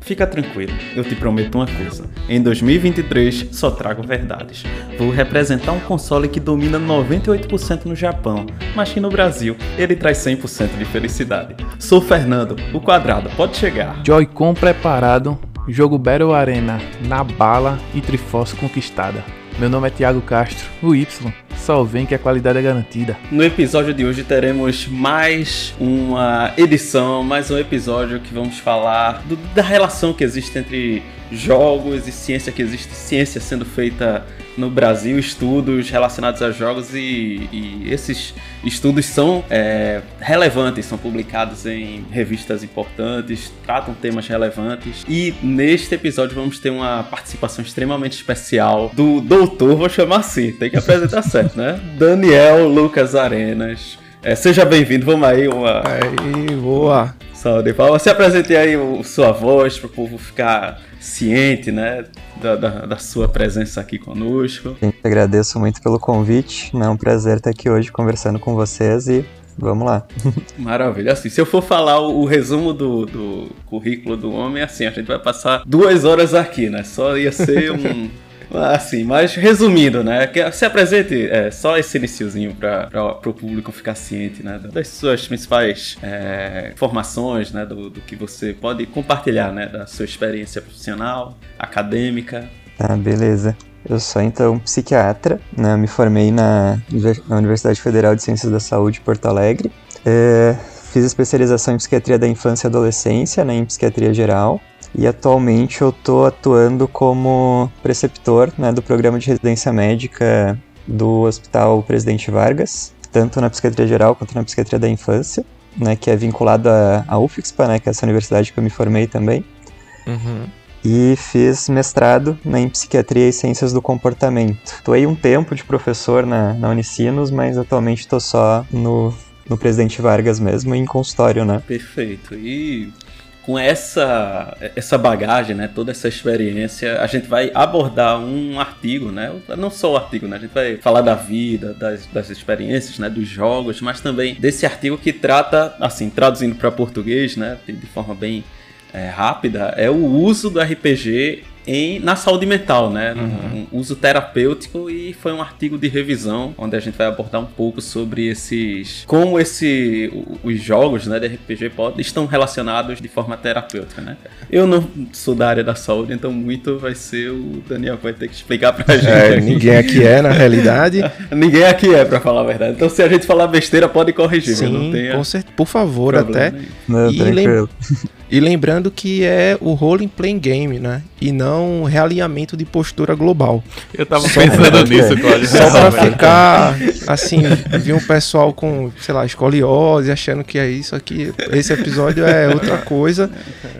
Fica tranquilo, eu te prometo uma coisa. Em 2023 só trago verdades. Vou representar um console que domina 98% no Japão, mas que no Brasil ele traz 100% de felicidade. Sou Fernando, o quadrado, pode chegar. Joy-Con preparado, jogo Battle Arena na bala e Triforce conquistada. Meu nome é Thiago Castro, o Y. Só vem que a qualidade é garantida. No episódio de hoje teremos mais uma edição, mais um episódio que vamos falar do- da relação que existe entre jogos e ciência, que existe ciência sendo feita no Brasil, estudos relacionados a jogos e, e esses estudos são é, relevantes, são publicados em revistas importantes, tratam temas relevantes e neste episódio vamos ter uma participação extremamente especial do doutor, vou chamar assim, tem que apresentar certo, né? Daniel Lucas Arenas. É, seja bem-vindo, vamos aí, uma Aí, boa. Salva de palmas. Se apresente aí o, sua voz para o povo ficar ciente, né, da, da, da sua presença aqui conosco. Agradeço muito pelo convite. né? É um prazer estar aqui hoje conversando com vocês e vamos lá. Maravilha. Assim, se eu for falar o, o resumo do, do currículo do homem, assim, a gente vai passar duas horas aqui, né? Só ia ser um. Assim, mas resumindo, né? Se apresente é, só esse iniciozinho para o público ficar ciente, né? Das suas principais é, formações, né? Do, do que você pode compartilhar, né? Da sua experiência profissional, acadêmica. Tá, beleza. Eu sou então psiquiatra, né? Me formei na, na Universidade Federal de Ciências da Saúde de Porto Alegre. É, fiz especialização em psiquiatria da infância e adolescência, né? Em psiquiatria geral. E atualmente eu tô atuando como preceptor né, do programa de residência médica do Hospital Presidente Vargas, tanto na psiquiatria geral quanto na psiquiatria da infância, né, que é vinculado à, à UFSPA, né, que é essa universidade que eu me formei também Uhum. e fiz mestrado né, em psiquiatria e ciências do comportamento. Estou aí um tempo de professor na, na Unicinos, mas atualmente estou só no, no Presidente Vargas mesmo, em consultório, né? Perfeito. E com essa, essa bagagem, né, toda essa experiência, a gente vai abordar um artigo, né, não só o artigo, né, a gente vai falar da vida, das, das experiências, né, dos jogos, mas também desse artigo que trata, assim, traduzindo para português, né, de, forma bem é, rápida, é o uso do RPG em, na saúde mental, né? Um uso terapêutico e foi um artigo de revisão onde a gente vai abordar um pouco sobre esses como esse os jogos, né, de RPG podem estão relacionados de forma terapêutica, né? Eu não sou da área da saúde, então muito vai ser o Daniel que vai ter que explicar pra gente. É, aqui. ninguém aqui é, na realidade. Ninguém aqui é pra falar a verdade. Então se a gente falar besteira pode corrigir, viu? não Sim, tem com certeza. Por favor, até. Não, E tranquilo. E lembrando que é o role playing game, né? E não realinhamento de postura global. Eu tava Só pensando pra- nisso, Cláudio. Só pra ficar, assim, vi um pessoal com, sei lá, escoliose, achando que é isso aqui. Esse episódio é outra coisa.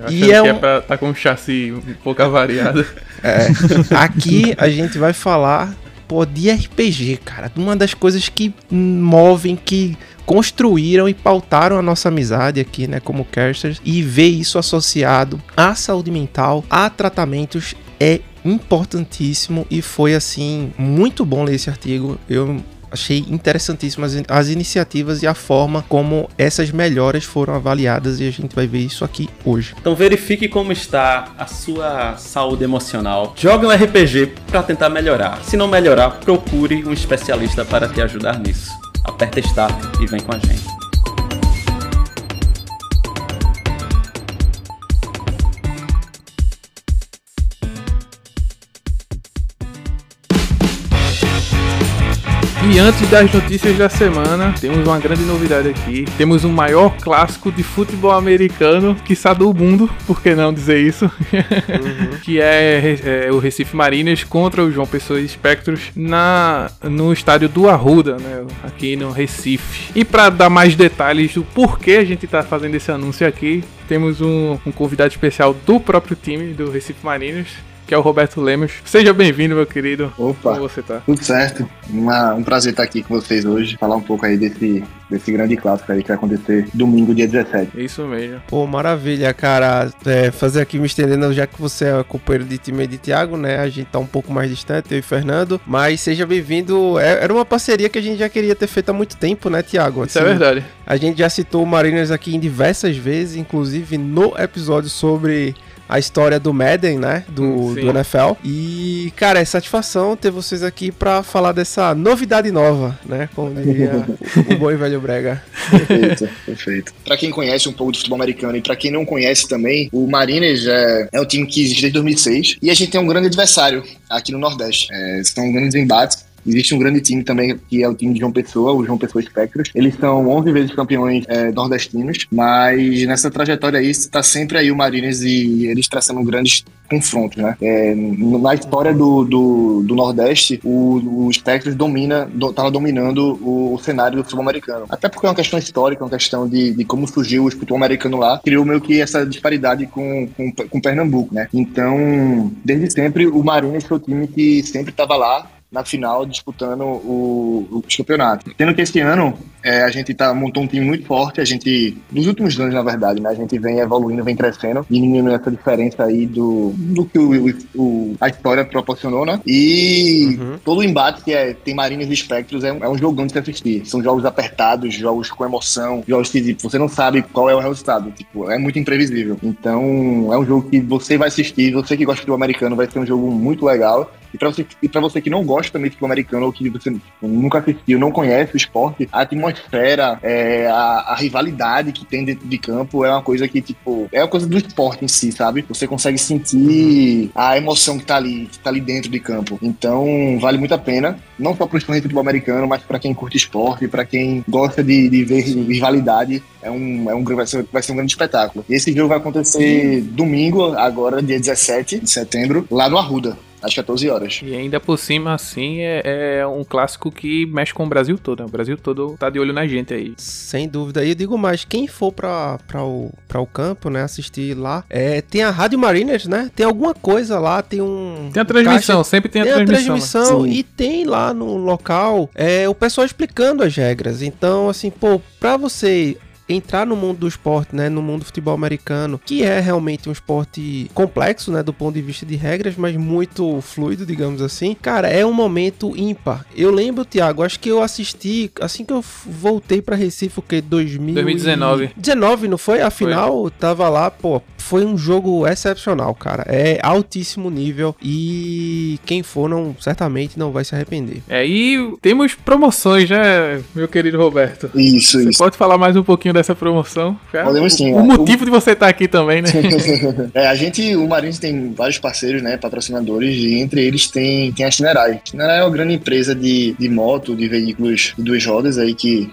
E é é um- pra tá com um chassi um pouco avariado. É, aqui a gente vai falar, pô, de RPG, cara. Uma das coisas que movem, que construíram e pautaram a nossa amizade aqui, né, como casters. E ver isso associado à saúde mental, a tratamentos, é importantíssimo. E foi, assim, muito bom ler esse artigo. Eu achei interessantíssimas as, as iniciativas e a forma como essas melhoras foram avaliadas. E a gente vai ver isso aqui hoje. Então verifique como está a sua saúde emocional. Jogue um RPG para tentar melhorar. Se não melhorar, procure um especialista para te ajudar nisso. Aperta Start e vem com a gente. Antes das notícias da semana, temos uma grande novidade aqui. Temos o maior clássico de futebol americano, que do mundo, por que não dizer isso? Uhum. que é, é, o Recife Mariners contra o João Pessoa Espectros na, no estádio do Arruda, né? Aqui no Recife. E para dar mais detalhes do porquê a gente está fazendo esse anúncio aqui, temos um, um convidado especial do próprio time do Recife Mariners que é o Roberto Lemos. Seja bem-vindo, meu querido. Opa, como você tá? Tudo certo. Uma, um prazer estar aqui com vocês hoje, falar um pouco aí desse, desse grande clássico aí que vai acontecer domingo, dia 17. Isso mesmo. Pô, maravilha, cara. É, fazer aqui me estendendo, já que você é companheiro de time de Thiago, né? A gente tá um pouco mais distante, eu e Fernando. Mas seja bem-vindo. É, era uma parceria que a gente já queria ter feito há muito tempo, né, Thiago? Assim, Isso é assim, verdade. A gente já citou o Mariners aqui em diversas vezes, inclusive no episódio sobre a história do Madden, né? Do, do NFL. E, cara, é satisfação ter vocês aqui para falar dessa novidade nova, né? Como diria o, bom e velho Brega. Perfeito, perfeito. Pra quem conhece um pouco de futebol americano e pra quem não conhece também, o Mariners é, é um time que existe desde 2006 e a gente tem um grande adversário aqui no Nordeste. É, são grandes embates Existe um grande time também, que é o time de João Pessoa, o João Pessoa Spectros. Eles são 11 vezes campeões é, nordestinos, mas nessa trajetória aí está sempre aí o Mariners e eles traçando grandes confrontos, né? É, na história do, do, do Nordeste, o, o Spectros domina, do, dominando o, o, cenário do futebol americano. Até porque é uma questão histórica, uma questão de, de como surgiu o futebol americano lá, criou meio que essa disparidade com, com, com Pernambuco, né? Então, desde sempre, o Mariners foi o time que sempre estava lá na final disputando o, o campeonato. Tendo que esse ano é, a gente tá, montou um time muito forte, a gente, nos últimos anos, na verdade, né, a gente vem evoluindo, vem crescendo, diminuindo essa diferença aí do, do que o, o, a história proporcionou, né? E uhum. todo o embate que é, tem Marinhas e Espectros é um, é um jogão de se assistir. São jogos apertados, jogos com emoção, jogos que tipo, você não sabe qual é o resultado, tipo, é muito imprevisível. Então, é um jogo que você vai assistir, você que gosta de futebol americano, vai ser um jogo muito legal. E para você, e pra você que não gosta também de futebol americano ou que você nunca assistiu, não conhece o esporte, a atmosfera, é, a, a, rivalidade que tem dentro de campo é uma coisa que, tipo, é uma coisa do esporte em si, sabe? Você consegue sentir a emoção que tá ali, que tá ali dentro de campo. Então, vale muito a pena, não só para os fãs de futebol americano, mas para quem curte esporte, para quem gosta de, de ver rivalidade, é um, é um, vai, ser, vai ser um grande espetáculo. E esse jogo vai acontecer domingo, agora, dia 17 de setembro, lá no Arruda às 14 horas. E ainda por cima, assim, é, é, um clássico que mexe com o Brasil todo. Né? O Brasil todo tá de olho na gente aí. Sem dúvida. E eu digo mais, quem for pra, pra, o, pra o campo, né, assistir lá, é, tem a Rádio Mariners, né? Tem alguma coisa lá, tem um... Tem a transmissão, caixa, sempre tem a tem transmissão. a transmissão e tem lá no local é, o pessoal explicando as regras. Então, assim, pô, pra você entrar no mundo do esporte, né, no mundo do futebol americano, que é realmente um esporte complexo, né, do ponto de vista de regras, mas muito fluido, digamos assim. Cara, é um momento ímpar. Eu lembro, Thiago, acho que eu assisti assim que eu voltei para Recife, o que 2019. 19, não foi? Afinal, foi. tava lá, pô, foi um jogo excepcional, cara. É altíssimo nível e quem for não certamente não vai se arrepender. É, e temos promoções, né, meu querido Roberto? Isso, Você isso. Pode falar mais um pouquinho dessa promoção? Cara? Podemos sim. O, motivo o... de você estar aqui também, né? é, a gente, o Marins tem vários parceiros, né, patrocinadores, e entre eles tem, tem a Shinerai. A Shinerai é uma grande empresa de, de moto, de veículos de duas rodas aí que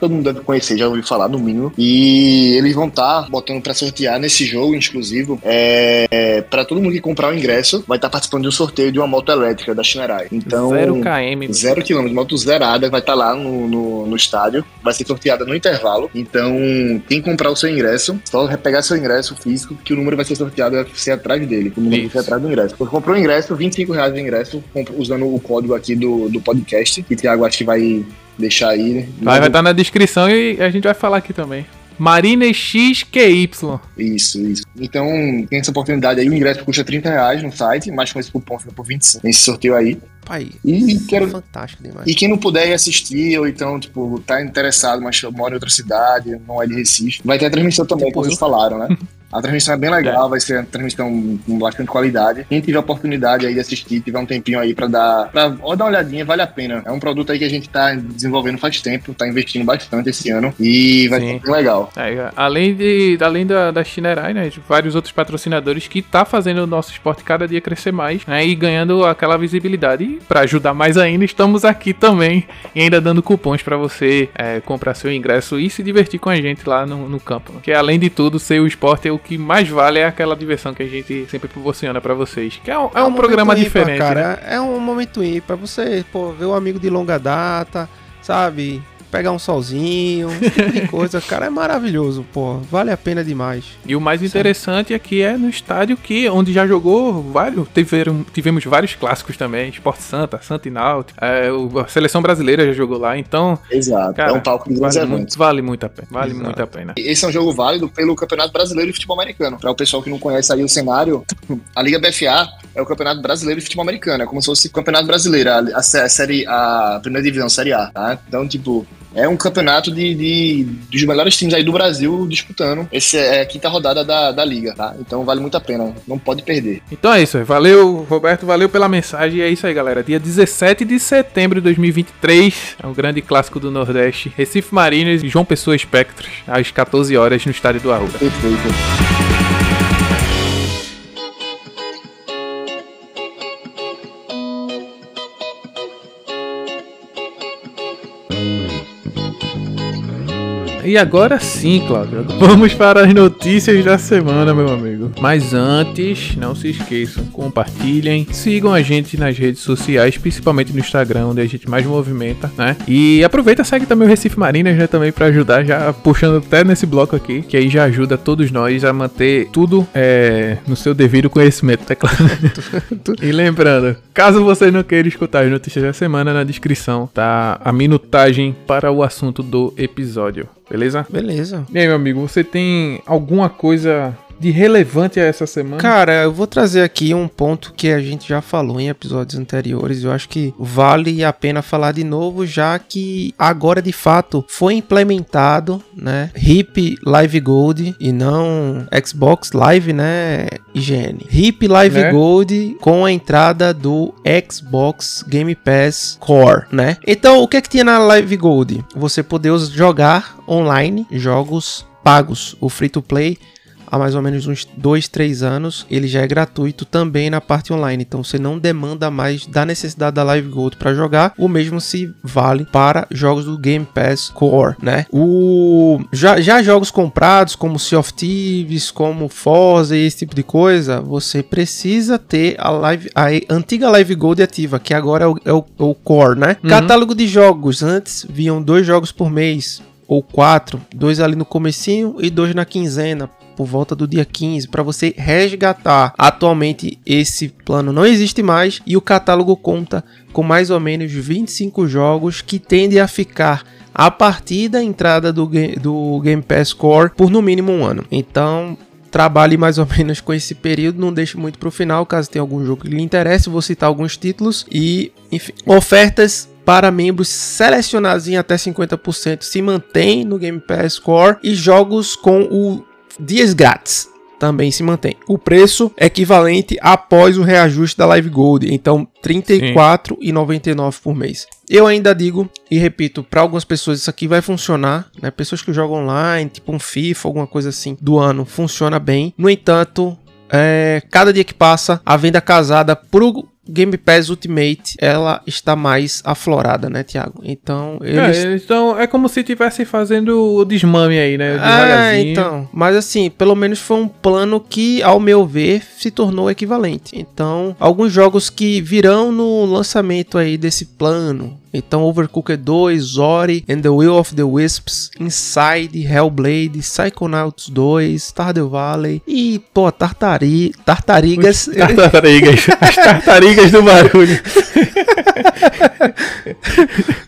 todo mundo deve conhecer, já ouviu falar no mínimo. E eles vão estar tá botando para sortear nesse jogo exclusivo. É, para todo mundo que comprar o ingresso, vai estar tá participando de um sorteio de uma moto elétrica da Shinerai. Então, 0 km. 0 km, moto zerada, vai estar tá lá no, no, no, estádio. Vai ser sorteada no intervalo. Então, quem comprar o seu ingresso, só pegar seu ingresso físico, que o número vai ser sorteado, vai ser atrás dele. O número Isso. vai ser atrás do ingresso. Você comprou o ingresso, 25 reais o ingresso, usando o código aqui do, do podcast, que o Thiago acho que vai deixar aí. Né? Vai estar tá na descrição e a gente vai falar aqui também. Marina XQY. Isso, isso. Então, tem essa oportunidade aí. O ingresso custa 30 reais no site, mas com esse cupom fica por 25 nesse sorteio aí. Pai, e quero... fantástico demais. E quem não puder ir assistir, ou então, tipo, tá interessado, mas mora em outra cidade, não é de Recife, vai ter a transmissão também, tipo como vocês falaram, né? A transmissão é bem legal, vai ser uma transmissão com bastante qualidade. Quem tiver oportunidade aí de assistir, tiver um tempinho aí pra dar, pra ó, dar uma olhadinha, vale a pena. É um produto aí que a gente tá desenvolvendo faz tempo, tá investindo bastante esse ano e vai Sim. ser bem legal. É, além de, além da, da Shinerai, né, de vários outros patrocinadores que tá fazendo o nosso esporte cada dia crescer mais, né, e ganhando aquela visibilidade. E pra ajudar mais ainda, estamos aqui também e ainda dando cupons pra você é, comprar seu ingresso e se divertir com a gente lá no, no campo. Que além de tudo, ser o esporte é o que mais vale é aquela diversão que a gente sempre proporciona pra vocês. Que é um, é um programa momento ímpar, diferente. né? cara. É um momento ímpar. Você, pô, ver um amigo de longa data, sabe? Pegar um solzinho, tipo de coisa, cara, é maravilhoso, pô. Vale a pena demais. E o mais interessante aqui é no estádio que onde já jogou vários, tiveram, tivemos vários clássicos também, Esporte Santa, Santa e Náutico, é, a seleção brasileira já jogou lá, então, Exato. cara, é um palco de vale, eventos. muito, vale muito a pena, vale Exato. muito a pena. Esse é um jogo válido pelo Campeonato Brasileiro de Futebol Americano. Para o pessoal que não conhece aí o cenário, a Liga BFA é o Campeonato Brasileiro de Futebol Americano. É como se fosse o Campeonato Brasileiro, a, a a série, a primeira divisão, Série A, tá? Então, tipo, é um campeonato de, de- dos melhores times aí do Brasil disputando. Essa é a quinta rodada da, da Liga, tá? Então vale muito a pena, não pode perder. Então é isso, valeu Roberto, valeu pela mensagem, e é isso aí galera, dia 17 de setembro de 2023, é o grande clássico do Nordeste, Recife Mariners e João Pessoa Espectros, às 14 horas no estádio do Arruda. Perfeito. E agora sim, Cláudio, vamos para as notícias da semana, meu amigo. Mas antes, não se esqueçam, compartilhem, sigam a gente nas redes sociais, principalmente no Instagram, onde a gente mais movimenta, né? E aproveita, segue também o Recife Marinas, né, também para ajudar, já puxando até nesse bloco aqui, que aí já ajuda todos nós a manter tudo é, no seu devido conhecimento, tá claro? e lembrando, caso você não queira escutar as notícias da semana, na descrição tá a minutagem para o assunto do episódio. Beleza? Beleza. E aí, meu amigo, você tem alguma coisa de relevante a essa semana? Cara, eu vou trazer aqui um ponto que a gente já falou em episódios anteriores. Eu acho que vale a pena falar de novo, já que agora de fato foi implementado, né? HIP Live Gold e não Xbox Live, né? IGN. HIP Live Né? Gold com a entrada do Xbox Game Pass Core, né? Então, o que é que tinha na Live Gold? Você poder jogar online jogos pagos, o free to play há mais ou menos uns 2, 3 anos, ele já é gratuito também na parte online. Então você não demanda mais da necessidade da Live Gold para jogar. O mesmo se vale para jogos do Game Pass Core, né? O já, já jogos comprados como Sea of Thieves, como Forza e esse tipo de coisa, você precisa ter a live a antiga Live Gold ativa, que agora é o, é o- o Core, né? Uhum. Catálogo de jogos, antes vinham dois jogos por mês ou quatro, dois ali no comecinho e dois na quinzena, por volta do dia 15, para você resgatar. Atualmente esse plano não existe mais e o catálogo conta com mais ou menos 25 jogos que tendem a ficar a partir da entrada do, do Game Pass Core por no mínimo um ano. Então trabalhe mais ou menos com esse período, não deixe muito para o final, caso tenha algum jogo que lhe interesse, vou citar alguns títulos e, enfim, ofertas para membros selecionados em até 50% se mantém no Game Pass Core e jogos com o dias grátis também se mantém. O preço é equivalente após o reajuste da Live Gold, então R$ 34,99 por mês. Eu ainda digo e repito, para algumas pessoas isso aqui vai funcionar, né? Pessoas que jogam online, tipo um FIFA, alguma coisa assim, do ano, funciona bem. No entanto, é, cada dia que passa, a venda casada pro Game Pass Ultimate, ela está mais aflorada, né, Thiago? Então, eles... É, então é como se estivesse fazendo o desmame aí, né? É, então. Mas assim, pelo menos foi um plano que, ao meu ver, se tornou equivalente. Então, alguns jogos que virão no lançamento aí desse plano. Então, Overcooked 2, Ori and the Will of the Wisps, Inside, Hellblade, Psychonauts 2, Stardew Valley e, pô, Tartari... Tartarigas... Tartarigas. As tartarigas do barulho.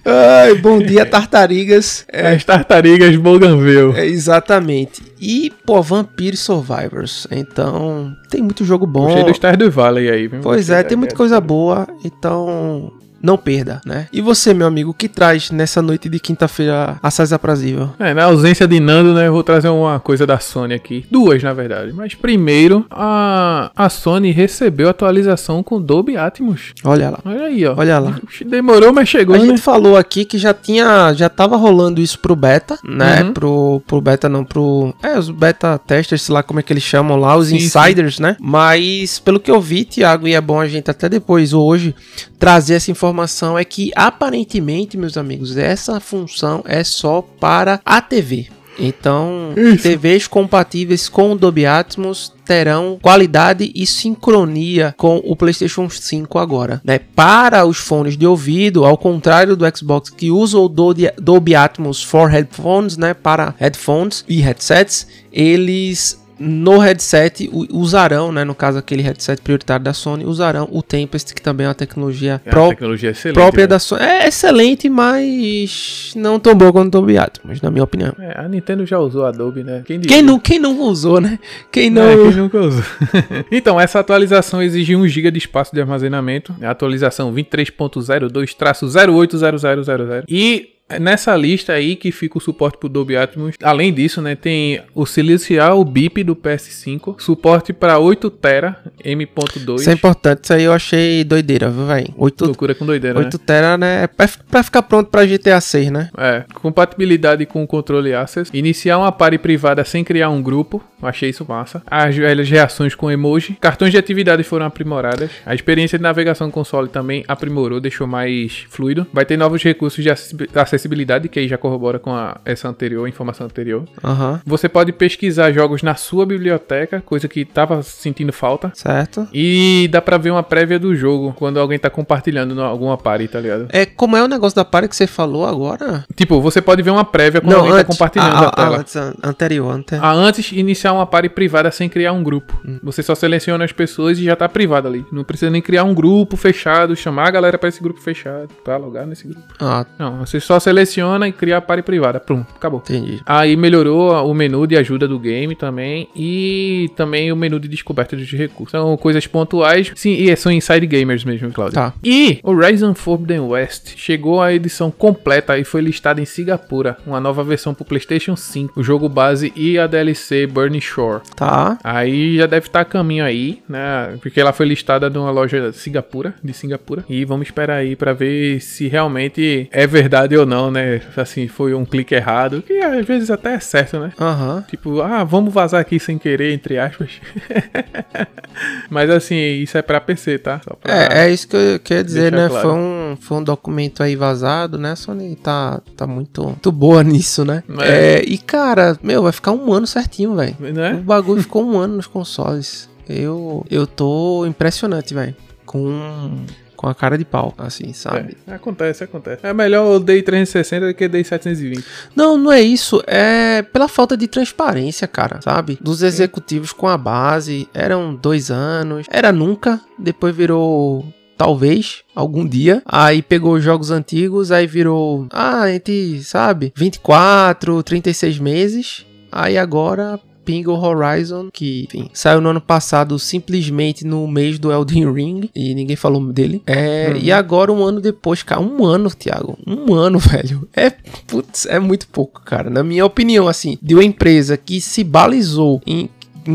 Ai, bom dia, Tartarigas. É, As tartarigas Bougainville. É, exatamente. E, pô, Vampire Survivors. Então, tem muito jogo bom. Gostei do Stardew Valley aí. viu? Pois é, tem muita coisa boa. Então, não perda, né? E você, meu amigo, que traz nessa noite de quinta-feira assaz aprazível? É, na ausência de Nando, né, eu vou trazer uma coisa da Sony aqui. Duas, na verdade. Mas primeiro, a, a Sony recebeu atualização com Dolby Atmos. Olha lá. Olha aí, ó. Olha lá. Demorou, mas chegou, A né? gente falou aqui que já tinha, já tava rolando isso pro beta, né? Uhum. Pro, pro beta não, pro... É, os beta testers, sei lá como é que eles chamam lá, os Sim, insiders, né? Mas, pelo que eu vi, Thiago, e é bom a gente até depois, hoje, trazer essa informação, é que aparentemente, meus amigos, essa função é só para a TV. Então, TVs compatíveis com o Dolby Atmos terão qualidade e sincronia com o PlayStation 5 agora, né? Para os fones de ouvido, ao contrário do Xbox que usa o Dolby Atmos for headphones, né? Para headphones e headsets, eles no headset usarão, né? No caso aquele headset prioritário da Sony, usarão o Tempest, que também é uma tecnologia É uma pró- tecnologia excelente. própria né? da Sony. É excelente, mas não tão boa quanto o Dolby Atmos, na minha opinião. É, a Nintendo já usou Adobe, né? Quem, Quem, nu, quem não usou, né? Quem não. É, quem nunca usou. então, essa atualização exige 1 GB de espaço de armazenamento. A atualização 23.02-0800000. E nessa lista aí que fica o suporte pro Dolby Atmos. Além disso, né, tem o silenciar o BIP do PS5, suporte para 8 TB M.2. Isso é importante, isso aí eu achei doideira, viu, velho? 8, Loucura com doideira, 8 tera, né? É pra, pra ficar pronto pra GTA 6, né? né? É, compatibilidade com o controle Access. Iniciar uma party privada sem criar um grupo. Achei isso massa. As velhas reações com emoji. Cartões de atividade foram aprimoradas. A experiência de navegação do console também aprimorou, deixou mais fluido. Vai ter novos recursos de acessi- acessibilidade, que aí já corrobora com a, essa anterior, a informação anterior. Aham, Você pode pesquisar jogos na sua biblioteca, coisa que tava sentindo falta. certo. E dá pra ver uma prévia do jogo quando alguém tá compartilhando no- alguma party, tá ligado? É, como é o negócio da party que você falou agora? Tipo, você pode ver uma prévia quando alguém tá compartilhando a, a, tela. a, antes, a- anterior, ante... Ah, antes iniciar uma party privada sem criar um grupo. Hum. Você só seleciona as pessoas e já tá privado ali. Não precisa nem criar um grupo fechado, chamar a galera pra esse grupo fechado, pra logar nesse grupo. Ah, Não, você só seleciona e cria a party privada. Prum, acabou. entendi. Aí melhorou o menu de ajuda do game também e também o menu de descoberta de recursos. São coisas pontuais. Sim, e são inside gamers mesmo, Claudio. Tá. E Horizon Forbidden West chegou à edição completa e foi listada em Singapura, uma nova versão pro PlayStation 5, o jogo base e a DLC Burning Shore. Tá. Aí já deve estar a caminho aí, né? Porque ela foi listada numa loja de Singapura, de Singapura. E vamos esperar aí pra ver se realmente é verdade ou não, né? Assim, foi um clique errado, que às vezes até é certo, né? Aham. Tipo, ah, vamos vazar aqui sem querer, entre aspas. Mas assim, isso é pra PC, tá? Pra- É, é isso que eu queria dizer, né? claro. Foi, um, foi um documento aí vazado, né? Sony tá, tá muito, muito boa nisso, né? É. É, e cara, meu, vai ficar um ano certinho, velho. O Né? bagulho ficou um ano nos consoles. Eu, eu tô impressionante, velho. Com, com a cara de pau, assim, sabe? É, acontece, acontece. É melhor o Day 360 do que o Day 720. Não, não é isso. É pela falta de transparência, cara, sabe? Dos executivos com a base. Eram dois anos. Era nunca. Depois virou. Talvez, algum dia. Aí pegou os jogos antigos, aí virou. Ah, a gente, sabe? 24, 36 meses. Aí agora. Pinga o Horizon, que, enfim, saiu no ano passado simplesmente no mês do Elden Ring e ninguém falou dele. É, E agora, um ano depois, cara, um ano, Thiago, um ano, velho. É, putz, é muito pouco, cara. Na minha opinião, assim, de uma empresa que se balizou em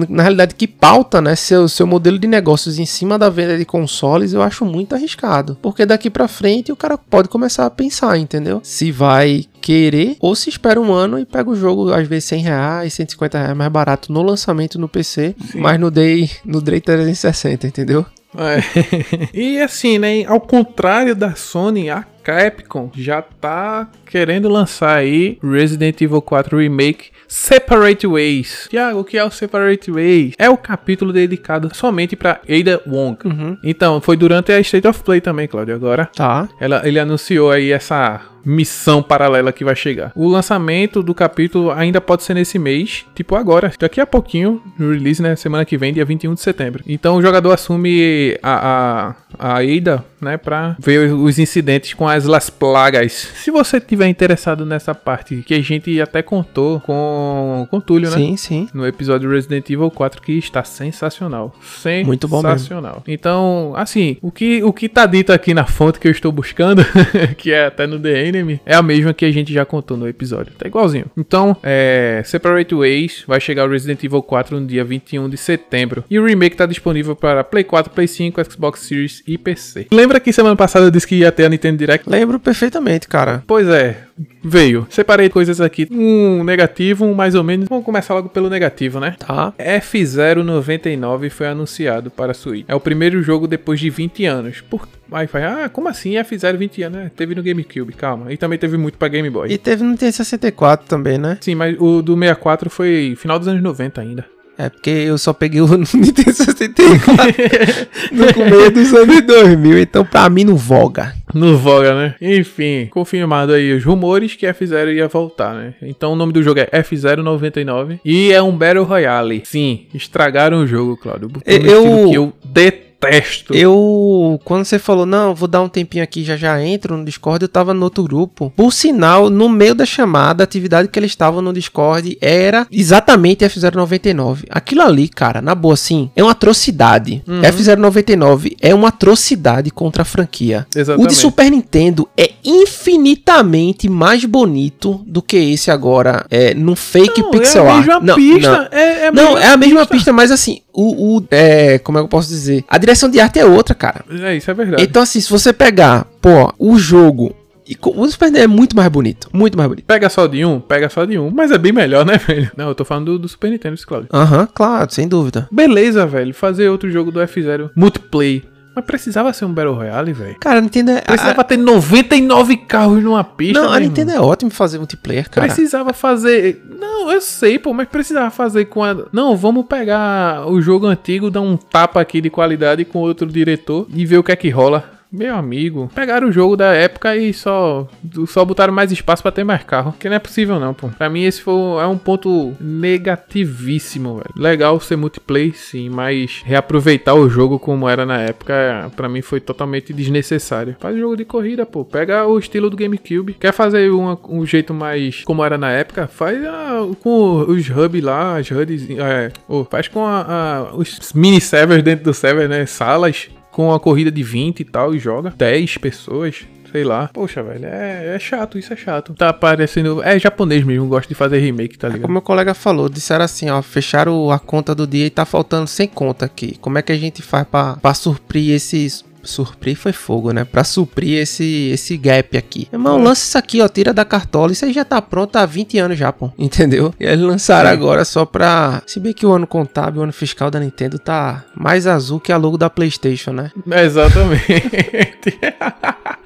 na realidade, que pauta né, seu, seu modelo de negócios em cima da venda de consoles, eu acho muito arriscado. Porque daqui pra frente o cara pode começar a pensar, entendeu? Se vai querer ou se espera um ano e pega o jogo, às vezes 100 reais, 150 reais mais barato no lançamento no PC, mas no Day, no Day 360, entendeu? É. e assim, né? Ao contrário da Sony, a Capcom já tá querendo lançar aí Resident Evil 4 Remake Separate Ways. Tiago, o que é o Separate Ways? É o capítulo dedicado somente pra Ada Wong. Então, foi durante a State of Play também, Claudio. Agora, Tá. ela, ele anunciou aí essa missão paralela que vai chegar. O lançamento do capítulo ainda pode ser nesse mês, tipo agora, daqui a pouquinho, no release, né, semana que vem, dia 21 de setembro. Então o jogador assume a, a, a Ada, né, pra ver os incidentes com as Las Plagas. Se você tiver interessado nessa parte, que a gente até contou com, com o Túlio, né? Sim, sim. No episódio Resident Evil 4, que está sensacional. Sensacional. Muito bom mesmo. Sensacional. Então, assim, o que, o que tá dito aqui na fonte que eu estou buscando, que é até no The Enemy, é a mesma que a gente já contou no episódio. Tá igualzinho. Então, é, Separate Ways vai chegar o Resident Evil 4 no dia 21 de setembro. E o remake tá disponível para Play 4, Play 5, Xbox Series e PC. Lembra que semana passada eu disse que ia ter a Nintendo Direct? Lembro perfeitamente, cara. Pois é, veio. Separei coisas aqui. Um negativo, um mais ou menos. Vamos começar logo pelo negativo, né? Tá. F099 foi anunciado para Switch. É o primeiro jogo depois de 20 anos. Por... Aí vai, ah, como assim F0 20 anos? É, teve no GameCube, calma. E também teve muito pra Game Boy. E teve no Nintendo 64 também, né? Sim, mas o do 64 foi final dos anos 90 ainda. É, porque eu só peguei o Nintendo 64 no começo dos anos 2000, então pra mim não voga. No Voga, né? Enfim, confirmado aí os rumores que F0 ia voltar, né? Então o nome do jogo é F099 e é um Battle Royale. Sim, estragaram o jogo, Claudio. Por um Eu- eu detesto. Eu, quando você falou, não, vou dar um tempinho aqui, já já entro no Discord, eu tava no outro grupo. Por sinal, no meio da chamada, a atividade que eles estavam no Discord era exatamente F099. Aquilo ali, cara, na boa, assim, é uma atrocidade. F099 é uma atrocidade contra a franquia. O Exatamente. de Super Nintendo é infinitamente mais bonito do que esse agora, é, num fake Não, pixel é art. Não, pista. não. É, é a Não, é a mesma pista. pista, mas assim, o, o- é, como é que eu posso dizer? A direção de arte é outra, cara. É, isso é verdade. Então assim, se você pegar, pô, o jogo, e o Super Nintendo é muito mais bonito, muito mais bonito. Pega só de um, pega só de um. Mas é bem melhor, né, velho? Não, eu tô falando do, do Super Nintendo, Claudio. Aham, claro, sem dúvida. Beleza, velho. Fazer outro jogo do F0 multiplayer. Mas precisava ser um Battle Royale, velho. Cara, a Nintendo é. Precisava a- ter 99 carros numa pista. não, a Nintendo irmão. é ótimo fazer multiplayer, cara. Precisava fazer. Não, eu sei, pô, mas precisava fazer com a. Não, vamos pegar o jogo antigo, dar um tapa aqui de qualidade com outro diretor e ver o que é que rola. Meu amigo, pegaram o jogo da época e só só botaram mais espaço pra ter mais carro. Que não é possível não, pô. Pra mim esse foi, é um ponto negativíssimo, velho. Legal ser multiplayer, sim, mas reaproveitar o jogo como era na época, pra mim foi totalmente desnecessário. Faz jogo de corrida, pô. Pega o estilo do GameCube. Quer fazer uma- um jeito mais como era na época? Faz ah, com os hubs lá, as HUDs, é, faz com a- a- os mini servers dentro do server, né? Salas com a corrida de 20 e tal e joga 10 pessoas. Sei lá. Poxa, velho, é, é chato, isso é chato. Tá parecendo. É japonês mesmo, gosta de fazer remake, tá ligado? Como meu colega falou, disseram assim, ó, fecharam a conta do dia e tá faltando 100 conta aqui. Como é que a gente faz pra, pra suprir esses... Suprir foi fogo, né? Pra suprir esse, esse gap aqui. Irmão, lança isso aqui, ó. Tira da cartola. Isso aí já tá pronto há 20 anos já, pô. Entendeu? E eles lançaram agora só pra... Se bem que o ano contábil, o ano fiscal da Nintendo tá mais azul que a logo da Playstation, né? Exatamente.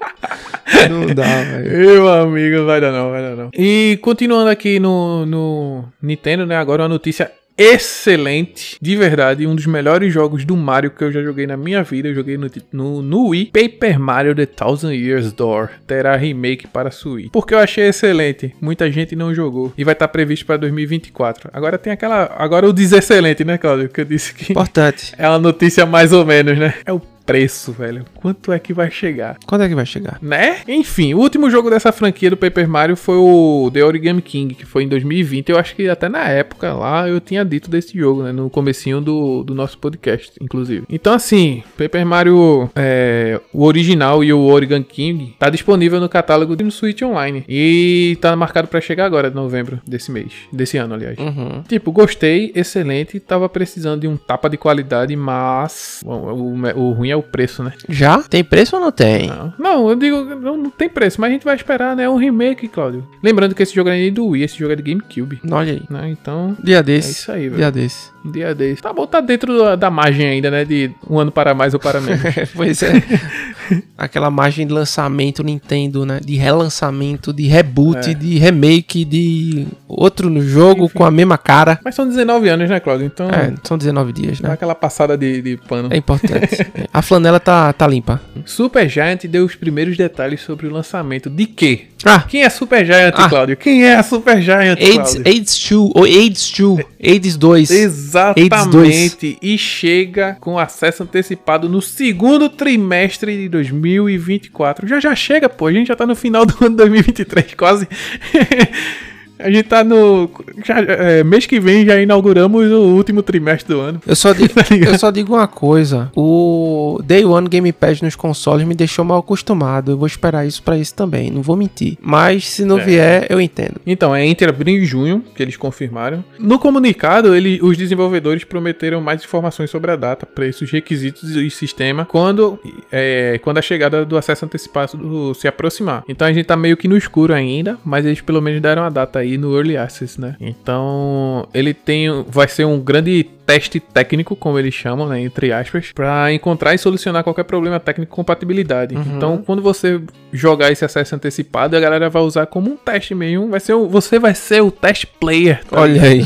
Não dá, velho. Meu amigo, vai dar não, vai dar não. E continuando aqui no, no Nintendo, né? Agora uma notícia excelente, de verdade, um dos melhores jogos do Mario que eu já joguei na minha vida. Eu joguei no, no, no Wii. Paper Mario The Thousand Years Door terá remake para Switch. Porque eu achei excelente. Muita gente não jogou e vai estar previsto para 2024. Agora tem aquela, agora o desexcelente, né, Claudio? Que eu disse que Importante. é uma notícia mais ou menos, né? É o preço, velho. Quanto é que vai chegar? Quando é que vai chegar? Né? Enfim, o último jogo dessa franquia do Paper Mario foi o The Origami King, que foi em 2020. Eu acho que até na época lá eu tinha dito desse jogo, né? No comecinho do, do nosso podcast, inclusive. Então, assim, Paper Mario, é, o original e o Origami King, tá disponível no catálogo do Switch Online. E tá marcado pra chegar agora, de novembro desse mês. Desse ano, aliás. Uhum. Tipo, gostei, excelente. Tava precisando de um tapa de qualidade, mas o, o- o ruim é o preço, né? Já? Tem preço ou não tem? Não, não eu digo, não, não tem preço, mas a gente vai esperar, né? Um remake, Claudio. Lembrando que esse jogo é do Wii, esse jogo é de GameCube. Olha aí. Né? Então, Dia é desse. isso aí, velho. Dia desse. Dia desse. Tá bom, tá dentro da, da margem ainda, né? De um ano para mais ou para menos. pois é. Aquela margem de lançamento Nintendo, né? De relançamento, de reboot, É. de remake, de outro no jogo Enfim. com a mesma cara. mas são 19 anos, né, Claudio? Então, É, são 19 dias, dá né? aquela passada de, de pano. É importante. a flanela tá, tá limpa. Super Giant deu os primeiros detalhes sobre o lançamento de quê? Ah, quem é Super Giant, ah. Cláudio? Quem é a Super Giant, AIDS, Cláudio? AIDS 2, ou AIDS 2, AIDS 2. Exatamente. AIDS 2. E chega com acesso antecipado no segundo trimestre de 2024. Já já chega, pô. A gente já tá no final do ano 2023, quase. A gente tá no. Já, é, mês que vem já inauguramos o último trimestre do ano. Eu só, digo, tá eu só digo uma coisa: o Day One Game Pass nos consoles me deixou mal acostumado. Eu vou esperar isso para isso também, não vou mentir. Mas se não é. vier, eu entendo. Então, é entre abril e junho que eles confirmaram. No comunicado, ele, os desenvolvedores prometeram mais informações sobre a data, preços, requisitos e sistema quando, é, quando a chegada do acesso antecipado se aproximar. Então a gente tá meio que no escuro ainda, mas eles pelo menos deram a data aí no Early Access, né? Então, ele tem vai ser um grande teste técnico, como eles chamam, né, entre aspas, para encontrar e solucionar qualquer problema técnico de compatibilidade. Uhum. Então, quando você jogar esse acesso antecipado, a galera vai usar como um teste mesmo, vai ser o, você vai ser o test player. Tá Olha aí.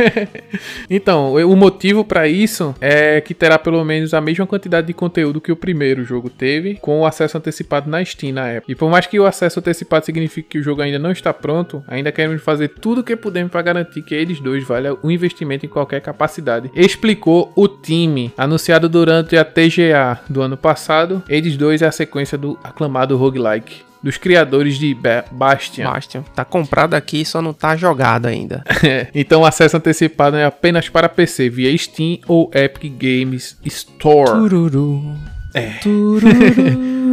então, o motivo para isso é que terá pelo menos a mesma quantidade de conteúdo que o primeiro jogo teve, com o acesso antecipado na Steam na época. E por mais que o acesso antecipado signifique que o jogo ainda não está pronto, ainda queremos fazer tudo o que pudermos para garantir que eles dois valham o investimento em qualquer capacidade. Explicou o time, anunciado durante a TGA do ano passado. Eles dois é a sequência do aclamado roguelike dos criadores de Bastion. Bastion. Tá comprado aqui, só não tá jogado ainda. então o acesso antecipado é apenas para PC via Steam ou Epic Games Store. Tururu. É.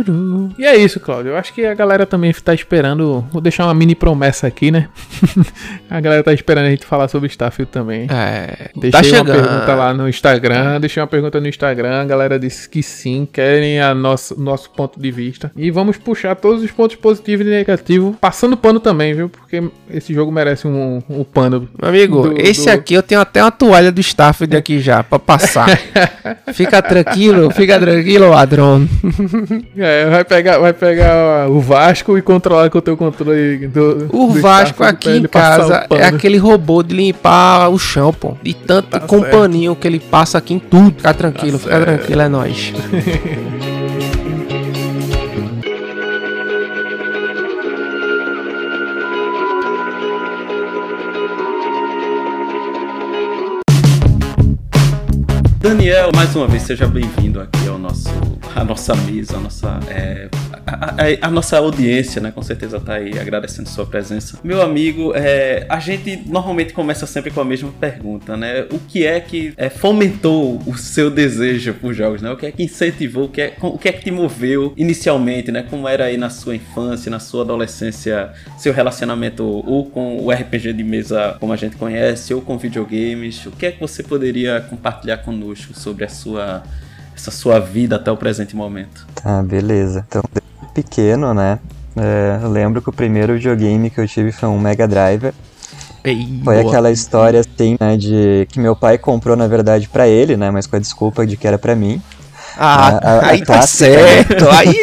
e é isso, Claudio. Eu acho que a galera também tá esperando. Vou deixar uma mini promessa aqui, né? a galera tá esperando a gente falar sobre Starfield também. É. Deixei tá uma pergunta lá no Instagram. Deixei uma pergunta no Instagram. A galera disse que sim, querem a nosso, nosso ponto de vista. E vamos puxar todos os pontos positivos e negativos. Passando pano também, viu? Porque esse jogo merece um, um pano. Meu amigo, do, esse do... aqui eu tenho até uma toalha do Starfield aqui já, pra passar. fica tranquilo, fica tranquilo, ladrão. É, vai pegar, vai pegar o Vasco e controlar com o teu controle do. O do Vasco aqui em casa é aquele robô de limpar o chão, pô. De tanto tá que ele passa aqui em tudo. Fica tranquilo, tá fica certo. tranquilo, é nóis. Daniel, mais uma vez, seja bem-vindo aqui ao nosso, à nossa mesa, a nossa, é, a, a, a, nossa audiência, né? Com certeza tá aí agradecendo sua presença. Meu amigo, é, a gente normalmente começa sempre com a mesma pergunta, né? O que é que é, fomentou o seu desejo por jogos, né? O que é que incentivou, o que é, o que é que te moveu inicialmente, né? Como era aí na sua infância, na sua adolescência, seu relacionamento ou com o RPG de mesa como a gente conhece, ou com videogames? O que é que você poderia compartilhar conosco? Sobre a sua, essa sua vida até o presente momento. Tá, beleza. Então, pequeno, né? É, eu lembro que o primeiro videogame que eu tive foi um Mega Driver. Ei, foi boa. aquela história assim, né, de que meu pai comprou na verdade para ele, né, mas com a desculpa de que era para mim. Ah, a, a, aí a tá certo. aí,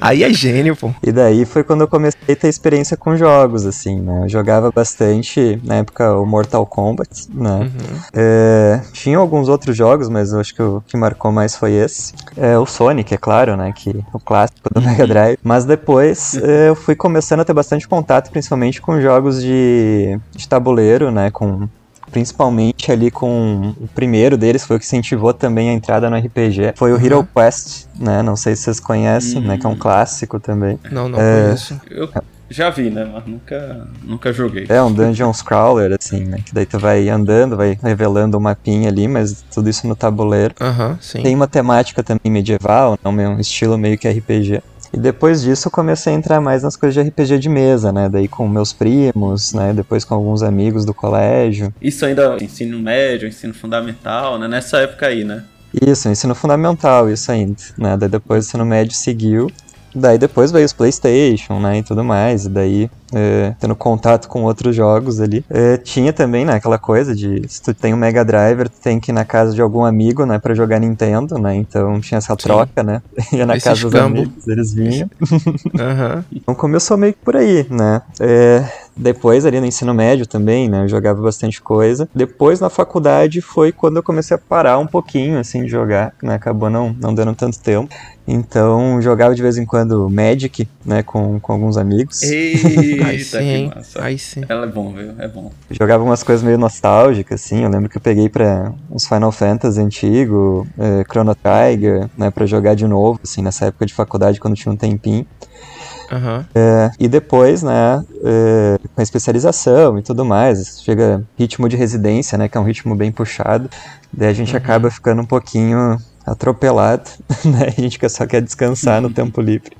aí é gênio, pô. E daí foi quando eu comecei a ter experiência com jogos, assim, né? Eu jogava bastante, na época, o Mortal Kombat, né? Uhum. É, tinha alguns outros jogos, mas eu acho que o que marcou mais foi esse. É, o Sonic, é claro, né? Que o clássico do Mega Drive. Mas depois é, eu fui começando a ter bastante contato, principalmente com jogos de, de tabuleiro, né? Com principalmente ali com o primeiro deles, foi o que incentivou também a entrada no RPG, foi o uhum. Hero Quest, né? Não sei se vocês conhecem, uhum. né? Que é um clássico também. Não, não é... conheço. Eu já vi, né? Mas nunca, nunca joguei. É um dungeon crawler, assim, né? Que daí tu vai andando, vai revelando o um mapinha ali, mas tudo isso no tabuleiro. Aham, uhum, sim. Tem uma temática também medieval, né? um estilo meio que RPG. E depois disso eu comecei a entrar mais nas coisas de RPG de mesa, né? Daí com meus primos, né? Depois com alguns amigos do colégio. Isso ainda ensino médio, ensino fundamental, né? Nessa época aí, né? Isso, ensino fundamental, isso ainda. Né? Daí depois o ensino médio seguiu. Daí depois veio os PlayStation, né, e tudo mais, e daí é, tendo contato com outros jogos ali. É, tinha também, né, aquela coisa de se tu tem um Mega Driver, tu tem que ir na casa de algum amigo, né, para jogar Nintendo, né, então tinha essa troca, Sim. né, ia na Esse casa dos amigos, eles vinham. uhum. Então começou meio que por aí, né. É, depois ali no ensino médio também, né? Eu jogava bastante coisa. Depois na faculdade foi quando eu comecei a parar um pouquinho, assim, de jogar, né? Acabou não, não dando tanto tempo. Então jogava de vez em quando Magic, né, com, com alguns amigos. Eita, Aí que sim, massa. aí sim. Ela é bom, viu? É bom. Jogava umas coisas meio nostálgicas, assim. Eu lembro que eu peguei pra uns Final Fantasy antigo, eh, Chrono Trigger, né, pra jogar de novo, assim, nessa época de faculdade, quando tinha um tempinho. Aham. É, e depois, né, é, com a especialização e tudo mais, chega ritmo de residência, né, que é um ritmo bem puxado, daí a gente acaba ficando um pouquinho atropelado, né, a gente só quer descansar no tempo livre.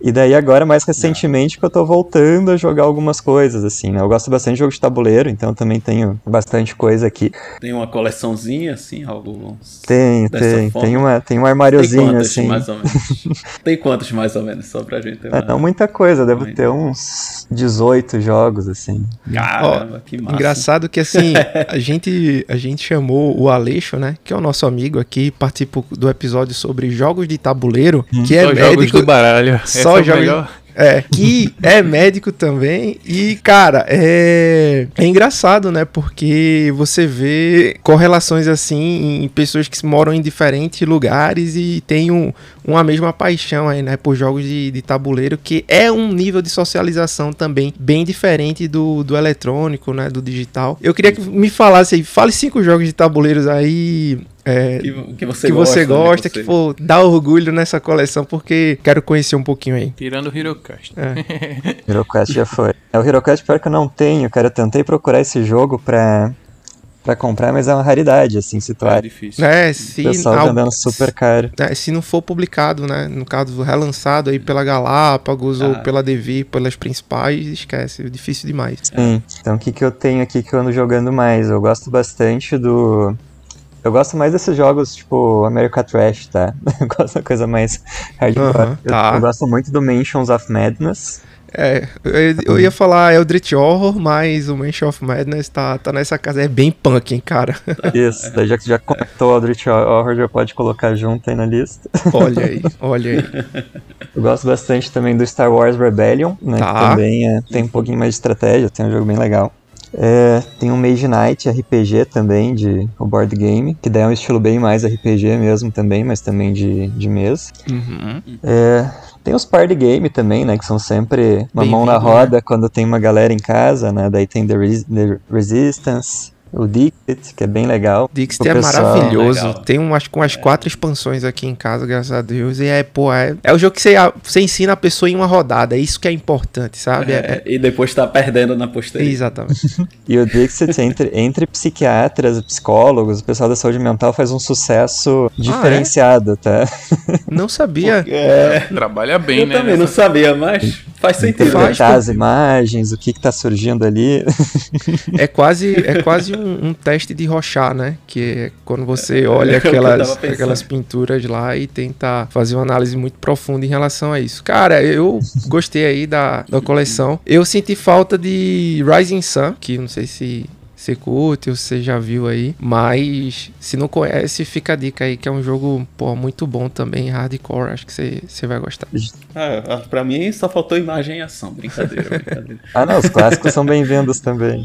E daí agora, mais recentemente, que eu tô voltando a jogar algumas coisas, assim, né, eu gosto bastante de jogo de tabuleiro, então também tenho bastante coisa aqui. Tem uma coleçãozinha, assim, algo. Tem, Dessa tem, forma. tem, uma, tem um Tem armáriozinho, quantos, assim. mais ou menos? Tem quantos, mais ou menos? Só pra gente ter É, uma... não muita coisa, devo ter uns 18 jogos, assim. Caramba, que massa. Engraçado que assim, a gente, a gente chamou o Aleixo, né? Que é o nosso amigo aqui, participou do episódio sobre jogos de tabuleiro, que é médico. do baralho. Só é. É, que é médico também. E, cara, é, é engraçado, né? Porque você vê correlações assim em pessoas que moram em diferentes lugares e têm um, uma mesma paixão aí, né? Por jogos de, de tabuleiro, que é um nível de socialização também bem diferente do, do eletrônico, né? Do digital. Eu queria que me falasse aí, fale cinco jogos de tabuleiros aí. É, Que, que você que gosta, você né, gosta, que você- for dar orgulho nessa coleção, porque quero conhecer um pouquinho aí. Tirando o Hirocast. HeroQuest já foi. É o HeroQuest pior que eu não tenho, cara. Eu tentei procurar esse jogo pra, pra comprar, mas é uma raridade, assim, É situado. difícil. É, O se, pessoal al- vendendo super caro. é, se não for publicado, né? No caso, relançado aí pela Galápagos ou Ah. pela Devi, pelas principais, esquece, é difícil demais. Sim. Então o que, que eu tenho aqui que eu ando jogando mais? Eu gosto bastante do. Eu gosto mais desses jogos, tipo, America Trash, tá? Eu gosto da coisa mais hardcore. Eu- tá. eu, gosto muito do Mansions of Madness. É, eu, eu ia falar Eldritch Horror, mas o Mansion of Madness tá, tá nessa casa, é bem punk, hein, cara. Isso, daí já que já conectou o Aldrich Horror, já pode colocar junto aí na lista. Olha aí, olha aí. Eu gosto bastante também do Star Wars Rebellion, né? Tá. Que também é- tem um pouquinho mais de estratégia, tem um jogo bem legal. É, tem um Mage Knight RPG também, de o board game, que daí é um estilo bem mais RPG mesmo também, mas também de, de mesa. Uhum. É, tem os party game também, né, que são sempre uma mão na roda quando tem uma galera em casa, né, daí tem The, Res- The Resistance, o Dixit, que é bem legal. Dixit é pessoal- maravilhoso. Legal. Tem umas com as quatro expansões aqui em casa, graças a Deus. E é, pô, é, é o jogo que você, você ensina a pessoa em uma rodada. É isso que é importante, sabe? É- É, e depois tá perdendo na é- posteridade. exatamente. E o Dixit, entre, entre psiquiatras, psicólogos, o pessoal da saúde mental faz um sucesso é? diferenciado, tá? Não sabia. É, Trabalha bem, eu né? também não nessa- sabia, mas faz sentido. Faz, as imagens, o que que tá surgindo ali. É quase, é quase um, um teste de Rorschach, né? Que é quando você olha É o que eu tava aquelas, aquelas pinturas lá e tenta fazer uma análise muito profunda em relação a isso. Cara, eu gostei aí da, da coleção. Eu senti falta de Rising Sun, que não sei se você curte ou você já viu aí, mas se não conhece, fica a dica aí que é um jogo pô, muito bom também, hardcore, acho que você, você vai gostar. Ah, ah, pra mim só faltou imagem e ação. Brincadeira, brincadeira. Ah, não, os clássicos são bem-vindos também.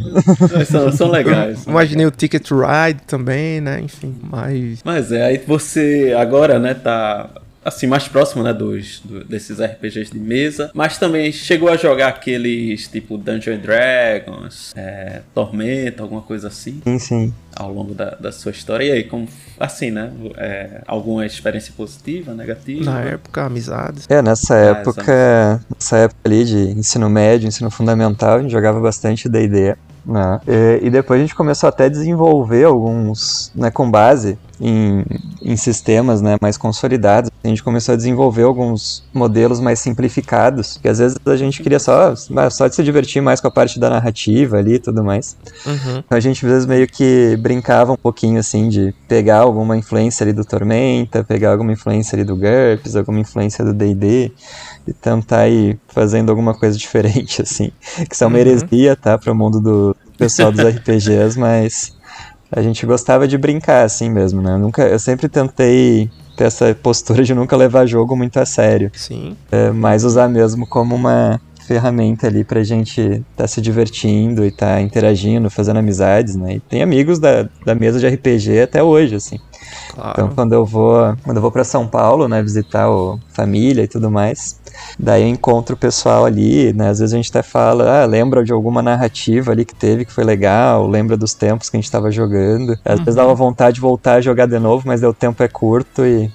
São, são legais. são Imaginei o Ticket to Ride também, né? Enfim, mas Mas é, aí você agora, né, tá assim, mais próximo, né, dos, do- desses RPGs de mesa, mas também chegou a jogar aqueles tipo Dungeons and Dragons, é, Tormenta, alguma coisa assim, Sim, sim. ao longo da, da sua história. E aí, como, assim, né, é, alguma experiência positiva, negativa? na época, amizades. É, nessa Ah, época, nessa época ali de ensino médio, ensino fundamental, a gente jogava bastante D&D, né? E, e depois a gente começou até a desenvolver alguns, né, com base em, em sistemas, né, mais consolidados. A gente começou a desenvolver alguns modelos mais simplificados, que às vezes a gente queria só, só de se divertir mais com a parte da narrativa ali e tudo mais. Uhum. Então a gente às vezes meio que brincava um pouquinho assim de pegar alguma influência ali do Tormenta, pegar alguma influência ali do GURPS, alguma influência do D&D e tentar ir fazendo alguma coisa diferente assim, que são uma Uhum. heresia, tá, para o mundo do pessoal dos RPGs, mas a gente gostava de brincar assim mesmo, né? Eu nunca, eu sempre tentei ter essa postura de nunca levar jogo muito a sério, Sim. é, mas usar mesmo como uma ferramenta ali pra gente estar tá se divertindo e tá interagindo, fazendo amizades, né? E tem amigos da, da mesa de RPG até hoje, assim. Claro. Então quando eu vou, quando eu vou para São Paulo, né, visitar o família e tudo mais, daí eu encontro o pessoal ali, né? Às vezes a gente até fala, ah, lembra de alguma narrativa ali que teve que foi legal, lembra dos tempos que a gente estava jogando. Às uhum. vezes dava vontade de voltar a jogar de novo, mas o tempo é curto e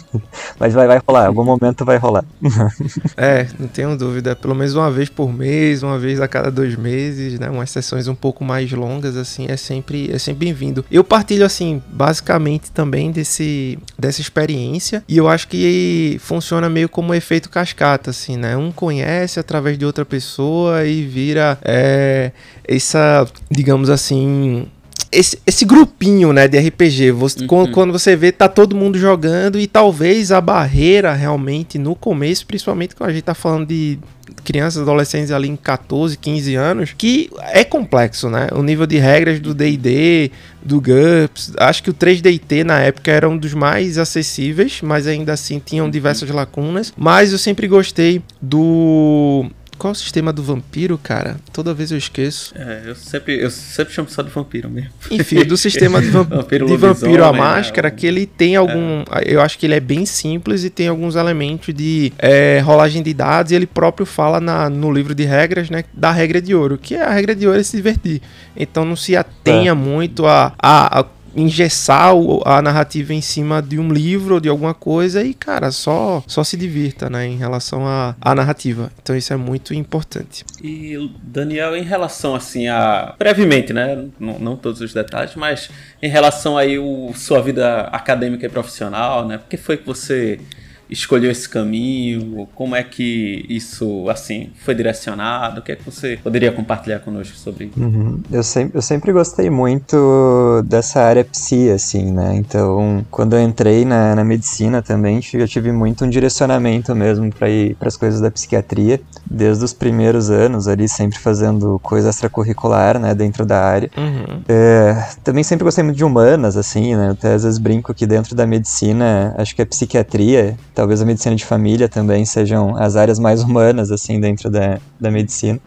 mas vai vai rolar, algum momento vai rolar. é, não tenho dúvida, pelo menos uma vez por mês, uma vez a cada dois meses, né? Umas sessões um pouco mais longas assim, é sempre é sempre bem-vindo. Eu partilho assim, basicamente também desse, dessa experiência. E eu acho que funciona meio como um efeito cascata, assim, né? Um conhece através de outra pessoa e vira é, essa, digamos assim, esse, esse grupinho, né, de RPG, você, uhum. quando, quando, você vê, tá todo mundo jogando e talvez a barreira realmente no começo, principalmente quando a gente tá falando de crianças, adolescentes ali em 14, 15 anos, que é complexo, né? O nível de regras do D&D, do GURPS, acho que o 3DT na época era um dos mais acessíveis, mas ainda assim tinham uhum. diversas lacunas, mas eu sempre gostei do qual é o sistema do vampiro, cara? Toda vez eu esqueço. É, eu sempre, eu sempre chamo só de vampiro mesmo. Enfim, do sistema de, vamp vampiro, de vampiro à máscara, que ele tem algum. É. Eu acho que ele é bem simples e tem alguns elementos de é, rolagem de dados. E ele próprio fala na, no livro de regras, né? Da regra de ouro, que é a regra de ouro é se divertir. Então não se atenha é. muito a, a, a engessar a narrativa em cima de um livro ou de alguma coisa e, cara, só, só se divirta, né, em relação à, narrativa. Então isso é muito importante. E, Daniel, em relação, assim, a... brevemente, né, não, não todos os detalhes, mas em relação aí o sua vida acadêmica e profissional, né, por que foi que você escolheu esse caminho? Como é que isso, assim, foi direcionado? O que é que você poderia compartilhar conosco sobre isso? Uhum. Eu, sempre, eu sempre gostei muito dessa área psi, assim, né? Então, quando eu entrei na, na medicina também, eu tive muito um direcionamento mesmo para ir para as coisas da psiquiatria, desde os primeiros anos ali, sempre fazendo coisa extracurricular, né, dentro da área. Uhum. É, também sempre gostei muito de humanas, assim, né? Até às vezes brinco que dentro da medicina, acho que a psiquiatria talvez a medicina de família também sejam as áreas mais humanas, assim, dentro da, da medicina.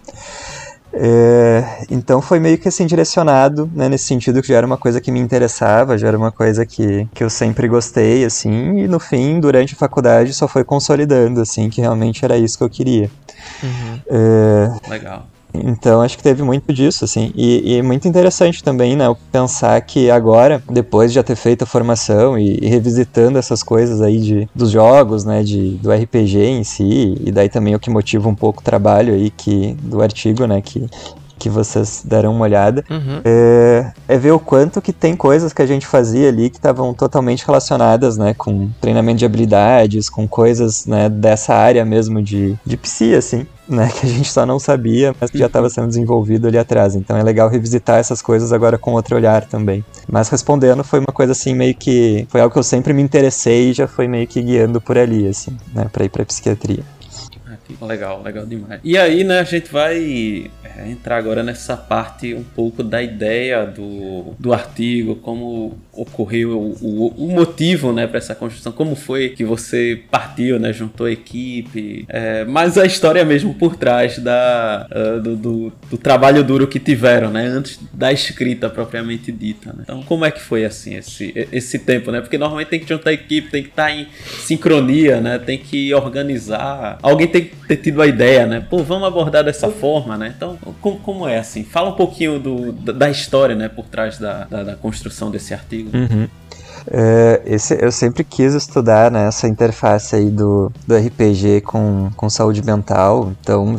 É, então foi meio que assim direcionado, né, nesse sentido que já era uma coisa que me interessava, já era uma coisa que, que eu sempre gostei, assim, e no fim, durante a faculdade, só foi consolidando, assim, que realmente era isso que eu queria. Uhum. É, Legal. Então acho que teve muito disso, assim. E, e, muito interessante também, né? Pensar que agora, depois de já ter feito a formação e, e, revisitando essas coisas aí de, dos jogos, né? De, do RPG em si, e daí também o que motiva um pouco o trabalho aí que, do artigo, né? Que, que vocês deram uma olhada, uhum. é, é, ver o quanto que tem coisas que a gente fazia ali que estavam totalmente relacionadas, né, com treinamento de habilidades, com coisas, né, dessa área mesmo de, de psi, assim né, que a gente só não sabia, mas que já estava sendo desenvolvido ali atrás. Então é legal revisitar essas coisas agora com outro olhar também. Mas respondendo, foi uma coisa assim meio que foi algo que eu sempre me interessei e já foi meio que guiando por ali assim, né, para ir para psiquiatria. Legal, legal demais. E aí, né, a gente vai é, entrar agora nessa parte um pouco da ideia do, do artigo, como ocorreu o, o, motivo, né, para essa construção, como foi que você partiu, né, juntou a equipe, é, mas a história mesmo por trás da, uh, do, do, do, trabalho duro que tiveram, né, antes da escrita propriamente dita, né? Então, como é que foi assim esse, esse tempo, né? Porque normalmente tem que juntar a equipe, tem que estar tá em sincronia, né? Tem que organizar. Alguém tem que ter tido a ideia, né? Pô, vamos abordar dessa forma, né? Então, como, como é assim? Fala um pouquinho do, da história, né? Por trás da, da, da construção desse artigo. Uhum. É, esse, eu sempre quis estudar né, essa interface aí do, do RPG com, com saúde mental, então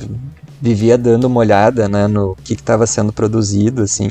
vivia dando uma olhada né, no que estava sendo produzido, assim.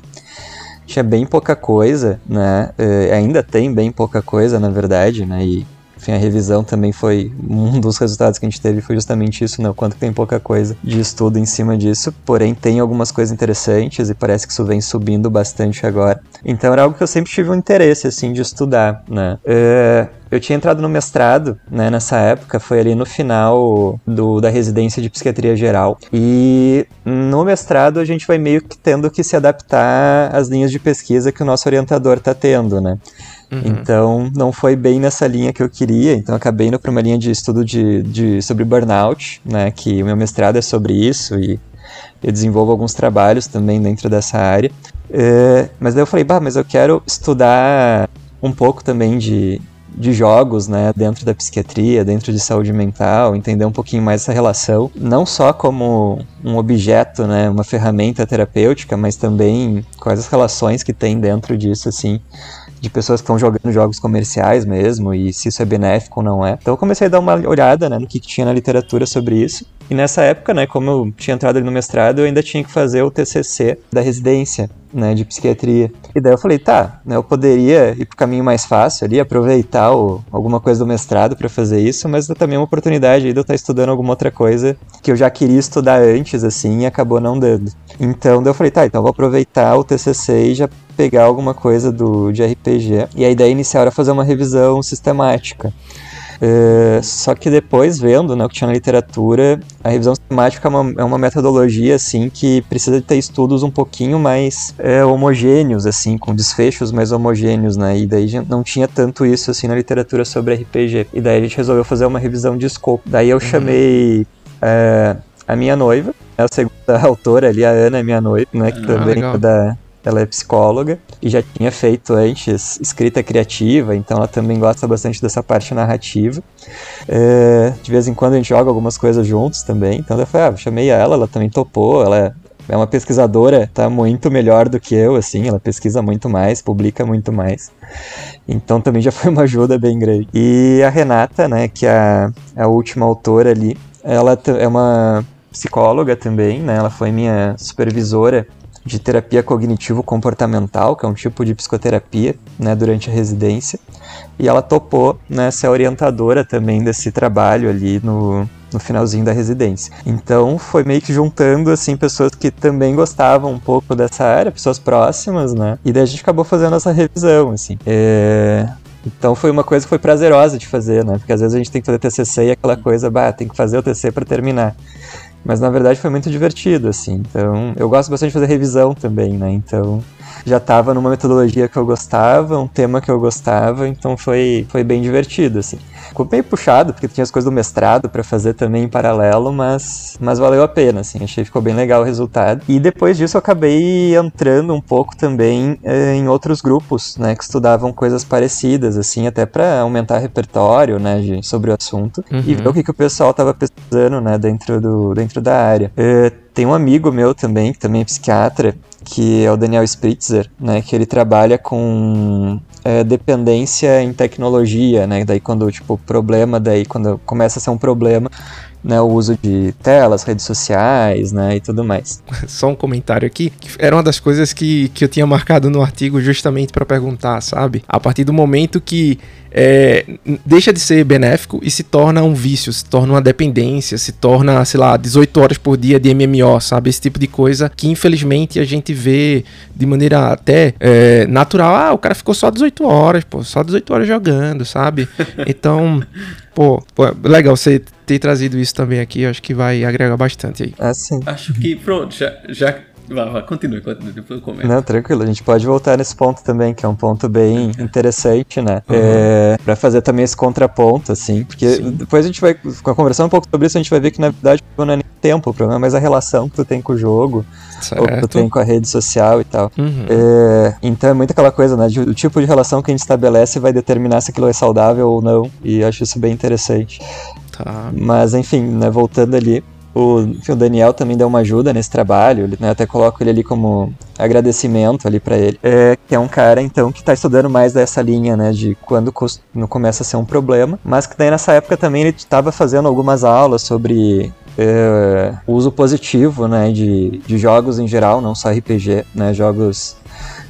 Tinha bem pouca coisa, né? É, ainda tem bem pouca coisa, na verdade, né? E enfim, a revisão também foi um dos resultados que a gente teve foi justamente isso, né? O quanto tem pouca coisa de estudo em cima disso. Porém, tem algumas coisas interessantes e parece que isso vem subindo bastante agora. Então era algo que eu sempre tive um interesse, assim, de estudar, né? É, eu tinha entrado no mestrado, né, nessa época, foi ali no final do, da residência de psiquiatria geral. E no mestrado a gente vai meio que tendo que se adaptar às linhas de pesquisa que o nosso orientador está tendo, né? Uhum. Então, não foi bem nessa linha que eu queria. Então, acabei indo para uma linha de estudo de, de, sobre burnout, né? Que o meu mestrado é sobre isso e eu desenvolvo alguns trabalhos também dentro dessa área. É, mas daí eu falei, bah, mas eu quero estudar um pouco também de, de jogos, né, dentro da psiquiatria, dentro de saúde mental, entender um pouquinho mais essa relação, não só como um objeto, né, uma ferramenta terapêutica, mas também quais as relações que tem dentro disso, assim, de pessoas que estão jogando jogos comerciais mesmo, e se isso é benéfico ou não é. Então eu comecei a dar uma olhada, né, no que, que tinha na literatura sobre isso, e nessa época, né, como eu tinha entrado ali no mestrado, eu ainda tinha que fazer o TCC da residência, né, de psiquiatria. E daí eu falei, tá, né, eu poderia ir pro caminho mais fácil ali, aproveitar o, alguma coisa do mestrado para fazer isso, mas também é uma oportunidade aí de eu estar estudando alguma outra coisa que eu já queria estudar antes, assim, e acabou não dando. Então, daí eu falei, tá, então vou aproveitar o TCC e já pegar alguma coisa do, de RPG. E a ideia inicial era fazer uma revisão sistemática. Uh, só que depois, vendo né, o que tinha na literatura, a revisão sistemática é uma, é uma metodologia assim que precisa ter estudos um pouquinho mais é, homogêneos, assim, com desfechos mais homogêneos, né? E daí não tinha tanto isso assim na literatura sobre RPG. E daí a gente resolveu fazer uma revisão de escopo. Daí eu uhum. chamei é, a minha noiva, a segunda autora ali, a Ana, é minha noiva, né? Que ah, também é da ela é psicóloga e já tinha feito antes escrita criativa, então ela também gosta bastante dessa parte narrativa. É, de vez em quando a gente joga algumas coisas juntos também, então eu falei, ah, chamei ela, ela também topou, ela é uma pesquisadora, tá muito melhor do que eu, assim, ela pesquisa muito mais, publica muito mais. Então também já foi uma ajuda bem grande. E a Renata, né, que é a última autora ali, ela é uma psicóloga também, né, ela foi minha supervisora de terapia cognitivo-comportamental, que é um tipo de psicoterapia, né, durante a residência. E ela topou né, ser orientadora também desse trabalho ali no, no finalzinho da residência. Então foi meio que juntando assim pessoas que também gostavam um pouco dessa área, pessoas próximas, né? E daí a gente acabou fazendo essa revisão, assim. É... Então foi uma coisa que foi prazerosa de fazer, né? Porque às vezes a gente tem que fazer TCC e aquela coisa, bah, tem que fazer o TCC para terminar. Mas na verdade foi muito divertido, assim. Então, eu gosto bastante de fazer revisão também, né? Então, já estava numa metodologia que eu gostava, um tema que eu gostava, então foi, foi bem divertido, assim. Ficou meio puxado, porque tinha as coisas do mestrado para fazer também em paralelo, mas, mas valeu a pena, assim, achei que ficou bem legal o resultado. E depois disso eu acabei entrando um pouco também eh, em outros grupos, né, que estudavam coisas parecidas, assim, até para aumentar repertório, né, de, sobre o assunto, uhum. e ver o que, que o pessoal tava pesquisando, né, dentro, do, dentro da área. Eh, tem um amigo meu também, que também é psiquiatra, que é o Daniel Spritzer, né, que ele trabalha com é, dependência em tecnologia, né, daí quando, tipo, problema, daí quando começa a ser um problema, né, o uso de telas, redes sociais, né, e tudo mais. Só um comentário aqui, que era uma das coisas que, que eu tinha marcado no artigo justamente para perguntar, sabe? A partir do momento que é, deixa de ser benéfico e se torna um vício, se torna uma dependência, se torna, sei lá, 18 horas por dia de MMO, sabe? Esse tipo de coisa que infelizmente a gente vê de maneira até é, natural. Ah, o cara ficou só 18 horas, pô, só 18 horas jogando, sabe? Então, pô, pô legal você ter trazido isso também aqui, acho que vai agregar bastante aí. Ah, sim. Acho que, pronto, já, já Vai, vai, continue, continue, depois eu comento. Não, tranquilo, a gente pode voltar nesse ponto também, que é um ponto bem interessante, né? Uhum. É, pra fazer também esse contraponto, assim, porque Sim. depois a gente vai, conversando um pouco sobre isso, a gente vai ver que na verdade não é nem tempo, o problema é mais a relação que tu tem com o jogo, certo. ou que tu tem com a rede social e tal. Uhum. É, então é muito aquela coisa, né? o tipo de relação que a gente estabelece vai determinar se aquilo é saudável ou não, e acho isso bem interessante. Tá. Mas enfim, né, voltando ali, o, enfim, o Daniel também deu uma ajuda nesse trabalho, ele, né, até coloco ele ali como agradecimento ali para ele, é, que é um cara então que está estudando mais dessa linha, né, de quando não começa a ser um problema, mas que daí nessa época também ele estava fazendo algumas aulas sobre é, uso positivo, né, de, de jogos em geral, não só RPG, né, jogos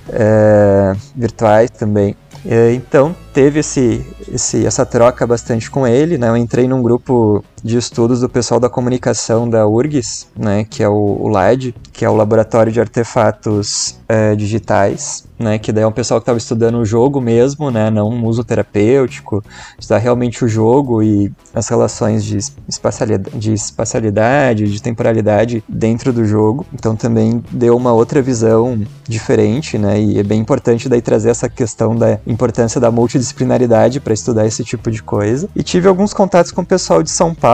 é, virtuais também. É, então teve esse, esse, essa troca bastante com ele, né? Eu entrei num grupo de estudos do pessoal da comunicação da URGS, né? Que é o, o LAD, que é o Laboratório de Artefatos é, Digitais, né? Que daí é um pessoal que estava estudando o jogo mesmo, né? Não um uso terapêutico, estudar realmente o jogo e as relações de espacialidade, de espacialidade, de temporalidade dentro do jogo. Então também deu uma outra visão diferente, né? E é bem importante daí trazer essa questão da importância da multidisciplinaridade para estudar esse tipo de coisa. E tive alguns contatos com o pessoal de São Paulo,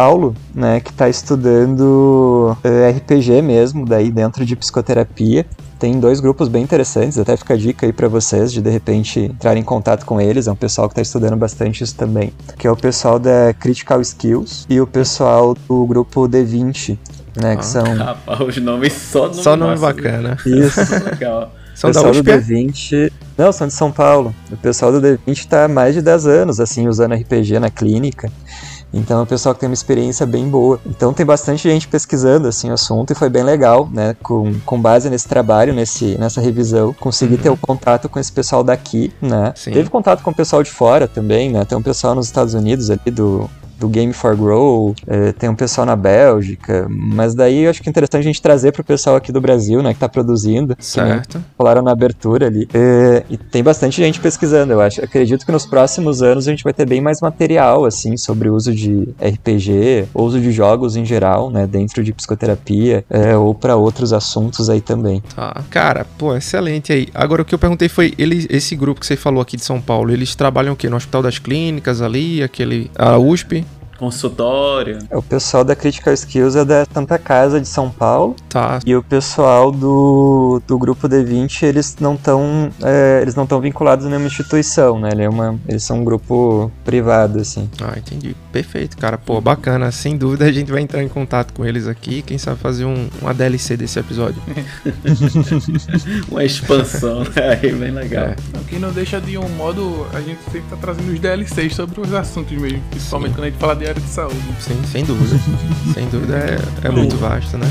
né? Que está estudando uh, RPG mesmo, daí dentro de psicoterapia. Tem dois grupos bem interessantes, até fica a dica aí para vocês de de repente entrar em contato com eles. É um pessoal que está estudando bastante isso também, que é o pessoal da Critical Skills e o pessoal do grupo D20, né, ah, que são Rapaz, os nomes só nome, Só nome massa, bacana. isso. Legal. São o da pessoal do USP? é? D20. Não, são de São Paulo. O pessoal do D20 tá há mais de 10 anos, assim, usando RPG na clínica. Então é um pessoal que tem uma experiência bem boa. Então tem bastante gente pesquisando assim o assunto e foi bem legal, né? Com, com base nesse trabalho, nesse, nessa revisão, consegui ter o contato com esse pessoal daqui, né? Sim. Teve contato com o pessoal de fora também, né? Tem um pessoal nos Estados Unidos ali do, do Game for Grow, eh, tem um pessoal na Bélgica, mas daí eu acho que é interessante a gente trazer pro pessoal aqui do Brasil, né, que tá produzindo, Certo. falaram na abertura ali. É, e tem bastante gente pesquisando, eu acho. Acredito que nos próximos anos a gente vai ter bem mais material, assim, sobre o uso de RPG, ou uso de jogos em geral, né, dentro de psicoterapia, é, ou para outros assuntos aí também. Tá. Cara, pô, excelente aí. Agora o que eu perguntei foi, ele, esse grupo que você falou aqui de São Paulo, eles trabalham o quê? No Hospital das Clínicas ali, aquele. A USP? Consultório. É, O pessoal da Critical Skills é da Santa Casa de São Paulo, Tá. e o pessoal do, do grupo D20, eles não estão eles não estão vinculados a nenhuma instituição, né? Ele é uma, eles são um grupo privado, assim. Ah, entendi. Perfeito, cara. Pô, bacana. Sem dúvida a gente vai entrar em contato com eles aqui. Quem sabe fazer um, uma DLC desse episódio. Uma expansão, né? Aí, bem legal. É. O que não deixa de um modo, a gente sempre tá trazendo os DLCs sobre os assuntos mesmo, principalmente quando a gente fala de área de saúde. Sim, sem dúvida. sem dúvida é, é muito vasto, né?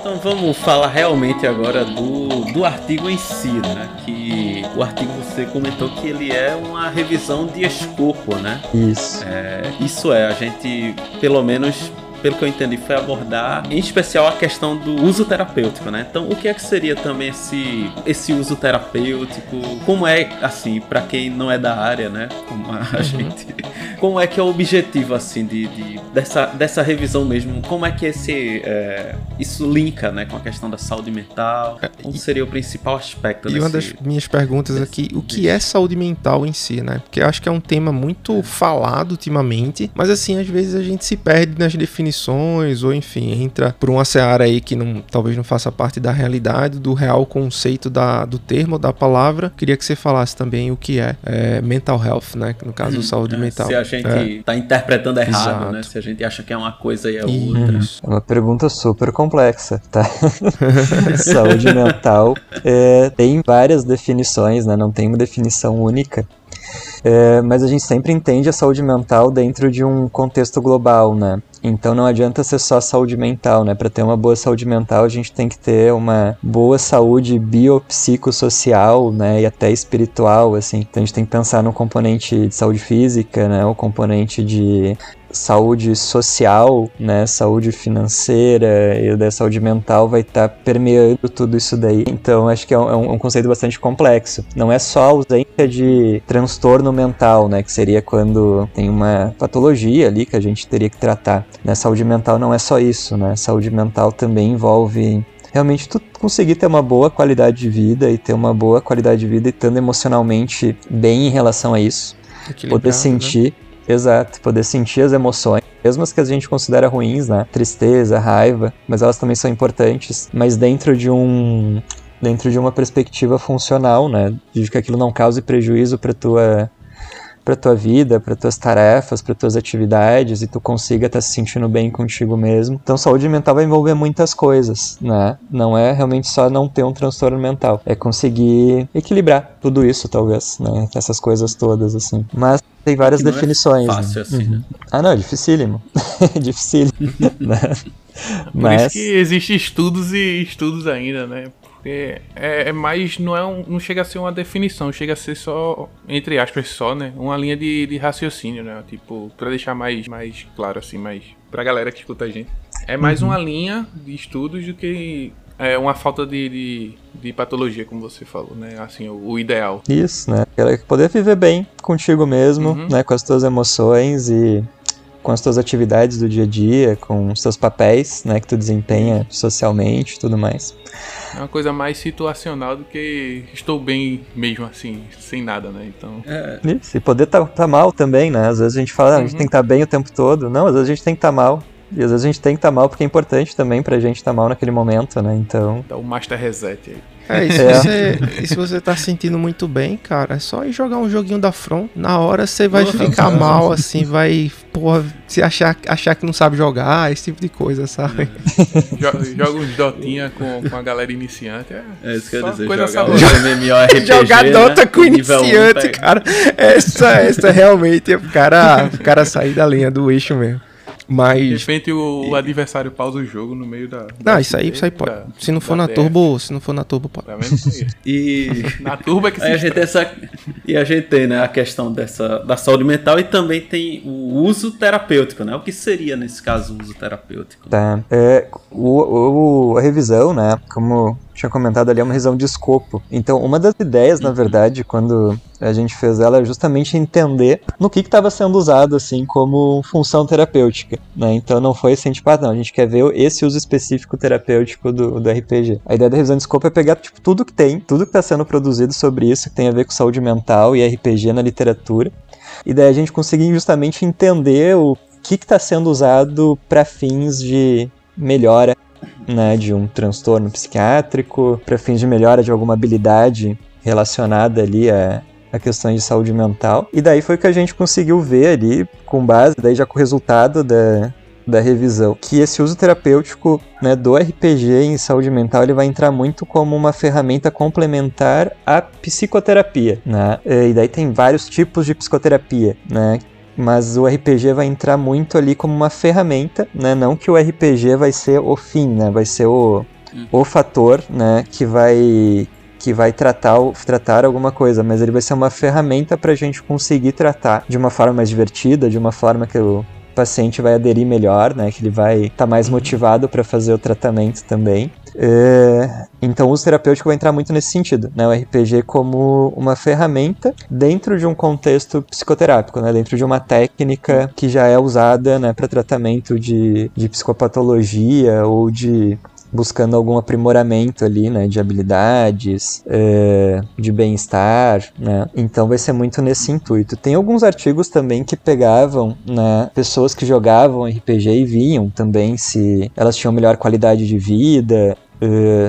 Então vamos falar realmente agora do, do artigo em si, né? Que o artigo você comentou que ele é uma revisão de escopo, né? Isso. É, isso é, a gente, pelo menos, pelo que eu entendi, foi abordar em especial a questão do uso terapêutico, né? Então, o que é que seria também esse, esse uso terapêutico? Como é, assim, para quem não é da área, né? Como a gente. Como é que é o objetivo, assim, de, de- dessa, dessa revisão mesmo? Como é que esse, é, isso linka, né, com a questão da saúde mental? Como seria o principal aspecto E uma das desse... minhas perguntas aqui, o que é saúde mental em si, né? Porque eu acho que é um tema muito falado ultimamente, mas assim, às vezes a gente se perde nas definições, ou enfim, entra por uma seara aí que não, talvez não faça parte da realidade, do real conceito da, do termo, da palavra. Queria que você falasse também o que é, é mental health, né? No caso, saúde É, mental. Se a gente É. tá interpretando errado, Exato. né? Se a gente acha que é uma coisa e é outra. Isso. É uma pergunta super complexa, tá? Saúde mental é, tem várias definições, né? Não tem uma definição única. É, mas a gente sempre entende a saúde mental dentro de um contexto global, né? Então não adianta ser só saúde mental, né? Para ter uma boa saúde mental, a gente tem que ter uma boa saúde biopsicossocial, né? E até espiritual, assim. Então a gente tem que pensar no componente de saúde física, né? O componente de saúde social, né, saúde financeira e da saúde mental vai estar permeando tudo isso daí. Então acho que é um, é um- conceito bastante complexo. Não é só a ausência de transtorno mental, né, que seria quando tem uma patologia ali que a gente teria que tratar. Né, saúde mental não é só isso, né? Saúde mental também envolve realmente tu conseguir ter uma boa qualidade de vida e ter uma boa qualidade de vida e estando emocionalmente bem em relação a isso poder né? Exato, poder sentir as emoções, mesmo as que a gente considera ruins, né? Tristeza, raiva, mas elas também são importantes, mas dentro de um dentro de uma perspectiva funcional, né? De que aquilo não cause prejuízo para tua para tua vida, para tuas tarefas, para tuas atividades e tu consiga estar tá se sentindo bem contigo mesmo. Então, saúde mental vai envolver muitas coisas, né? Não é realmente só não ter um transtorno mental, é conseguir equilibrar tudo isso, talvez, né? Essas coisas todas, assim. Mas tem várias é definições. fácil né? assim, né? Ah, não, é dificílimo. dificílimo. né? Por Mas, isso que existem estudos e estudos ainda, né? Porque é, é mais. Não, é um, não chega a ser uma definição, chega a ser só, entre aspas, só, né? Uma linha de, de raciocínio, né? Tipo, pra deixar mais, mais claro, assim, mais. Pra galera que escuta a gente. É mais uma linha de estudos do que é, uma falta de, de, de patologia, como você falou, né? Assim, o, o ideal. Isso, né? Poder viver bem contigo mesmo, Uhum. né? Com as tuas emoções e com as tuas atividades do dia a dia, com os teus papéis, né? Que tu desempenha socialmente e tudo mais. É uma coisa mais situacional do que estou bem mesmo assim, sem nada, né? Então. É, Isso, e poder tá, tá mal também, né? Às vezes a gente fala, ah, a gente Uhum. tem que estar bem o tempo todo. Não, às vezes a gente tem que estar mal. E às vezes a gente tem que estar mal porque é importante também pra gente estar mal naquele momento, né? Então, Dá o Master Reset aí. É, e se, É. Você, e se você tá sentindo muito bem, cara, é só ir jogar um joguinho da Front. Na hora você vai Porra, ficar cara. mal, assim, vai, porra, se achar, achar que não sabe jogar, esse tipo de coisa, sabe? Jo- Joga uns Dotinha com, com a galera iniciante. É, é isso que eu dizer, coisa jogar MMORPG, Jogar né? Dota com um, iniciante, pega. cara. Essa, essa realmente é o cara, o cara sair da linha do eixo mesmo. De Mas. repente o, o adversário pausa o jogo no meio da. Não, da isso aí, isso aí pode. da- Se não for na TF. turbo, se não for na turbo, pode. Tá? E Na turbo é que se a gente tem essa e a gente tem né, a questão dessa da saúde mental e também tem o uso terapêutico, né? O que seria nesse caso o uso terapêutico? Tá. É, o, o- a revisão, né? Como tinha comentado ali, é uma revisão de escopo. Então, uma das ideias, na verdade, quando a gente fez ela, é justamente entender no que estava sendo usado, assim, como função terapêutica. Né? Então, não foi assim, tipo, ah, não, a gente quer ver esse uso específico terapêutico do, do RPG. A ideia da revisão de escopo é pegar, tipo, tudo que tem, tudo que está sendo produzido sobre isso, que tem a ver com saúde mental e RPG na literatura. E daí a gente conseguir justamente entender o que está sendo usado para fins de melhora né, de um transtorno psiquiátrico, para fins de melhora de alguma habilidade relacionada ali a, a questões de saúde mental. E daí foi que a gente conseguiu ver ali, com base, daí já com o resultado da, da revisão, que esse uso terapêutico né, do RPG em saúde mental ele vai entrar muito como uma ferramenta complementar à psicoterapia. Né? E daí tem vários tipos de psicoterapia, né? Mas o RPG vai entrar muito ali como uma ferramenta, né? Não que o RPG vai ser o fim, né? Vai ser o, o fator, né? Que vai que vai tratar, tratar alguma coisa, mas ele vai ser uma ferramenta para a gente conseguir tratar de uma forma mais divertida, de uma forma que o paciente vai aderir melhor, né? Que ele vai estar mais motivado para fazer o tratamento também. É, então, o uso terapêutico vai entrar muito nesse sentido, né? O RPG como uma ferramenta dentro de um contexto psicoterápico, né? Dentro de uma técnica que já é usada, né, para tratamento de, de psicopatologia ou de buscando algum aprimoramento ali, né, de habilidades, é, de bem-estar, né, então vai ser muito nesse intuito. Tem alguns artigos também que pegavam, né, pessoas que jogavam RPG e viam também se elas tinham melhor qualidade de vida,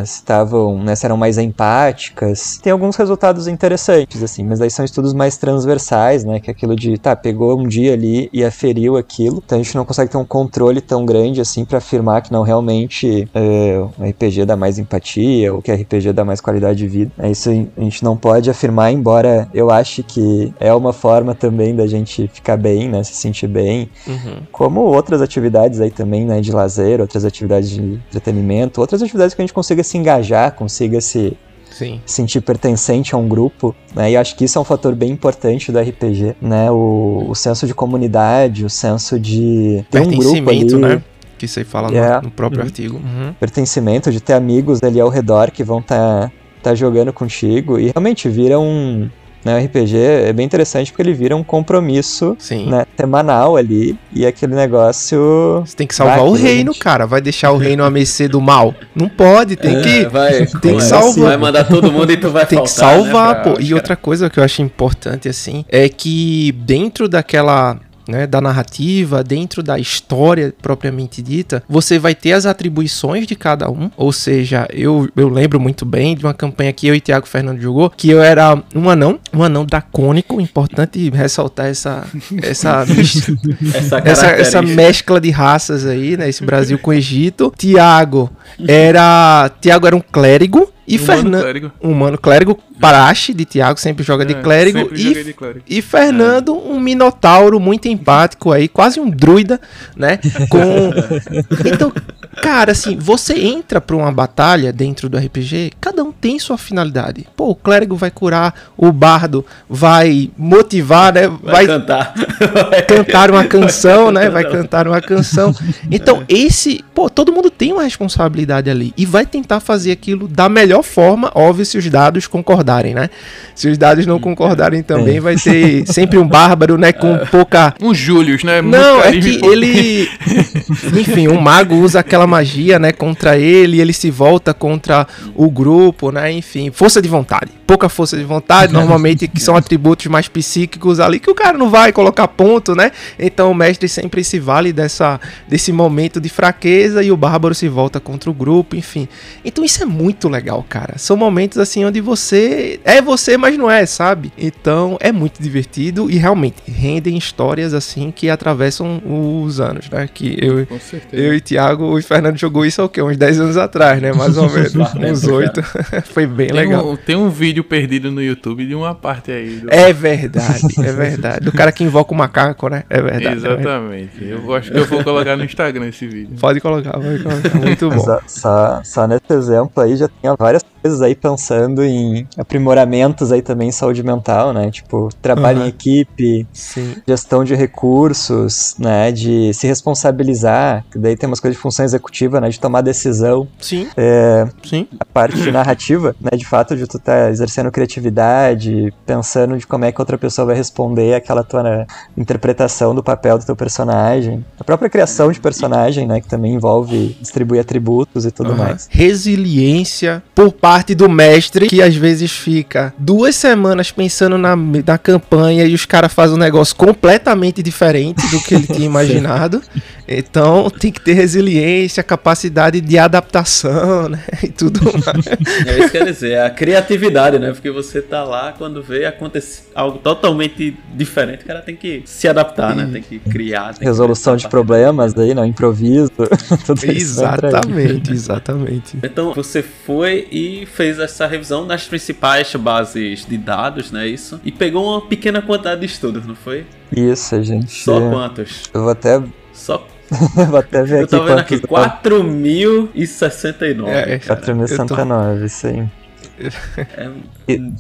se estavam, né, se eram mais empáticas. Tem alguns resultados interessantes, assim, mas daí são estudos mais transversais, né, que é aquilo de, tá, pegou um dia ali e aferiu aquilo, então a gente não consegue ter um controle tão grande, assim, para afirmar que não realmente eh, o RPG dá mais empatia ou que o RPG dá mais qualidade de vida. É isso a gente não pode afirmar, embora eu ache que é uma forma também da gente ficar bem, né, se sentir bem, Uhum. como outras atividades aí também, né, de lazer, outras atividades de entretenimento, outras atividades que a gente consiga se engajar, consiga se Sim. sentir pertencente a um grupo, né, e acho que isso é um fator bem importante do RPG, né, o, o senso de comunidade, o senso de ter um grupo ali, Pertencimento, né? Que você fala no- Yeah. no, próprio Uhum. artigo. Uhum. pertencimento, de ter amigos ali ao redor que vão estar tá, jogando contigo, e realmente vira um... Né, o RPG é bem interessante porque ele vira um compromisso Sim. né, semanal ali, e aquele negócio Você tem que salvar o reino, gente. cara. Vai deixar o reino à mercê do mal? Não pode, tem É, que. vai, tem que salvar. Vai mandar todo mundo e tu vai Tem que faltar, salvar, né, pô. E outra coisa que eu acho importante, assim, é que dentro daquela. Né, da narrativa, dentro da história propriamente dita, você vai ter as atribuições de cada um. Ou seja, eu, eu lembro muito bem de uma campanha que eu e Thiago Fernando jogou, que eu era um anão, um anão dracônico, importante ressaltar essa essa essa, essa, essa mescla de raças aí, né, esse Brasil com Egito. Tiago era Tiago era um clérigo e Humano Fernando. clérigo. Humano clérigo, Parache de Tiago, sempre joga de É, clérigo. sempre E, de clérigo. e Fernando, um minotauro muito empático aí, quase um druida, né? Com. Então, cara, assim, você entra pra uma batalha dentro do RPG, cada um tem sua finalidade. Pô, o clérigo vai curar, o bardo vai motivar, né? Vai, Vai cantar. cantar uma canção, né? Vai cantar uma canção. Então, esse, pô, todo mundo tem uma responsabilidade ali e vai tentar fazer aquilo da melhor forma, óbvio, se os dados concordarem, né? Se os dados não concordarem também, É. vai ter sempre um bárbaro, né, com pouca Um Július, né? Muito não, é que pouco- ele. Enfim, um mago usa aquela magia, né, contra ele, ele se volta contra o grupo, né? Enfim, força de vontade. Pouca força de vontade, normalmente que são atributos mais psíquicos ali, que o cara não vai colocar ponto, né? Então o mestre sempre se vale dessa, desse momento de fraqueza e o bárbaro se volta contra o grupo, enfim. Então isso é muito legal, cara. São momentos assim onde você é você, mas não é, sabe? Então é muito divertido e realmente rendem histórias assim que atravessam os anos, né? Que eu, eu e Thiago, o Fernando jogou isso há o quê? Uns 10 anos atrás, né? Mais ou menos. Uns já. 8. Foi bem Tem legal. um, tem um vídeo perdido no YouTube de uma parte aí. do- É verdade, é verdade. Do cara que invoca o macaco, né? É verdade. é verdade. Exatamente. Eu acho que eu vou colocar no Instagram esse vídeo. Pode colocar, pode colocar. Muito bom. Só, só, só nesse exemplo aí já tinha várias coisas aí pensando em aprimoramentos aí também em saúde mental, né? Tipo, trabalho Aham. em equipe, Sim. gestão de recursos, né? De se responsabilizar, que daí tem umas coisas de função executiva, né? De tomar decisão. Sim, É, sim. a parte narrativa, né? De fato, de tu tá exercendo criatividade, pensando de como é que outra pessoa vai responder aquela tua né, interpretação do papel do teu personagem. A própria criação de personagem, né? Que também envolve distribuir atributos e tudo Aham. mais. Resiliência por parte do mestre, que às vezes fica duas semanas pensando na, na campanha e os caras fazem um negócio completamente diferente do que ele tinha imaginado. Então tem que ter resiliência, capacidade de adaptação, né? E tudo mais. É isso que quer dizer, é a criatividade, né? Porque você tá lá quando vê acontecer algo totalmente diferente, o cara tem que se adaptar, né? Tem que criar. tem que Resolução ver de parte. problemas daí, não, improviso. tudo aí. Exatamente, exatamente. Então você foi e fez essa revisão nas principais bases de dados, né? Isso. E pegou uma pequena quantidade de estudos, não foi? Isso, gente. Só quantos? Eu vou até, Só. vou até ver Eu aqui tava vendo aqui, quantos. 4.069. É, cara, eu tô- 4.069, isso aí. É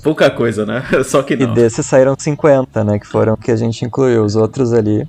pouca coisa, né? Só que E não. desses saíram 50, né? Que foram que a gente incluiu. Os outros ali.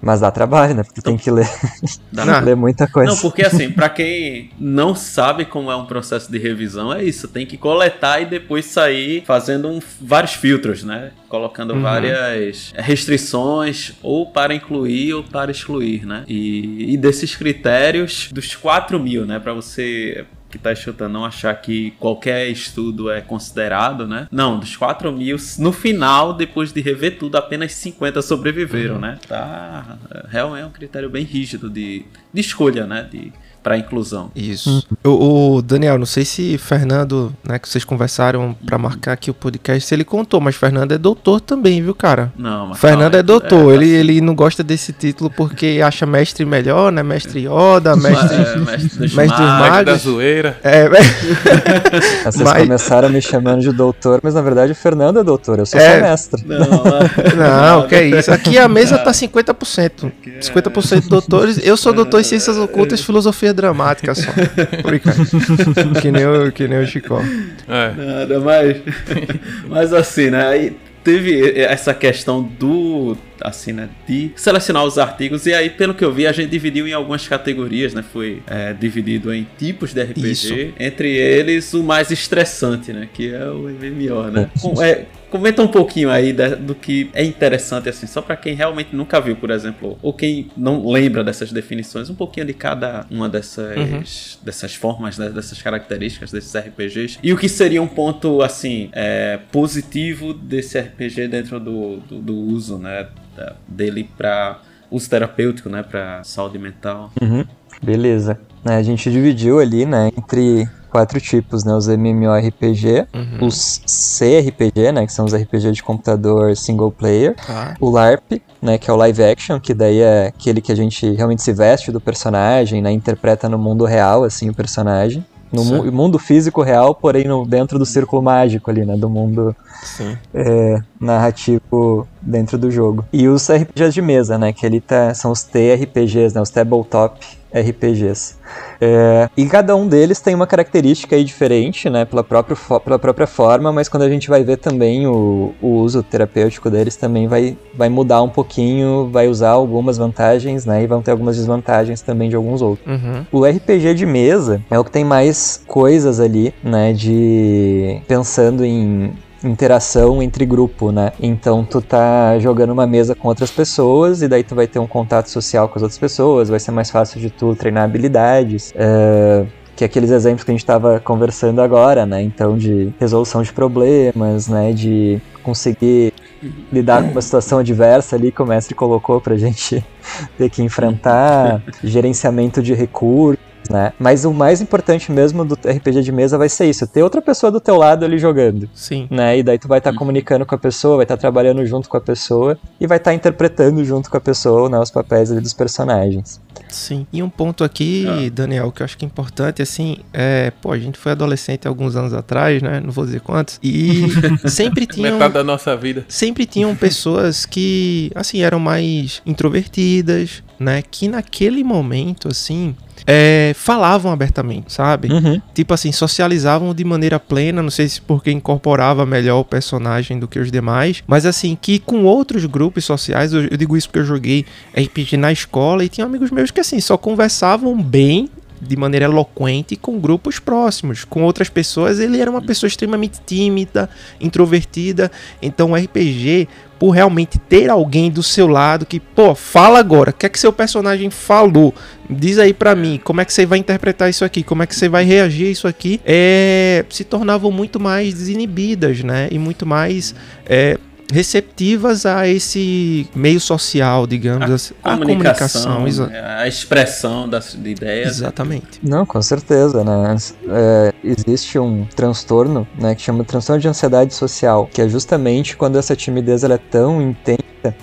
Mas dá trabalho, né? Porque tem que ler, ler muita coisa. Não, porque assim, pra quem não sabe como é um processo de revisão, é isso. Tem que coletar e depois sair fazendo um- vários filtros, né? Colocando Uhum. várias restrições, ou para incluir ou para excluir, né? E, e desses critérios, dos 4 mil, né? Pra você que tá chutando não achar que qualquer estudo é considerado, né? Não, dos 4 mil, no final, depois de rever tudo, apenas 50 sobreviveram, Uhum. né? Tá, realmente é um critério bem rígido de, de escolha, né? De, para inclusão. Isso. O, o Daniel, não sei se Fernando, né, que vocês conversaram pra marcar aqui o podcast, se ele contou, mas Fernando é doutor também, viu, cara? Não, mas Fernando calma, é doutor, é, ele, ele não gosta desse título porque acha mestre melhor, né? Mestre Yoda, mestre. é, mestre dos mestre dos magos. magos. da zoeira. É, Vocês mas- começaram me chamando de doutor, mas na verdade o Fernando é doutor, eu sou É. só mestre. Não, mas- não, que é isso. Aqui a mesa tá 50%. 50% doutores. Eu sou doutor em ciências ocultas e filosofia dramática só. Que, nem o, que nem o Chicó. É. Nada, mas. Mas assim, né? Aí teve essa questão do. Assim, né? De selecionar os artigos. E aí, pelo que eu vi, a gente dividiu em algumas categorias, né? Foi é, dividido em tipos de RPG. Isso. Entre eles, o mais estressante, né? Que é o MMO, né? Com- é, Comenta um pouquinho aí da- do que é interessante, assim, só pra quem realmente nunca viu, por exemplo, ou quem não lembra dessas definições, um pouquinho de cada uma dessas, Uhum. dessas formas, né, dessas características desses RPGs. E o que seria um ponto, assim, é, positivo desse RPG dentro do, do, do uso, né? Da- dele para uso terapêutico, né, para saúde mental. Uhum. Beleza. Né, a gente dividiu ali, né, entre quatro tipos, né, os MMORPG, Uhum. os CRPG, né, que são os RPG de computador single player, Tá. o LARP, né, que é o live action, que daí é aquele que a gente realmente se veste do personagem, né, interpreta no mundo real, assim, o personagem. No mu- mundo físico real, porém no, dentro do círculo mágico ali, né, do mundo é, narrativo dentro do jogo. E os RPGs de mesa, né? Que ele tá, são os TRPGs, né? Os Tabletop RPGs. É, e cada um deles tem uma característica aí diferente, né? Pela própria, pela própria forma, mas quando a gente vai ver também o, o uso terapêutico deles também vai, vai mudar um pouquinho, vai usar algumas vantagens, né? E vão ter algumas desvantagens também de alguns outros. Uhum. O RPG de mesa é o que tem mais coisas ali, né, de pensando em interação entre grupo, né? Então tu tá jogando uma mesa com outras pessoas e daí tu vai ter um contato social com as outras pessoas, vai ser mais fácil de tu treinar habilidades. é, que é aqueles exemplos que a gente estava conversando agora, né? Então, de resolução de problemas, né? De conseguir lidar com uma situação adversa ali que o mestre colocou pra gente ter que enfrentar, gerenciamento de recursos, né? Mas o mais importante mesmo do RPG de mesa vai ser isso, ter outra pessoa do teu lado ali jogando, Sim. né? E daí tu vai estar comunicando com a pessoa, vai estar trabalhando junto com a pessoa e vai estar interpretando junto com a pessoa, né, os papéis ali dos personagens. Sim. E um ponto aqui, Ah. Daniel, que eu acho que é importante, assim, é, pô, a gente foi adolescente alguns anos atrás, né? Não vou dizer quantos. E sempre tinham. Metade da nossa vida. sempre tinham pessoas que, assim, eram mais introvertidas, né? Que naquele momento, assim, é, falavam abertamente, sabe? Uhum. Tipo assim, socializavam de maneira plena, não sei se porque incorporava melhor o personagem do que os demais, mas assim, que com outros grupos sociais, eu, eu digo isso porque eu joguei RPG na escola e tinha amigos meus que assim, só conversavam bem de maneira eloquente com grupos próximos, com outras pessoas, ele era uma pessoa extremamente tímida, introvertida, então o RPG por realmente ter alguém do seu lado que, pô, fala agora, o que é que seu personagem falou? Diz aí pra mim, como é que você vai interpretar isso aqui? Como é que você vai reagir a isso aqui? É, se tornavam muito mais desinibidas, né? E muito mais é, receptivas a esse meio social, digamos assim. A comunicação, exa- né, a expressão das de ideias. Exatamente. Não, com certeza, né? É, existe um transtorno, né, que chama transtorno de ansiedade social, que é justamente quando essa timidez ela é tão intensa,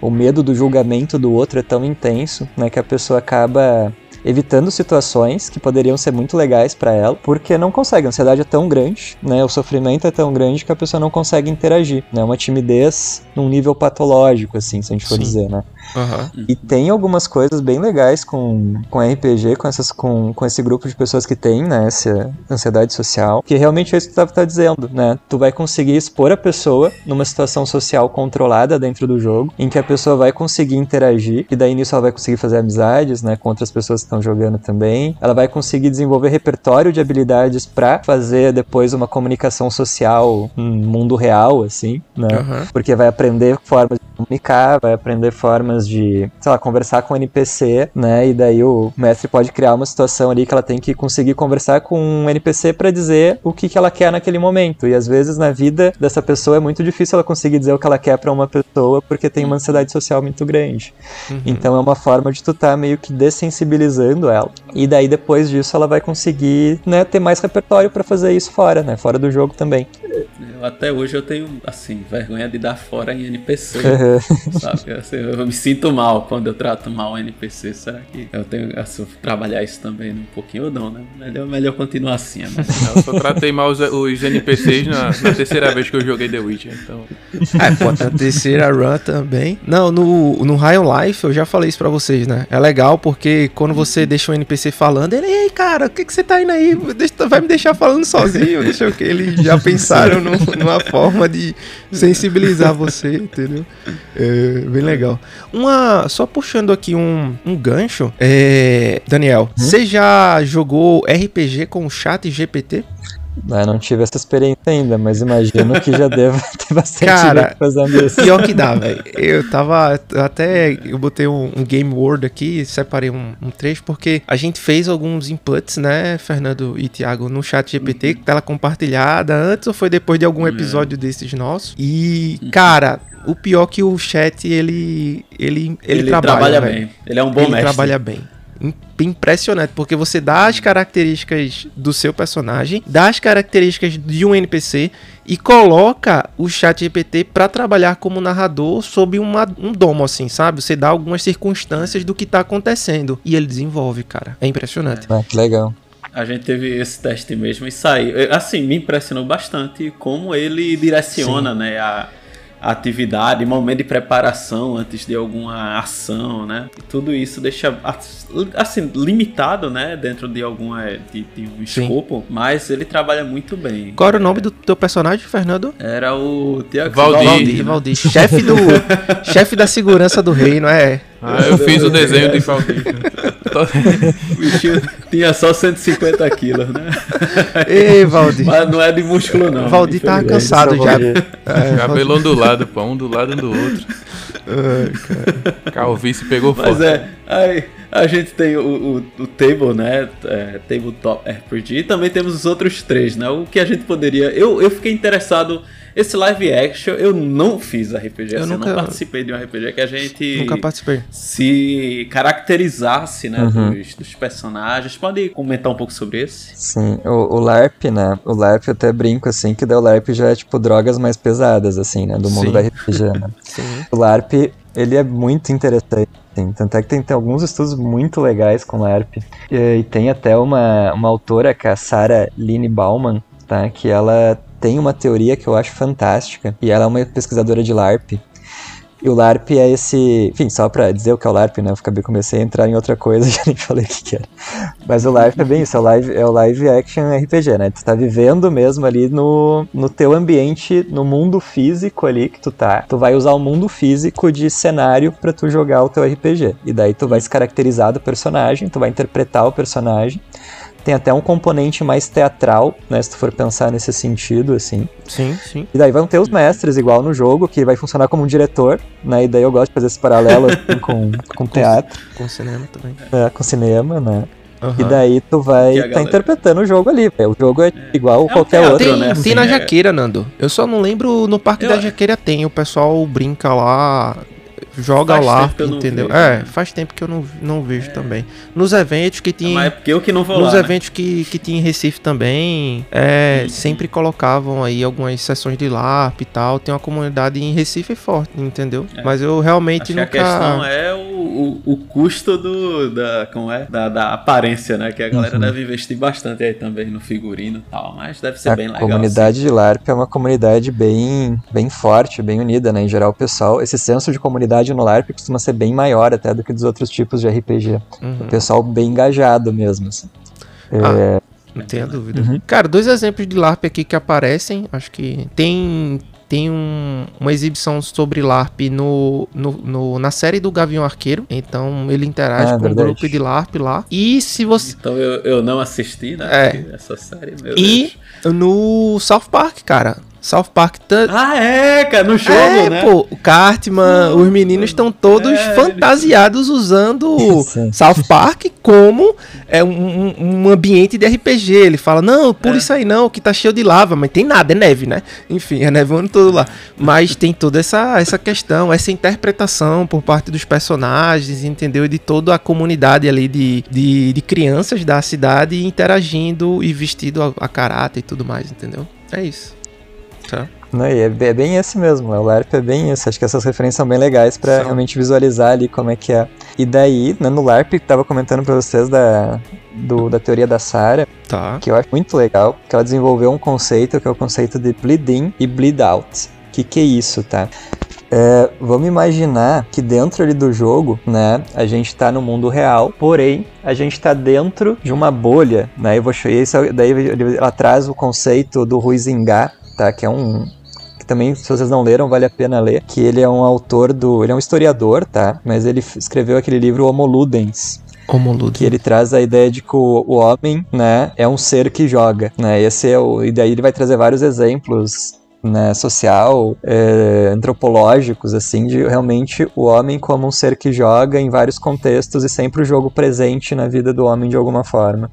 o medo do julgamento do outro é tão intenso, né, que a pessoa acaba evitando situações que poderiam ser muito legais para ela, porque não consegue. A ansiedade é tão grande, né? O sofrimento é tão grande que a pessoa não consegue interagir, né? Uma timidez num nível patológico, assim, se a gente for Sim. dizer, né? Aham. E tem algumas coisas bem legais com, com RPG, com, essas, com, com esse grupo de pessoas que tem, né, essa ansiedade social, que realmente é isso que tu tá, tá dizendo, né? Tu vai conseguir expor a pessoa numa situação social controlada dentro do jogo, em que a pessoa vai conseguir interagir, e daí nisso ela vai conseguir fazer amizades, né, com outras pessoas que estão jogando também. Ela vai conseguir desenvolver repertório de habilidades pra fazer depois uma comunicação social no mundo real, assim, né? Aham. Porque vai aprender formas de comunicar, vai aprender formas de, sei lá, conversar com o NPC, né? E daí o mestre pode criar uma situação ali que ela tem que conseguir conversar com um NPC pra dizer o que, que ela quer naquele momento. E às vezes na vida dessa pessoa é muito difícil ela conseguir dizer o que ela quer pra uma pessoa porque tem uma ansiedade social muito grande. Uhum. Então é uma forma de tu tá meio que dessensibilizando ela. E daí depois disso ela vai conseguir, né, ter mais repertório pra fazer isso fora, né? Fora do jogo também. Eu, até hoje eu tenho, assim, vergonha de dar fora em NPC. sabe? Assim, eu me sinto mal quando eu trato mal o NPC. Será que eu tenho assim, trabalhar isso também um pouquinho ou não, né? Melhor, melhor continuar assim, é. Eu só tratei mal os, os NPCs na, na terceira vez que eu joguei The Witcher, então. É, pô, a terceira run também. Não, no, no High on Life eu já falei isso pra vocês, né? É legal porque quando você deixa um NPC falando, ele, ei, cara, o que, que você tá indo aí? Vai me deixar falando sozinho, deixa o que. Eles já pensaram no- numa forma de sensibilizar você, entendeu? É, bem legal. Uma. Só puxando aqui um, um gancho, é, Daniel, você já jogou RPG com o chat GPT? Eu não tive essa experiência ainda, mas imagino que já deva ter bastante Cara, gente fazendo isso. Pior que dá, velho. Eu tava. Até eu botei um, um Game Word aqui, separei um, um trecho, porque a gente fez alguns inputs, né, Fernando e Thiago, no chat GPT, Uhum. tela compartilhada, antes ou foi depois de É. algum episódio desses nossos. E, Uhum. cara. O pior é que o chat, ele. Ele, ele, Ele, trabalha, trabalha, bem. Ele é um bom ele mestre. trabalha bem. Im- Impressionante, porque você dá as características do seu personagem, dá as características de um NPC e coloca o chat GPT pra trabalhar como narrador sob uma, um domo, assim, sabe? Você dá algumas circunstâncias do que tá acontecendo e ele desenvolve, cara. É impressionante. Ah, que legal. A gente teve esse teste mesmo e saiu. Assim, me impressionou bastante como ele direciona, né, a, a atividade, momento de preparação antes de alguma ação, né? E tudo isso deixa assim limitado, né, dentro de alguma de, de um Sim. escopo, mas ele trabalha muito bem. Qual era o nome do teu personagem, Fernando? Era o Tiago Valdir. Valdir, Valdir. Chefe do. chefe da segurança do reino, é. Ah, eu fiz o desenho de Valdir. O bichinho tinha só 150 quilos, né? Ei, Valdir. Mas não é de músculo, não. Valdir tava infelizmente. cansado é já. Valdir. É, Valdir- Cabelo ondulado, pô. Um do lado um do outro. Calvície pegou Mas fogo. é, aí a gente tem o, o, o Table, né? É, Tabletop RPG. E também temos os outros três, né? O que a gente poderia. Eu, eu fiquei interessado. Esse live action, eu não fiz RPG, Eu assim, eu nunca- não participei de um RPG que a gente Nunca participei. se caracterizasse, né, Uhum. dos, dos personagens. Pode comentar um pouco sobre esse? Sim, o, o LARP, né? O LARP eu até brinco assim, que o LARP já é tipo drogas mais pesadas, assim, né? Do mundo Sim. da RPG, né? Sim. O LARP, ele é muito interessante. Assim, tanto é que tem, tem alguns estudos muito legais com LARP. E, e tem até uma, uma autora, que é a Sarah Line Bauman, tá? Que ela tem uma teoria que eu acho fantástica. E ela é uma pesquisadora de LARP. E o LARP é esse. Enfim, só pra dizer o que é o LARP, né? Eu acabei, comecei a entrar em outra coisa já nem falei o que, que era. Mas o LARP é bem isso, é o live, é o live action RPG, né? Tu tá vivendo mesmo ali no, no teu ambiente, no mundo físico ali que tu tá. Tu vai usar o mundo físico de cenário pra tu jogar o teu RPG. E daí tu vai se caracterizar do personagem, tu vai interpretar o personagem. Tem até um componente mais teatral, né? Se tu for pensar nesse sentido, assim. Sim, sim. E daí vão ter os mestres, igual no jogo, que vai funcionar como um diretor, né? E daí eu gosto de fazer esse paralelo assim, com, com teatro, Com cinema também. né, com cinema, né? E Aham. daí tu vai tá galera- interpretando o jogo ali. velho. O jogo é igual É qualquer teatro, outro. Tem, né, tem assim, na é- Jaqueira, Nando. Eu só não lembro. No Parque Eu- da Jaqueira tem. O pessoal brinca lá, joga Faz lá, entendeu? vejo, é, né? faz tempo que eu não, não vejo também. Nos eventos que tinha. Mas é porque eu que não vou Nos lá, né? eventos que, que tinha em Recife também, é, sempre colocavam aí algumas sessões de LARP e tal. Tem uma comunidade em Recife forte, entendeu? É. Mas eu realmente Acho que a nunca. questão é o, o, o custo do, da, como é? Da, da aparência, né? Que a galera Uhum. deve investir bastante aí também no figurino e tal. Mas deve ser A bem legal. assim. comunidade de LARP é uma comunidade bem, bem forte, bem unida, né? Em geral, o pessoal, esse senso de comunidade no LARP costuma ser bem maior até do que dos outros tipos de RPG. Uhum. O pessoal bem engajado mesmo, assim. Ah, É, Não tenha dúvida. Uhum. Cara, dois exemplos de LARP aqui que aparecem. Acho que tem. Tem um- uma exibição sobre LARP no, no, no- na série do Gavião Arqueiro. Então ele interage Ah, com verdade. um grupo de LARP lá. E se você. Então eu, eu não assisti, né? É. Essa série, meu E Deus. no South Park, cara. South Park tá, Ah, é, cara, no jogo, é, né? pô, o Cartman, os meninos estão todos É, fantasiados usando Sim. South Park como é um, um- um ambiente de RPG. Ele fala, não, pula É. isso aí não, que tá cheio de lava, mas tem nada, é neve, né? Enfim, é nevando todo lá. Mas tem toda essa, essa questão, essa interpretação por parte dos personagens, entendeu? E de toda a comunidade ali de, de, de crianças da cidade interagindo e vestido a, a caráter e tudo mais, entendeu? É isso. Tá. Não, e é, é bem esse mesmo, o LARP é bem isso. Acho que essas referências são bem legais São. realmente visualizar ali como é que é. E daí, né, no LARP, que tava comentando pra vocês da, do- da teoria da Sarah, Tá. que eu acho muito legal, que ela desenvolveu um conceito que é o conceito de bleed in e bleed out. O que, que é isso, tá? É, vamos imaginar que dentro ali do jogo, né, a gente tá no mundo real, porém a gente tá dentro de uma bolha, né? Eu vou isso, é- daí ele- ela traz o conceito do Huizinga, tá? Que é um que também, se vocês não leram, vale a pena ler. Que ele é um autor do. Ele é um historiador, tá? Mas ele escreveu aquele livro Homo Ludens. Que ele traz a ideia de que o, o homem, né, é um ser que joga, né? Esse é o, e daí ele vai trazer vários exemplos né, social, é, antropológicos, assim, de realmente o homem como um ser que joga em vários contextos e sempre o jogo presente na vida do homem de alguma forma.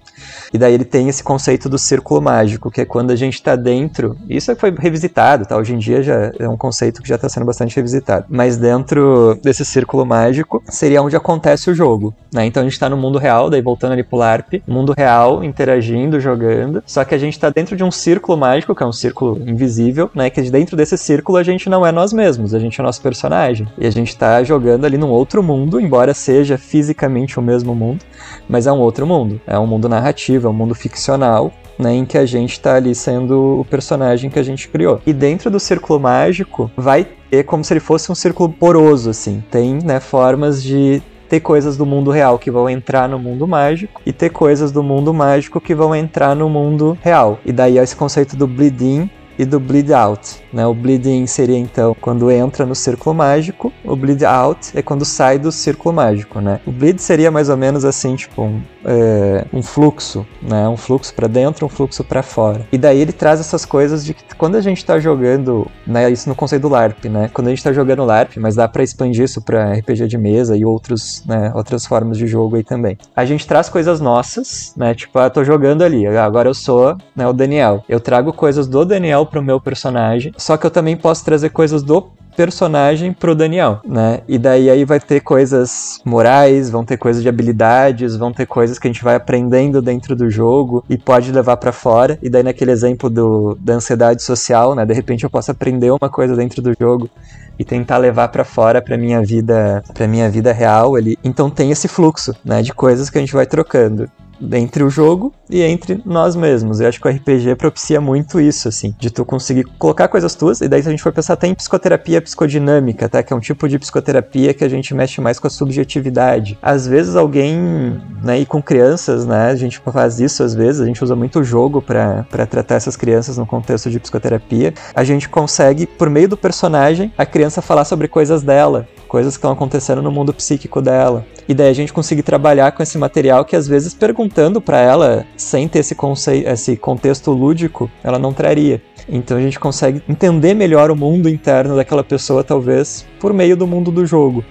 E daí ele tem esse conceito do círculo mágico, que é quando a gente está dentro. Isso é foi revisitado, tá? Hoje em dia já é um conceito que já está sendo bastante revisitado. Mas dentro desse círculo mágico seria onde acontece o jogo, né? Então a gente está no mundo real, daí voltando ali pro LARP, mundo real, interagindo, jogando. Só que a gente está dentro de um círculo mágico, que é um círculo invisível, né? Que dentro desse círculo a gente não é nós mesmos, a gente é nosso personagem. E a gente tá jogando ali num outro mundo, embora seja fisicamente o mesmo mundo, mas é um outro mundo. É um mundo narrativo, é um mundo ficcional, né, em que a gente tá ali sendo o personagem que a gente criou. E dentro do círculo mágico vai ter como se ele fosse um círculo poroso, assim. Tem, né, formas de ter coisas do mundo real que vão entrar no mundo mágico e ter coisas do mundo mágico que vão entrar no mundo real. E daí esse conceito do bleed-in e do bleed out. Né? O bleed in seria então quando entra no círculo mágico, o bleed out é quando sai do círculo mágico. Né? O bleed seria mais ou menos assim, tipo um, é, um fluxo, né? um fluxo para dentro, um fluxo para fora. E daí ele traz essas coisas de que quando a gente está jogando, né? isso no conceito do LARP, né? quando a gente está jogando LARP, mas dá para expandir isso para RPG de mesa e outros, né? outras formas de jogo aí também. A gente traz coisas nossas, né? tipo, ah, tô jogando ali, agora eu sou né, o Daniel. Eu trago coisas do Daniel pro meu personagem, só que eu também posso trazer coisas do personagem pro Daniel, né? E daí aí vai ter coisas morais, vão ter coisas de habilidades, vão ter coisas que a gente vai aprendendo dentro do jogo e pode levar para fora. E daí naquele exemplo do, da ansiedade social, né? De repente eu posso aprender uma coisa dentro do jogo e tentar levar para fora para minha vida, para minha vida real ali. Então tem esse fluxo, né, de coisas que a gente vai trocando entre o jogo e entre nós mesmos. Eu acho que o RPG propicia muito isso, assim, de tu conseguir colocar coisas tuas, e daí se a gente for pensar até em psicoterapia psicodinâmica, tá? Que é um tipo de psicoterapia que a gente mexe mais com a subjetividade. Às vezes alguém, né, e com crianças, né, a gente faz isso às vezes, a gente usa muito o jogo para tratar essas crianças no contexto de psicoterapia. A gente consegue, por meio do personagem, a criança falar sobre coisas dela, coisas que estão acontecendo no mundo psíquico dela. E daí a gente conseguir trabalhar com esse material que às vezes perguntando para ela, sem ter esse, conceito, esse contexto lúdico, ela não traria. Então a gente consegue entender melhor o mundo interno daquela pessoa, talvez, por meio do mundo do jogo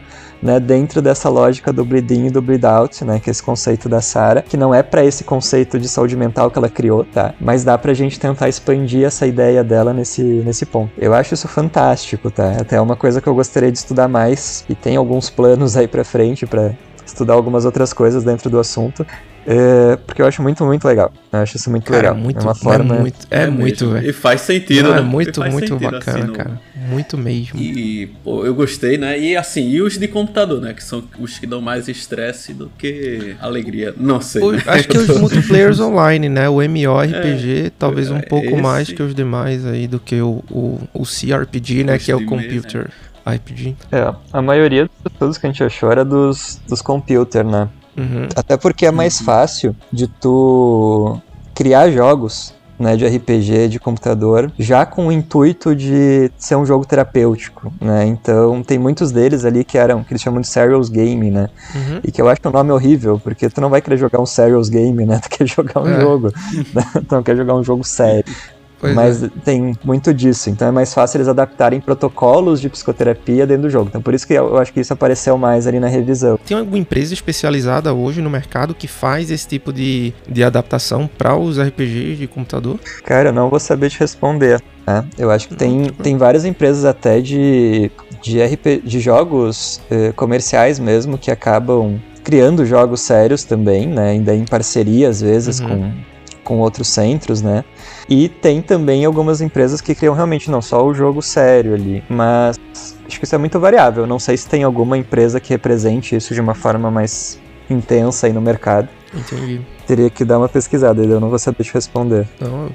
né, dentro dessa lógica do bleed in e do bleed out, né, que é esse conceito da Sara, que não é para esse conceito de saúde mental que ela criou, tá? Mas dá pra gente tentar expandir essa ideia dela nesse, nesse ponto. Eu acho isso fantástico, tá? Até é uma coisa que eu gostaria de estudar mais e tem alguns planos aí para frente para estudar algumas outras coisas dentro do assunto. É, porque eu acho muito, muito legal. Eu acho isso muito cara, legal. Muito, é uma forma. É muito, é, É muito mesmo. velho. E faz sentido, Não, né? É muito, muito bacana, assim, no- cara. Muito mesmo. E, pô, eu gostei, né? E assim, e os de computador, né? Que são os que dão mais estresse do que alegria. Não sei. O- né? Acho que os multiplayers online, né? O MMORPG, talvez um é, pouco esse- mais que os demais aí do que o, o, o CRPG, né? Os Que é o de mesa, Computer RPG. É, a maioria dos estudos que a gente achou era dos, dos computer, né? Uhum. Até porque é mais fácil de tu criar jogos né, de RPG de computador já com o intuito de ser um jogo terapêutico, né? Então tem muitos deles ali que eram que eles chamam de serials game, né? Uhum. E que eu acho que o nome é horrível, porque tu não vai querer jogar um serials game, né? Tu quer jogar um É. jogo, né? tu não quer jogar um jogo sério. Pois Mas é. tem muito disso, então é mais fácil eles adaptarem protocolos de psicoterapia dentro do jogo. Então por isso que eu acho que isso apareceu mais ali na revisão. Tem alguma empresa especializada hoje no mercado que faz esse tipo de, de adaptação para os RPGs de computador? Cara, eu não vou saber te responder. né? Eu acho que tem, tem várias empresas até de, de, RP, de jogos eh, comerciais mesmo que acabam criando jogos sérios também, né? Ainda em parceria às vezes Uhum. com, com outros centros, né? E tem também algumas empresas que criam realmente não só o jogo sério ali, mas acho que isso é muito variável. Não sei se tem alguma empresa que represente isso de uma forma mais intensa aí no mercado. Entendi. Teria que dar uma pesquisada, eu não vou saber te responder.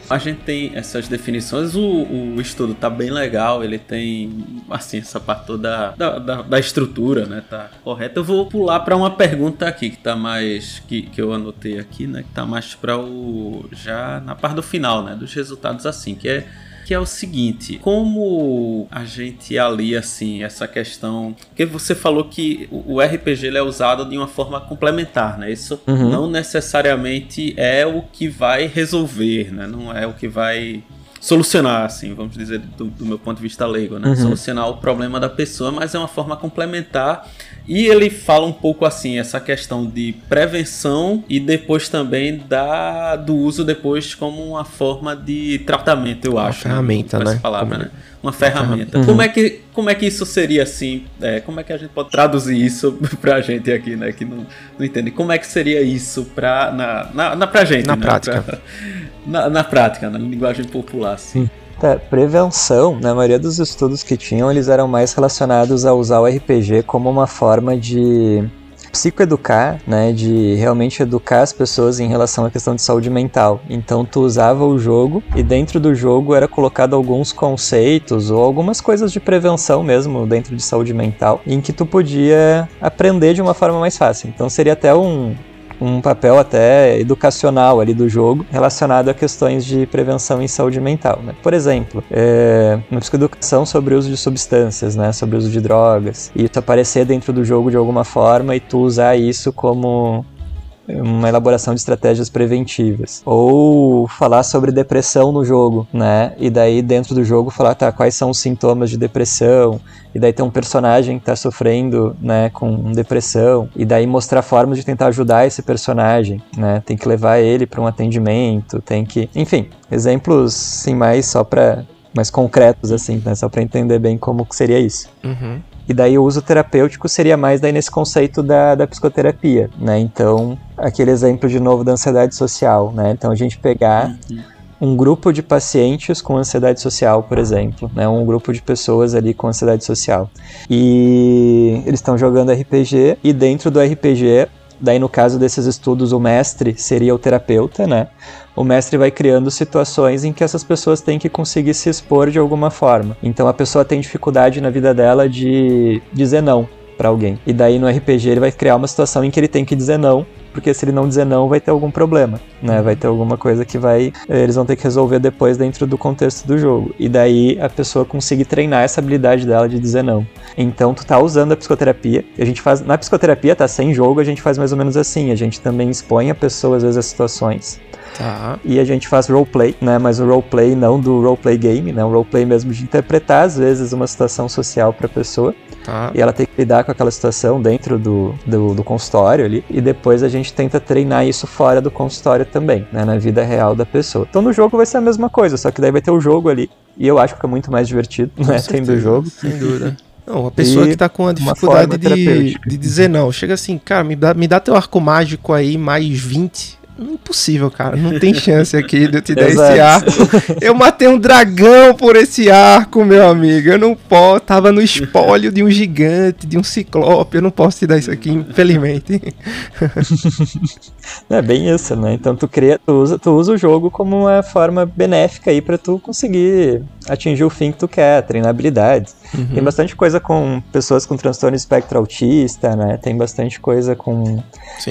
A gente tem essas definições, o, o estudo tá bem legal, ele tem, assim, essa parte toda da, da, da estrutura, né, tá correta. Eu vou pular pra uma pergunta aqui, que tá mais, que, que eu anotei aqui, né, que tá mais pra o, já na parte do final, né, dos resultados assim, que é que é o seguinte: como a gente alia assim essa questão? Porque você falou que o RPG é usado de uma forma complementar, né? Isso uhum. não necessariamente é o que vai resolver, né? Não é o que vai solucionar, assim, vamos dizer, do, do meu ponto de vista leigo, né? Uhum. Solucionar o problema da pessoa, mas é uma forma complementar e ele fala um pouco assim, essa questão de prevenção e depois também da, do uso depois como uma forma de tratamento, eu uma acho. Né? Ferramenta, né? Essa palavra, como... né? Uma ferramenta. Uhum. Como, é que, como é que isso seria assim? É, como é que a gente pode traduzir isso pra gente aqui, né? Que não, não entende. Como é que seria isso pra, na, na, na pra gente? Na né? prática. Pra, na, na prática, na linguagem popular, assim. Tá, prevenção, na maioria dos estudos que tinham, eles eram mais relacionados a usar o RPG como uma forma de psicoeducar, né, de realmente educar as pessoas em relação à questão de saúde mental. Então tu usava o jogo e dentro do jogo era colocado alguns conceitos ou algumas coisas de prevenção mesmo dentro de saúde mental, em que tu podia aprender de uma forma mais fácil. Então seria até um, um papel até educacional ali do jogo relacionado a questões de prevenção em saúde mental. Né? Por exemplo, é, uma psicoeducação sobre o uso de substâncias, né? sobre o uso de drogas, e isso aparecer dentro do jogo de alguma forma e tu usar isso como uma elaboração de estratégias preventivas. Ou falar sobre depressão no jogo, né? E daí dentro do jogo falar, tá, quais são os sintomas de depressão? E daí tem um personagem que tá sofrendo, né, com depressão, e daí mostrar formas de tentar ajudar esse personagem, né? Tem que levar ele para um atendimento, tem que, enfim, exemplos sim mais só para mais concretos assim, né? Só para entender bem como seria isso. Uhum. E daí o uso terapêutico seria mais daí nesse conceito da, da psicoterapia, né? Então, aquele exemplo de novo da ansiedade social, né? Então a gente pegar uhum. um grupo de pacientes com ansiedade social, por exemplo, né? Um grupo de pessoas ali com ansiedade social. E eles estão jogando RPG e dentro do RPG Daí, no caso desses estudos, o mestre seria o terapeuta, né? O mestre vai criando situações em que essas pessoas têm que conseguir se expor de alguma forma. Então, a pessoa tem dificuldade na vida dela de dizer não para alguém. E daí, no RPG, ele vai criar uma situação em que ele tem que dizer não porque se ele não dizer não, vai ter algum problema, né? Vai ter alguma coisa que vai. Eles vão ter que resolver depois dentro do contexto do jogo. E daí a pessoa conseguir treinar essa habilidade dela de dizer não. Então tu tá usando a psicoterapia. A gente faz. Na psicoterapia, tá sem jogo, a gente faz mais ou menos assim. A gente também expõe a pessoa, às vezes, a situações. Tá. E a gente faz roleplay, né? Mas o roleplay não do roleplay game, né? O roleplay mesmo de interpretar, às vezes, uma situação social pra pessoa. Tá. E ela tem que lidar com aquela situação dentro do, do, do, consultório ali. E depois a gente tenta treinar isso fora do consultório também, né? Na vida real da pessoa. Então no jogo vai ser a mesma coisa, só que daí vai ter o jogo ali. E eu acho que é muito mais divertido, com né? Tendo o jogo. Sem dúvida. Não, a pessoa e que tá com a dificuldade de, de dizer não, chega assim, cara, me dá, me dá teu arco mágico aí, mais 20 Impossível, cara. Não tem chance aqui de eu te dar esse arco. Eu matei um dragão por esse arco, meu amigo. Eu não posso. Tava no espólio de um gigante, de um ciclope. Eu não posso te dar isso aqui, infelizmente. É bem isso, né? Então tu cria, tu usa, tu usa o jogo como uma forma benéfica aí para tu conseguir atingir o fim que tu quer, treinar habilidades. Uhum. Tem bastante coisa com pessoas com transtorno espectro autista, né? Tem bastante coisa com,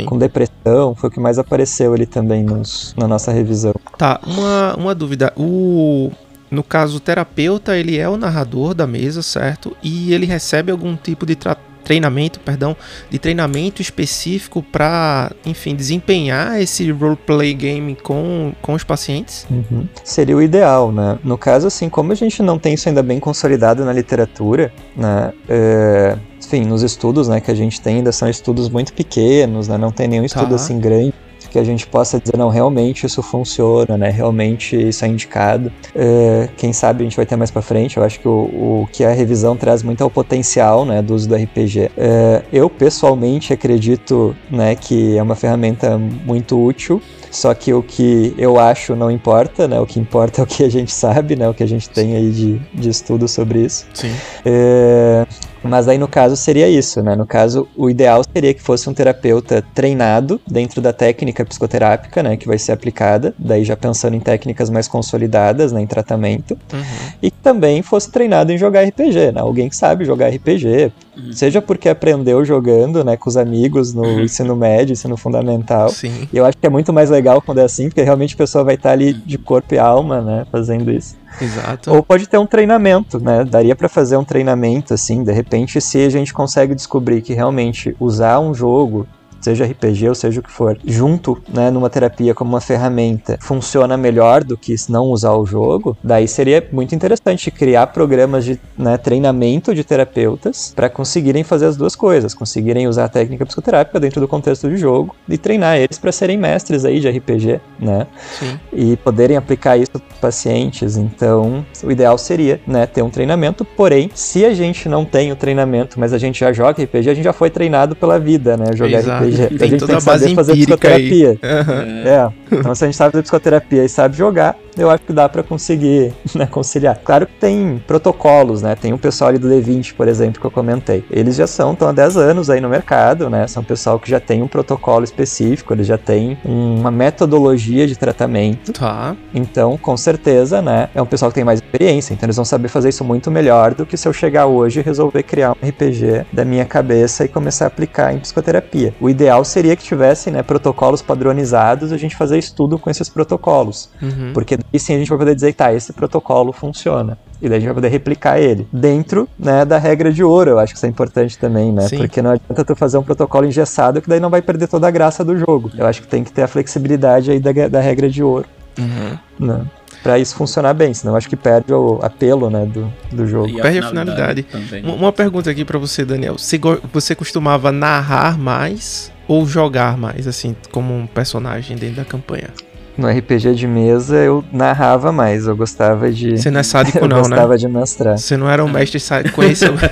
com depressão, foi o que mais apareceu ali também nos, na nossa revisão. Tá, uma, uma dúvida. O, no caso, o terapeuta, ele é o narrador da mesa, certo? E ele recebe algum tipo de tratamento treinamento, perdão, de treinamento específico para, enfim, desempenhar esse roleplay game com, com os pacientes? Uhum. Seria o ideal, né? No caso, assim, como a gente não tem isso ainda bem consolidado na literatura, né? É, enfim, nos estudos, né, que a gente tem ainda são estudos muito pequenos, né? Não tem nenhum estudo tá. assim grande que a gente possa dizer, não, realmente isso funciona, né? Realmente isso é indicado. É, quem sabe a gente vai ter mais para frente. Eu acho que o, o, que a revisão traz muito é o potencial, né, do uso do RPG. É, eu pessoalmente acredito, né, que é uma ferramenta muito útil. Só que o que eu acho não importa, né? O que importa é o que a gente sabe, né? O que a gente tem aí de, de estudo sobre isso. Sim. É, mas aí no caso seria isso, né? No caso, o ideal seria que fosse um terapeuta treinado dentro da técnica psicoterápica, né? Que vai ser aplicada, daí já pensando em técnicas mais consolidadas, né? Em tratamento. Uhum. E que também fosse treinado em jogar RPG, né? Alguém que sabe jogar RPG, Seja porque aprendeu jogando, né, com os amigos no ensino médio, ensino fundamental. Sim. E eu acho que é muito mais legal quando é assim, porque realmente a pessoa vai estar ali de corpo e alma, né, fazendo isso. Exato. Ou pode ter um treinamento, né? Daria pra fazer um treinamento assim, de repente, se a gente consegue descobrir que realmente usar um jogo seja RPG ou seja o que for, junto, né, numa terapia como uma ferramenta, funciona melhor do que se não usar o jogo, daí seria muito interessante criar programas de né, treinamento de terapeutas para conseguirem fazer as duas coisas, conseguirem usar a técnica psicoterápica dentro do contexto de jogo e treinar eles para serem mestres aí de RPG, né? Sim. E poderem aplicar isso para pacientes. Então, o ideal seria, né, ter um treinamento, porém, se a gente não tem o treinamento, mas a gente já joga RPG, a gente já foi treinado pela vida, né, jogar Exato. RPG. Tem a gente toda tem que saber fazer psicoterapia. Aham. É. Então, se a gente sabe fazer psicoterapia e sabe jogar, eu acho que dá pra conseguir né, conciliar. Claro que tem protocolos, né? Tem o pessoal ali do D20, por exemplo, que eu comentei. Eles já são, estão há 10 anos aí no mercado, né? São pessoal que já tem um protocolo específico, eles já têm uma metodologia de tratamento. Tá. Então, com certeza, né? É um pessoal que tem mais experiência, então eles vão saber fazer isso muito melhor do que se eu chegar hoje e resolver criar um RPG da minha cabeça e começar a aplicar em psicoterapia. O ideal seria que tivesse, né, protocolos padronizados e a gente fazer estudo com esses protocolos. Uhum. Porque daí sim a gente vai poder dizer, tá, esse protocolo funciona. E daí a gente vai poder replicar ele dentro, né, da regra de ouro. Eu acho que isso é importante também, né? Sim. Porque não adianta tu fazer um protocolo engessado que daí não vai perder toda a graça do jogo. Eu acho que tem que ter a flexibilidade aí da, da regra de ouro, Uhum. né? Pra isso funcionar bem, senão eu acho que perde o apelo, né, do, do jogo. E Perde a finalidade. também. Uma- Uma pergunta aqui pra você, Daniel. Você, você costumava narrar mais ou jogar mais, assim, como um personagem dentro da campanha? No RPG de mesa eu narrava mais, eu gostava de. Você não é sádico, eu não, né? gostava de mestrar. Você não era um mestre sádico. Conheceu.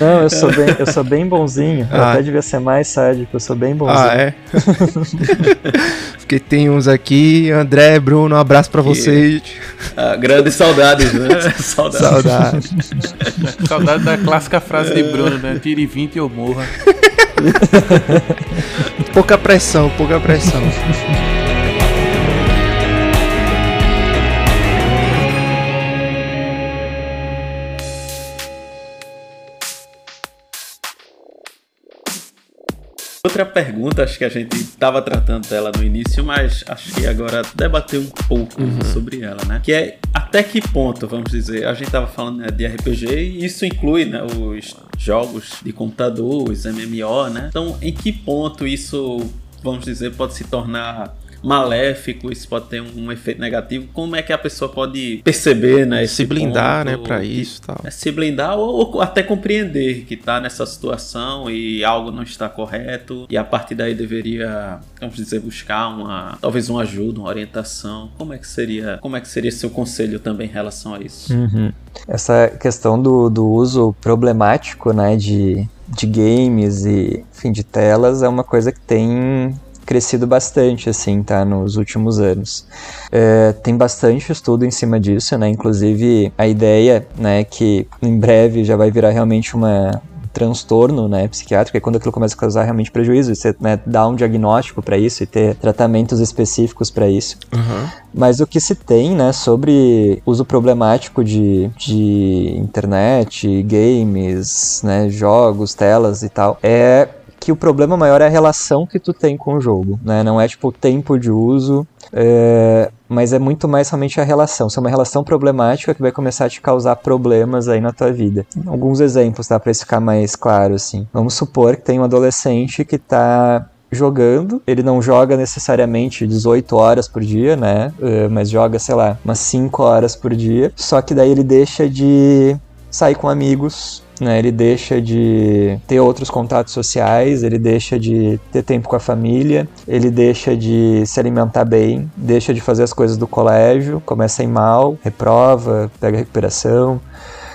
Não, eu sou bem, eu sou bem bonzinho. Eu Ah. até devia ser mais sádico, eu sou bem bonzinho. ah, é? Porque tem uns aqui. André, Bruno, um abraço pra vocês. Ah, grandes saudades, né? saudades. Saudade. Saudade da clássica frase de Bruno, né? Tire 20 ou morra. pouca pressão, pouca pressão. Outra pergunta, acho que a gente estava tratando dela no início, mas acho que agora debater um pouco sobre ela, né? Que é até que ponto, vamos dizer, a gente estava falando né, de RPG e isso inclui né, os jogos de computador, os MMO, né? Então, em que ponto isso, vamos dizer, pode se tornar maléfico, isso pode ter um, efeito negativo? Como é que a pessoa pode perceber, né? esse Se blindar, ponto, né, pra que- isso e tal. é se blindar ou, ou até compreender que está nessa situação e algo não está correto e a partir daí deveria, vamos dizer, buscar uma talvez uma ajuda, uma orientação. Como é que seria, como é que seria seu conselho também em relação a isso? Uhum. Essa questão do, do uso problemático, né, de, de games e, enfim, de telas é uma coisa que tem crescido bastante, assim, tá, nos últimos anos. É, tem bastante estudo em cima disso, né, inclusive a ideia, né, que em breve já vai virar realmente uma um transtorno, né, psiquiátrico, é quando aquilo começa a causar realmente prejuízo, e você, né, dá um diagnóstico para isso e ter tratamentos específicos para isso. Uhum. Mas o que se tem, né, sobre uso problemático de, de internet, games, né, jogos, telas e tal, é que o problema maior é a relação que tu tem com o jogo, né? Não é tipo o tempo de uso, é, mas é muito mais realmente a relação. Se é uma relação problemática que vai começar a te causar problemas aí na tua vida. Alguns exemplos, tá? Pra isso ficar mais claro, assim. Vamos supor que tem um adolescente que tá jogando, ele não joga necessariamente 18 horas por dia, né? Eh, mas joga, sei lá, umas 5 horas por dia. Só que daí ele deixa de sair com amigos, né? Ele deixa de ter outros contatos sociais, ele deixa de ter tempo com a família, ele deixa de se alimentar bem, deixa de fazer as coisas do colégio, começa a ir mal, reprova, pega recuperação.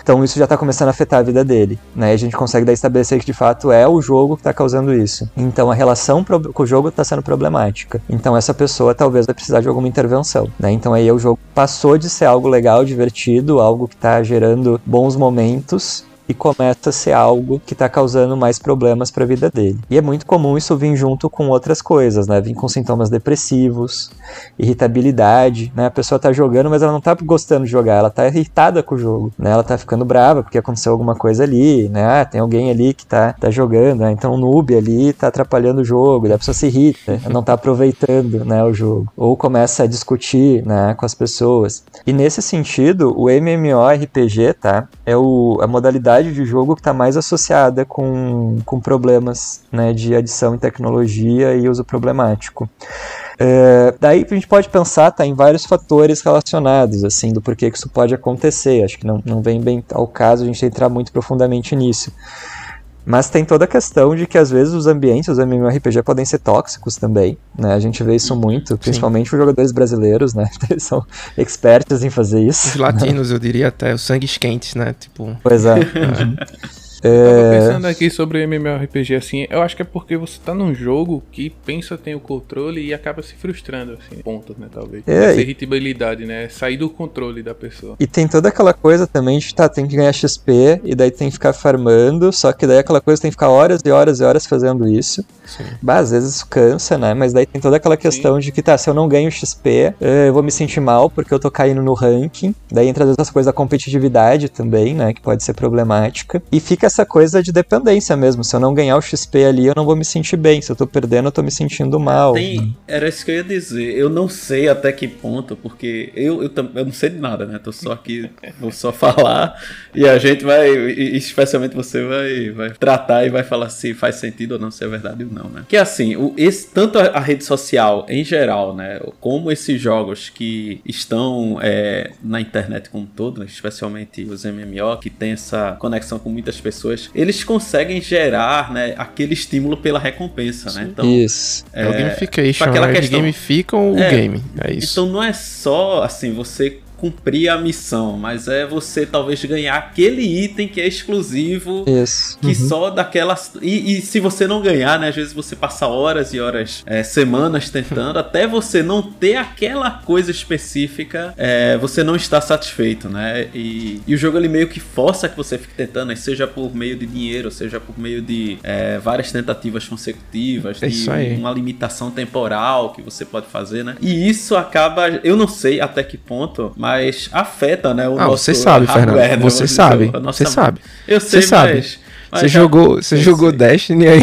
Então isso já está começando a afetar a vida dele, né? E a gente consegue daí estabelecer que de fato é o jogo que está causando isso. Então a relação com o jogo está sendo problemática. Então essa pessoa talvez vai precisar de alguma intervenção, né? Então aí o jogo passou de ser algo legal, divertido, algo que está gerando bons momentos e começa a ser algo que está causando mais problemas para a vida dele. E é muito comum isso vir junto com outras coisas, né? Vir com sintomas depressivos, irritabilidade, né? A pessoa está jogando, mas ela não está gostando de jogar, ela está irritada com o jogo, né? Ela está ficando brava porque aconteceu alguma coisa ali, né? Ah, tem alguém ali que está tá jogando, né? Então o noob ali está atrapalhando o jogo, a pessoa se irrita, não está aproveitando, né, o jogo. Ou começa a discutir, né, com as pessoas. E nesse sentido, o MMORPG, tá? É o, a modalidade de jogo que está mais associada com, com problemas né, de adição em tecnologia e uso problemático. É, daí a gente pode pensar tá, em vários fatores relacionados, assim, do porquê que isso pode acontecer. Acho que não, não vem bem ao caso a gente entrar muito profundamente nisso. Mas tem toda a questão de que às vezes os ambientes, os MMORPG podem ser tóxicos também, né? A gente vê isso muito, principalmente os jogadores brasileiros, né? Eles são expertos em fazer isso. Os latinos, eu diria até, os sangues quentes, né? Tipo... Pois é. Uhum. É... Tava pensando aqui sobre MMORPG assim, eu acho que é porque você tá num jogo que pensa tem o controle e acaba se frustrando, assim, pontos, né, talvez. É, Essa irritabilidade, né, sair do controle da pessoa. E tem toda aquela coisa também de, tá, tem que ganhar XP e daí tem que ficar farmando, só que daí aquela coisa tem que ficar horas e horas e horas fazendo isso. Sim. Bah, às vezes isso cansa, né, mas daí tem toda aquela questão Sim. de que, tá, se eu não ganho XP, eu vou me sentir mal porque eu tô caindo no ranking, daí entra as coisas da competitividade também, né, que pode ser problemática, e fica essa coisa de dependência mesmo. Se eu não ganhar o XP ali, eu não vou me sentir bem. Se eu tô perdendo, eu tô me sentindo mal. Tem, era isso que eu ia dizer. Eu não sei até que ponto, porque eu, eu, eu não sei de nada, né? Tô só aqui, vou só falar. E a gente vai, especialmente você vai, vai tratar e vai falar se faz sentido ou não, se é verdade ou não, né? Que assim, o, esse, tanto a, a rede social em geral, né? Como esses jogos que estão é, na internet como um todo, especialmente os MMO, que tem essa conexão com muitas pessoas pessoas, eles conseguem gerar, né, aquele estímulo pela recompensa, né? Então, isso. É, é o gamification, aquela questão, gamificam o é, game, é isso. Então não é só, assim, você cumprir a missão, mas é você talvez ganhar aquele item que é exclusivo, Isso. que uhum. só daquelas. E, e, se você não ganhar, né? Às vezes você passa horas e horas, é, semanas tentando, até você não ter aquela coisa específica, é, você não está satisfeito, né? E, e, o jogo ele meio que força que você fique tentando, seja por meio de dinheiro, seja por meio de é, várias tentativas consecutivas, é de uma limitação temporal que você pode fazer, né? E isso acaba, eu não sei até que ponto, mas mas afeta, né, o ah, nosso você sabe, hardware, Fernando. Né, você sabe. Você sabe. Eu sei, você sabe. Mas, mas você jogou, você jogou Destiny aí?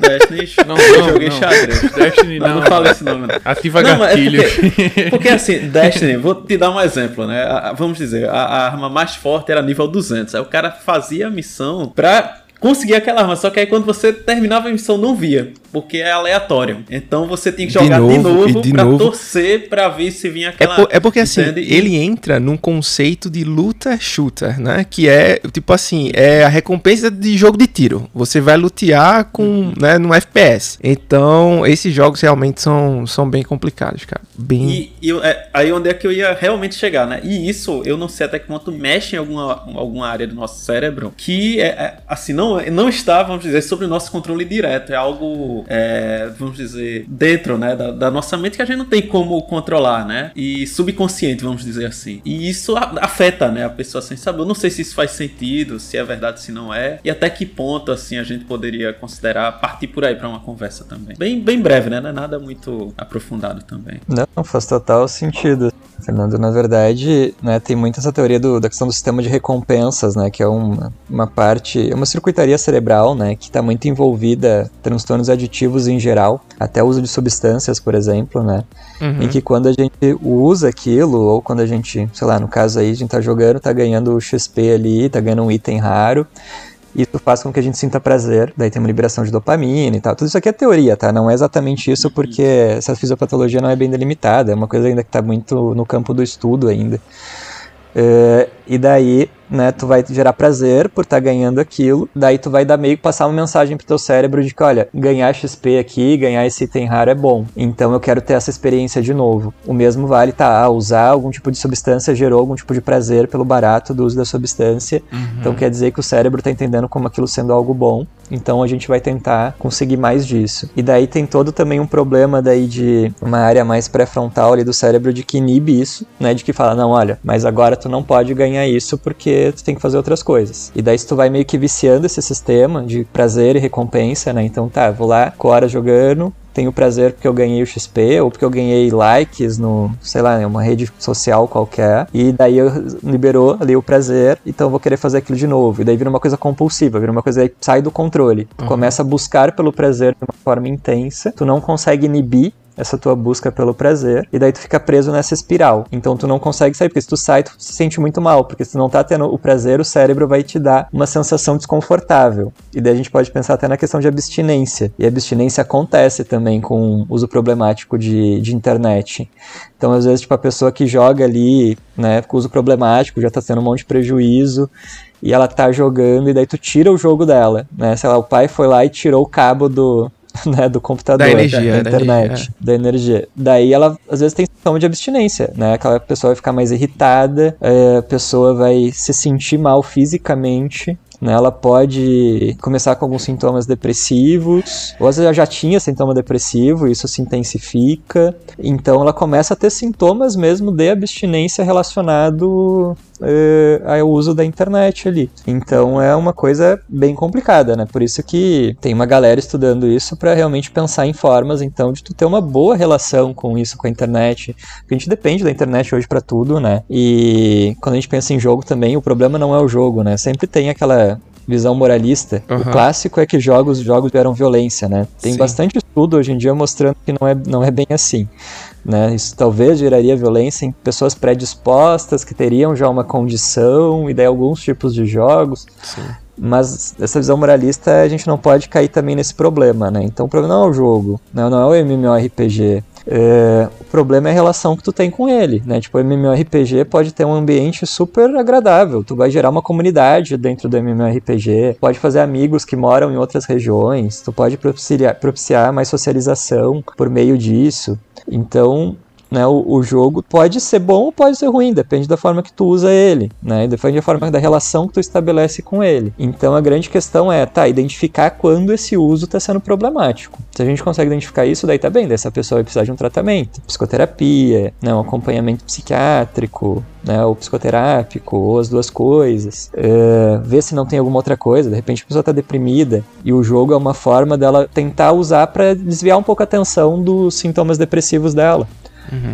Destiny, não, não, eu joguei não. xadrez. Destiny não. Não fala esse nome. Ativa não, gatilho. É porque, porque, assim, Destiny, vou te dar um exemplo, né? A, vamos dizer, a, a, arma mais forte era nível 200. Aí o cara fazia a missão pra conseguir aquela arma, só que aí quando você terminava a missão não via porque é aleatório. Então você tem que jogar de novo, de novo de pra novo. torcer pra ver se vinha aquela. É, por, é porque assim, ele entra num conceito de luta shooter, né? Que é, tipo assim, é a recompensa de jogo de tiro. Você vai lutear com, uhum. né, no FPS. Então, esses jogos realmente são, são bem complicados, cara. Bem. E, e é, aí onde é que eu ia realmente chegar, né? E isso, eu não sei até que ponto mexe em alguma, alguma área do nosso cérebro que, é, é assim, não, não está, vamos dizer, sobre o nosso controle direto. É algo é, vamos dizer, dentro né, da, da, nossa mente que a gente não tem como controlar, né? E subconsciente, vamos dizer assim. E isso afeta, né, a pessoa sem saber. Eu não sei se isso faz sentido, se é verdade, se não é. E até que ponto, assim, a gente poderia considerar partir por aí para uma conversa também. Bem, bem breve, né? Não é nada muito aprofundado também. Não, faz total sentido. Fernando, na verdade, né, tem muito essa teoria do, da questão do sistema de recompensas, né, que é uma, uma parte, é uma circuitaria cerebral, né, que está muito envolvida em transtornos aditivos em geral, até o uso de substâncias, por exemplo, né, uhum. em que quando a gente usa aquilo, ou quando a gente, sei lá, no caso aí, a gente tá jogando, tá ganhando XP ali, tá ganhando um item raro, isso faz com que a gente sinta prazer, daí tem uma liberação de dopamina e tal. Tudo isso aqui é teoria, tá? Não é exatamente isso porque essa fisiopatologia não é bem delimitada, é uma coisa ainda que está muito no campo do estudo ainda. Uh, e daí né, tu vai gerar prazer por estar tá ganhando aquilo, daí tu vai dar meio que passar uma mensagem pro teu cérebro de que, olha, ganhar XP aqui, ganhar esse item raro é bom, então eu quero ter essa experiência de novo. O mesmo vale, tá, ah, usar algum tipo de substância gerou algum tipo de prazer pelo barato do uso da substância, uhum. então quer dizer que o cérebro tá entendendo como aquilo sendo algo bom, Então a gente vai tentar conseguir mais disso. E daí tem todo também um problema daí de uma área mais pré-frontal ali do cérebro de que inibe isso, né? De que fala, não, olha, mas agora tu não pode ganhar isso porque tu tem que fazer outras coisas. E daí tu vai meio que viciando esse sistema de prazer e recompensa, né? Então tá, vou lá, horas jogando, tenho prazer porque eu ganhei o XP ou porque eu ganhei likes no, sei lá, uma rede social qualquer. E daí eu liberou ali o prazer, então eu vou querer fazer aquilo de novo. E daí vira uma coisa compulsiva, vira uma coisa que sai do controle. Tu começa a buscar pelo prazer de uma forma intensa, tu não consegue inibir essa tua busca pelo prazer, e daí tu fica preso nessa espiral. Então tu não consegue sair, porque se tu sai, tu se sente muito mal, porque se tu não tá tendo o prazer, o cérebro vai te dar uma sensação desconfortável. E daí a gente pode pensar até na questão de abstinência. E abstinência acontece também com uso problemático de, de internet. Então, às vezes, tipo, a pessoa que joga ali, né, com uso problemático, já tá tendo um monte de prejuízo, e ela tá jogando, e daí tu tira o jogo dela, né? Sei lá, o pai foi lá e tirou o cabo do, né, do computador, Da energia, da da internet, energia, da energia. Daí ela às vezes tem sintoma de abstinência, né? Aquela pessoa vai ficar mais irritada, é, a pessoa vai se sentir mal fisicamente. Né, ela pode começar com alguns sintomas depressivos, ou às vezes ela já tinha sintoma depressivo, e isso se intensifica. Então ela começa a ter sintomas mesmo de abstinência relacionado eh, ao uso da internet ali. Então é uma coisa bem complicada, né? Por isso que tem uma galera estudando isso para realmente pensar em formas, então, de tu ter uma boa relação com isso, com a internet. Porque a gente depende da internet hoje para tudo, né? E quando a gente pensa em jogo também, o problema não é o jogo, né? Sempre tem aquela visão moralista. Aham. O clássico é que jogos, jogos geram violência, né? Tem Sim. bastante estudo hoje em dia mostrando que não é, não é bem assim. Né? Isso talvez geraria violência em pessoas predispostas que teriam já uma condição e daí alguns tipos de jogos. Sim. Mas essa visão moralista a gente não pode cair também nesse problema, né? Então o problema não é o jogo, né? não é o MMORPG. É, o problema é a relação que tu tem com ele, né? Tipo, o MMORPG pode ter um ambiente super agradável. Tu vai gerar uma comunidade dentro do MMORPG, pode fazer amigos que moram em outras regiões, tu pode propiciar, propiciar mais socialização por meio disso. Então, né, o, o jogo pode ser bom ou pode ser ruim, depende da forma que tu usa ele, né? Depende da forma da relação que tu estabelece com ele. Então a grande questão é, tá, identificar quando esse uso está sendo problemático. Se a gente consegue identificar isso, daí tá bem, daí essa pessoa vai precisar de um tratamento, psicoterapia, né, um acompanhamento psiquiátrico, né, ou psicoterápico, ou as duas coisas. É, ver se não tem alguma outra coisa, de repente a pessoa tá deprimida e o jogo é uma forma dela tentar usar para desviar um pouco a atenção dos sintomas depressivos dela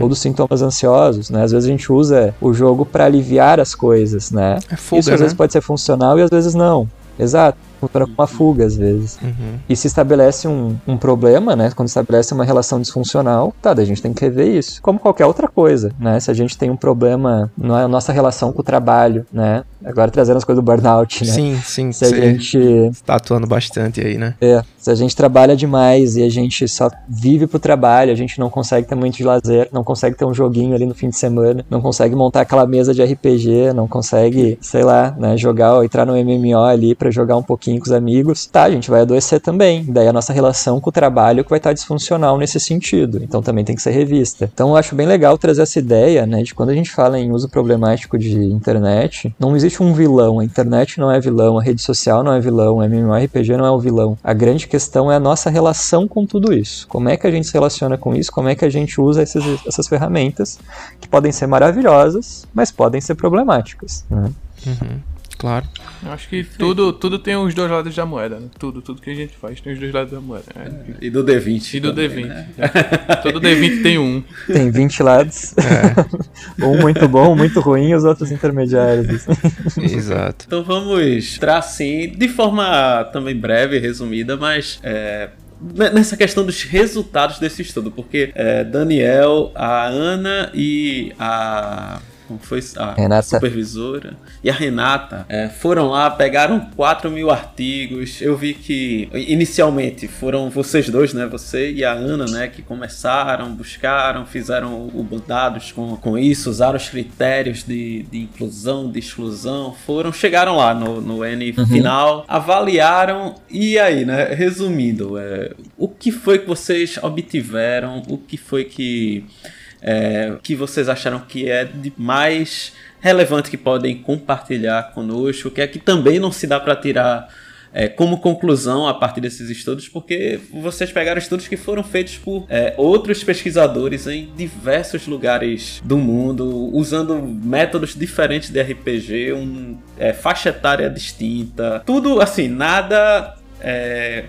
ou dos sintomas ansiosos, né? Às vezes a gente usa o jogo para aliviar as coisas, né? É fuga, Isso às né? vezes pode ser funcional e às vezes não. Exato. Funciona como uma fuga às vezes. Uhum. E se estabelece um, um problema, né? Quando estabelece uma relação disfuncional, tá, a gente tem que rever isso. Como qualquer outra coisa, né? Se a gente tem um problema na nossa relação com o trabalho, né? Agora trazendo as coisas do burnout, né? Sim, sim. Se a gente tá atuando bastante aí, né? é, se a gente trabalha demais e a gente só vive pro trabalho, a gente não consegue ter muito de lazer, não consegue ter um joguinho ali no fim de semana, não consegue montar aquela mesa de RPG, não consegue, sei lá, né, jogar ou entrar no MMO ali pra jogar um pouquinho com os amigos, tá, a gente vai adoecer também. Daí a nossa relação com o trabalho que vai estar disfuncional nesse sentido. Então também tem que ser revista. Então eu acho bem legal trazer essa ideia, né, de quando a gente fala em uso problemático de internet, não existe um vilão. A internet não é vilão, a rede social não é vilão, o MMORPG não é o vilão. A grande questão é a nossa relação com tudo isso. Como é que a gente se relaciona com isso? Como é que a gente usa esses, essas ferramentas que podem ser maravilhosas, mas podem ser problemáticas. Né? Uhum. Claro. Eu acho que tudo, tudo tem os dois lados da moeda, né? Tudo, tudo que a gente faz tem os dois lados da moeda. É. E do D20. E do também, D20. né? Todo D20 tem um. Tem 20 lados, um muito bom, um muito ruim e os outros intermediários. Exato. Então vamos entrar assim, de forma também breve, resumida, mas é, nessa questão dos resultados desse estudo, porque é, Daniel, a Ana e a. Como foi a Renata. supervisora e a Renata é, foram lá, pegaram 4 mil artigos. Eu vi que inicialmente foram vocês dois, né? Você e a Ana, né? Que começaram, buscaram, fizeram o dados com, com isso, usaram os critérios de, de inclusão, de exclusão, foram, chegaram lá no, no N final, avaliaram e aí, né? Resumindo, é, o que foi que vocês obtiveram? O que foi que é, que vocês acharam que é de mais relevante que podem compartilhar conosco, que é que também não se dá para tirar é, como conclusão a partir desses estudos, porque vocês pegaram estudos que foram feitos por é, outros pesquisadores em diversos lugares do mundo, usando métodos diferentes de RPG, um, é, faixa etária distinta, tudo assim, nada, é,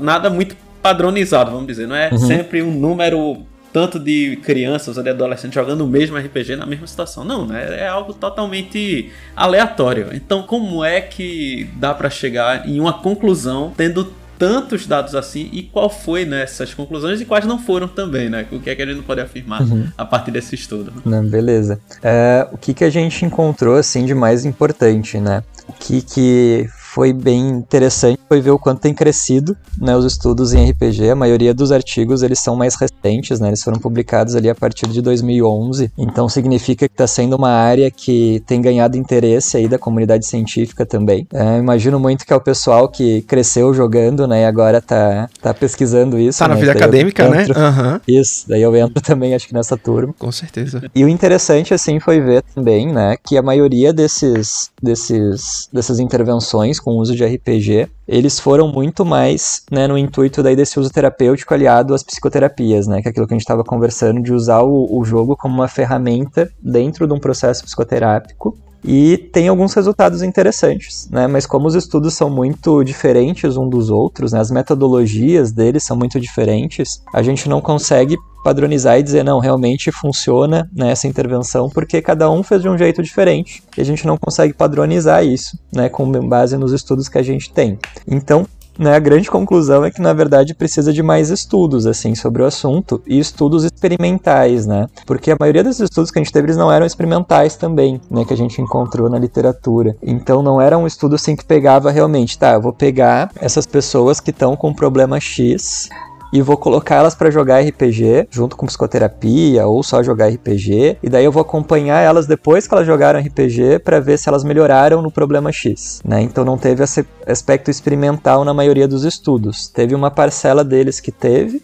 nada muito padronizado, vamos dizer, não é uhum. sempre um número tanto de crianças ou de adolescentes jogando o mesmo RPG na mesma situação. Não, né? É algo totalmente aleatório. Então, como é que dá para chegar em uma conclusão tendo tantos dados assim e qual foi nessas né, conclusões e quais não foram também, né? O que é que a gente não pode afirmar uhum. a partir desse estudo? Né? Não, beleza. É, o que, que a gente encontrou assim de mais importante, né? O que, que foi bem interessante foi ver o quanto tem crescido né, os estudos em RPG. A maioria dos artigos eles são mais recentes, né, eles foram publicados ali a partir de 2011. Então significa que está sendo uma área que tem ganhado interesse aí da comunidade científica também. É, imagino muito que é o pessoal que cresceu jogando, né, e agora tá, tá pesquisando isso. Tá né, na vida acadêmica, né? né? Uhum. Isso, daí eu entro também acho que nessa turma. Com certeza. E o interessante assim foi ver também, né, que a maioria desses desses dessas intervenções com uso de RPG, eles foram muito mais né, no intuito daí desse uso terapêutico aliado às psicoterapias, né, que é aquilo que a gente estava conversando de usar o, o jogo como uma ferramenta dentro de um processo psicoterápico e tem alguns resultados interessantes, né? Mas como os estudos são muito diferentes um dos outros, né? as metodologias deles são muito diferentes, a gente não consegue padronizar e dizer, não, realmente funciona né, essa intervenção, porque cada um fez de um jeito diferente e a gente não consegue padronizar isso, né, com base nos estudos que a gente tem. Então, né, a grande conclusão é que na verdade precisa de mais estudos assim sobre o assunto e estudos experimentais, né? Porque a maioria dos estudos que a gente teve eles não eram experimentais também, né, que a gente encontrou na literatura. Então não era um estudo assim que pegava realmente, tá, eu vou pegar essas pessoas que estão com problema X e vou colocar elas para jogar RPG junto com psicoterapia ou só jogar RPG e daí eu vou acompanhar elas depois que elas jogaram RPG para ver se elas melhoraram no problema X, né? Então não teve esse aspecto experimental na maioria dos estudos. Teve uma parcela deles que teve,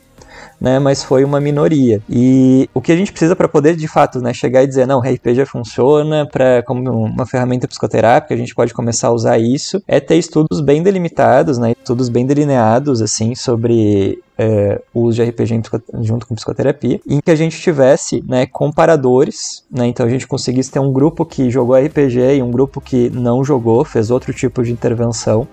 né, mas foi uma minoria. E o que a gente precisa para poder de fato, né, chegar e dizer não, RPG funciona para como uma ferramenta psicoterápica, a gente pode começar a usar isso, é ter estudos bem delimitados, né, estudos bem delineados assim sobre é, o uso de RPG junto com psicoterapia, em que a gente tivesse né, comparadores, né, então a gente conseguisse ter um grupo que jogou RPG e um grupo que não jogou, fez outro tipo de intervenção,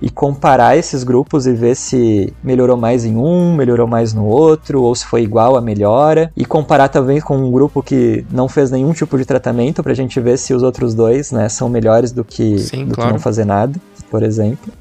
e comparar esses grupos e ver se melhorou mais em um, melhorou mais no outro, ou se foi igual a melhora, e comparar também com um grupo que não fez nenhum tipo de tratamento para a gente ver se os outros dois né, são melhores do que, Sim, do claro. que não fazer nada, por exemplo.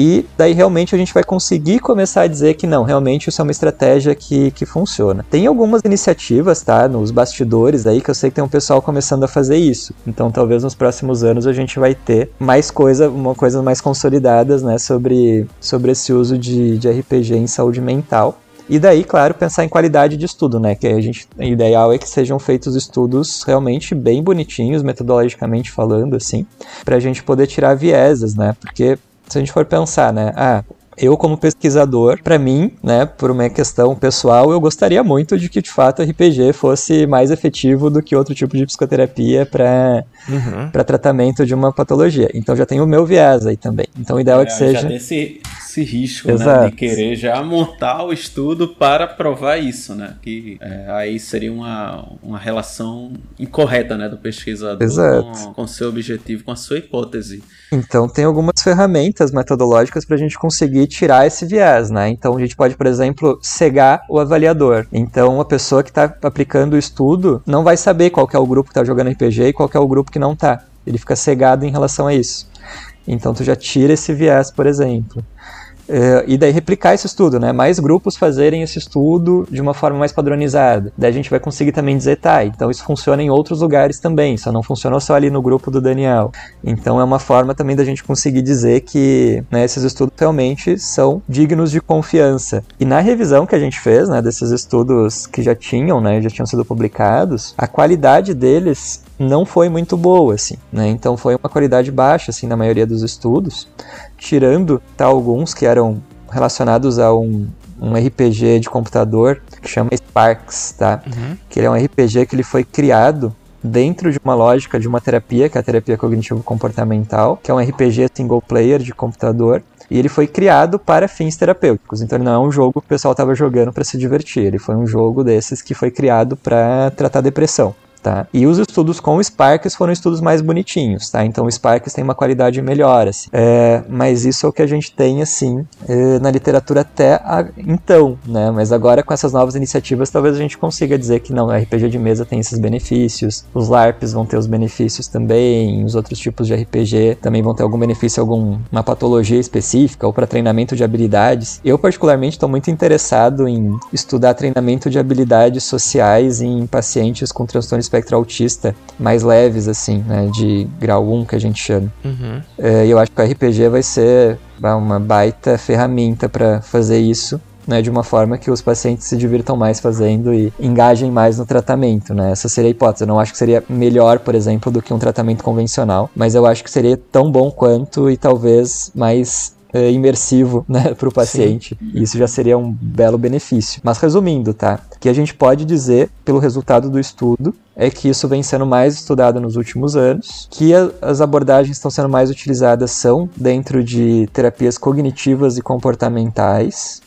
E daí realmente a gente vai conseguir começar a dizer que não, realmente isso é uma estratégia que, que funciona. Tem algumas iniciativas, tá, nos bastidores aí que eu sei que tem um pessoal começando a fazer isso. Então talvez nos próximos anos a gente vai ter mais coisa, uma coisa mais consolidadas, né, sobre, sobre esse uso de, de RPG em saúde mental. E daí, claro, pensar em qualidade de estudo, né? Que a gente, o ideal é que sejam feitos estudos realmente bem bonitinhos, metodologicamente falando, assim, para a gente poder tirar vieses, né? Porque se a gente for pensar, né? Ah, eu como pesquisador, para mim, né, por uma questão pessoal, eu gostaria muito de que de fato RPG fosse mais efetivo do que outro tipo de psicoterapia para uhum. para tratamento de uma patologia. Então já tem o meu viés aí também. Então o ideal é, é que seja já esse, esse risco, né, de querer já montar o estudo para provar isso, né? Que é, aí seria uma, uma relação incorreta, né, do pesquisador com, com seu objetivo, com a sua hipótese. Então tem algumas ferramentas metodológicas para a gente conseguir tirar esse viés, né? Então a gente pode, por exemplo, cegar o avaliador. Então a pessoa que está aplicando o estudo não vai saber qual é o grupo que está jogando RPG e qual é o grupo que não está. Ele fica cegado em relação a isso. Então tu já tira esse viés, por exemplo. Uh, e daí replicar esse estudo, né? Mais grupos fazerem esse estudo de uma forma mais padronizada. Daí a gente vai conseguir também dizer, tá, então isso funciona em outros lugares também, só não funcionou só ali no grupo do Daniel. Então é uma forma também da gente conseguir dizer que né, esses estudos realmente são dignos de confiança. E na revisão que a gente fez, né, desses estudos que já tinham, né, já tinham sido publicados, a qualidade deles não foi muito boa, assim, né? Então foi uma qualidade baixa, assim, na maioria dos estudos tirando tá, alguns que eram relacionados a um, um RPG de computador que chama Sparks, tá? Uhum. Que ele é um RPG que ele foi criado dentro de uma lógica de uma terapia, que é a terapia cognitivo-comportamental, que é um RPG single player de computador, e ele foi criado para fins terapêuticos. Então ele não é um jogo que o pessoal estava jogando para se divertir. Ele foi um jogo desses que foi criado para tratar depressão. Tá? E os estudos com o Sparks foram estudos mais bonitinhos, tá? Então o Sparks tem uma qualidade melhor, assim. É, mas isso é o que a gente tem, assim, é, na literatura até a, então, né? Mas agora com essas novas iniciativas, talvez a gente consiga dizer que não, RPG de mesa tem esses benefícios, os LARPs vão ter os benefícios também, os outros tipos de RPG também vão ter algum benefício, alguma patologia específica ou para treinamento de habilidades. Eu, particularmente, estou muito interessado em estudar treinamento de habilidades sociais em pacientes com transtorno espectro autista mais leves, assim, né? De grau 1, que a gente chama. Uhum. É, e eu acho que o RPG vai ser uma baita ferramenta para fazer isso. Né, de uma forma que os pacientes se divirtam mais fazendo e engajem mais no tratamento, né? Essa seria a hipótese. Eu não acho que seria melhor, por exemplo, do que um tratamento convencional, mas eu acho que seria tão bom quanto e talvez mais é, imersivo né, para o paciente. E isso já seria um belo benefício. Mas resumindo, tá? O que a gente pode dizer pelo resultado do estudo é que isso vem sendo mais estudado nos últimos anos, que a, as abordagens estão sendo mais utilizadas são dentro de terapias cognitivas e comportamentais,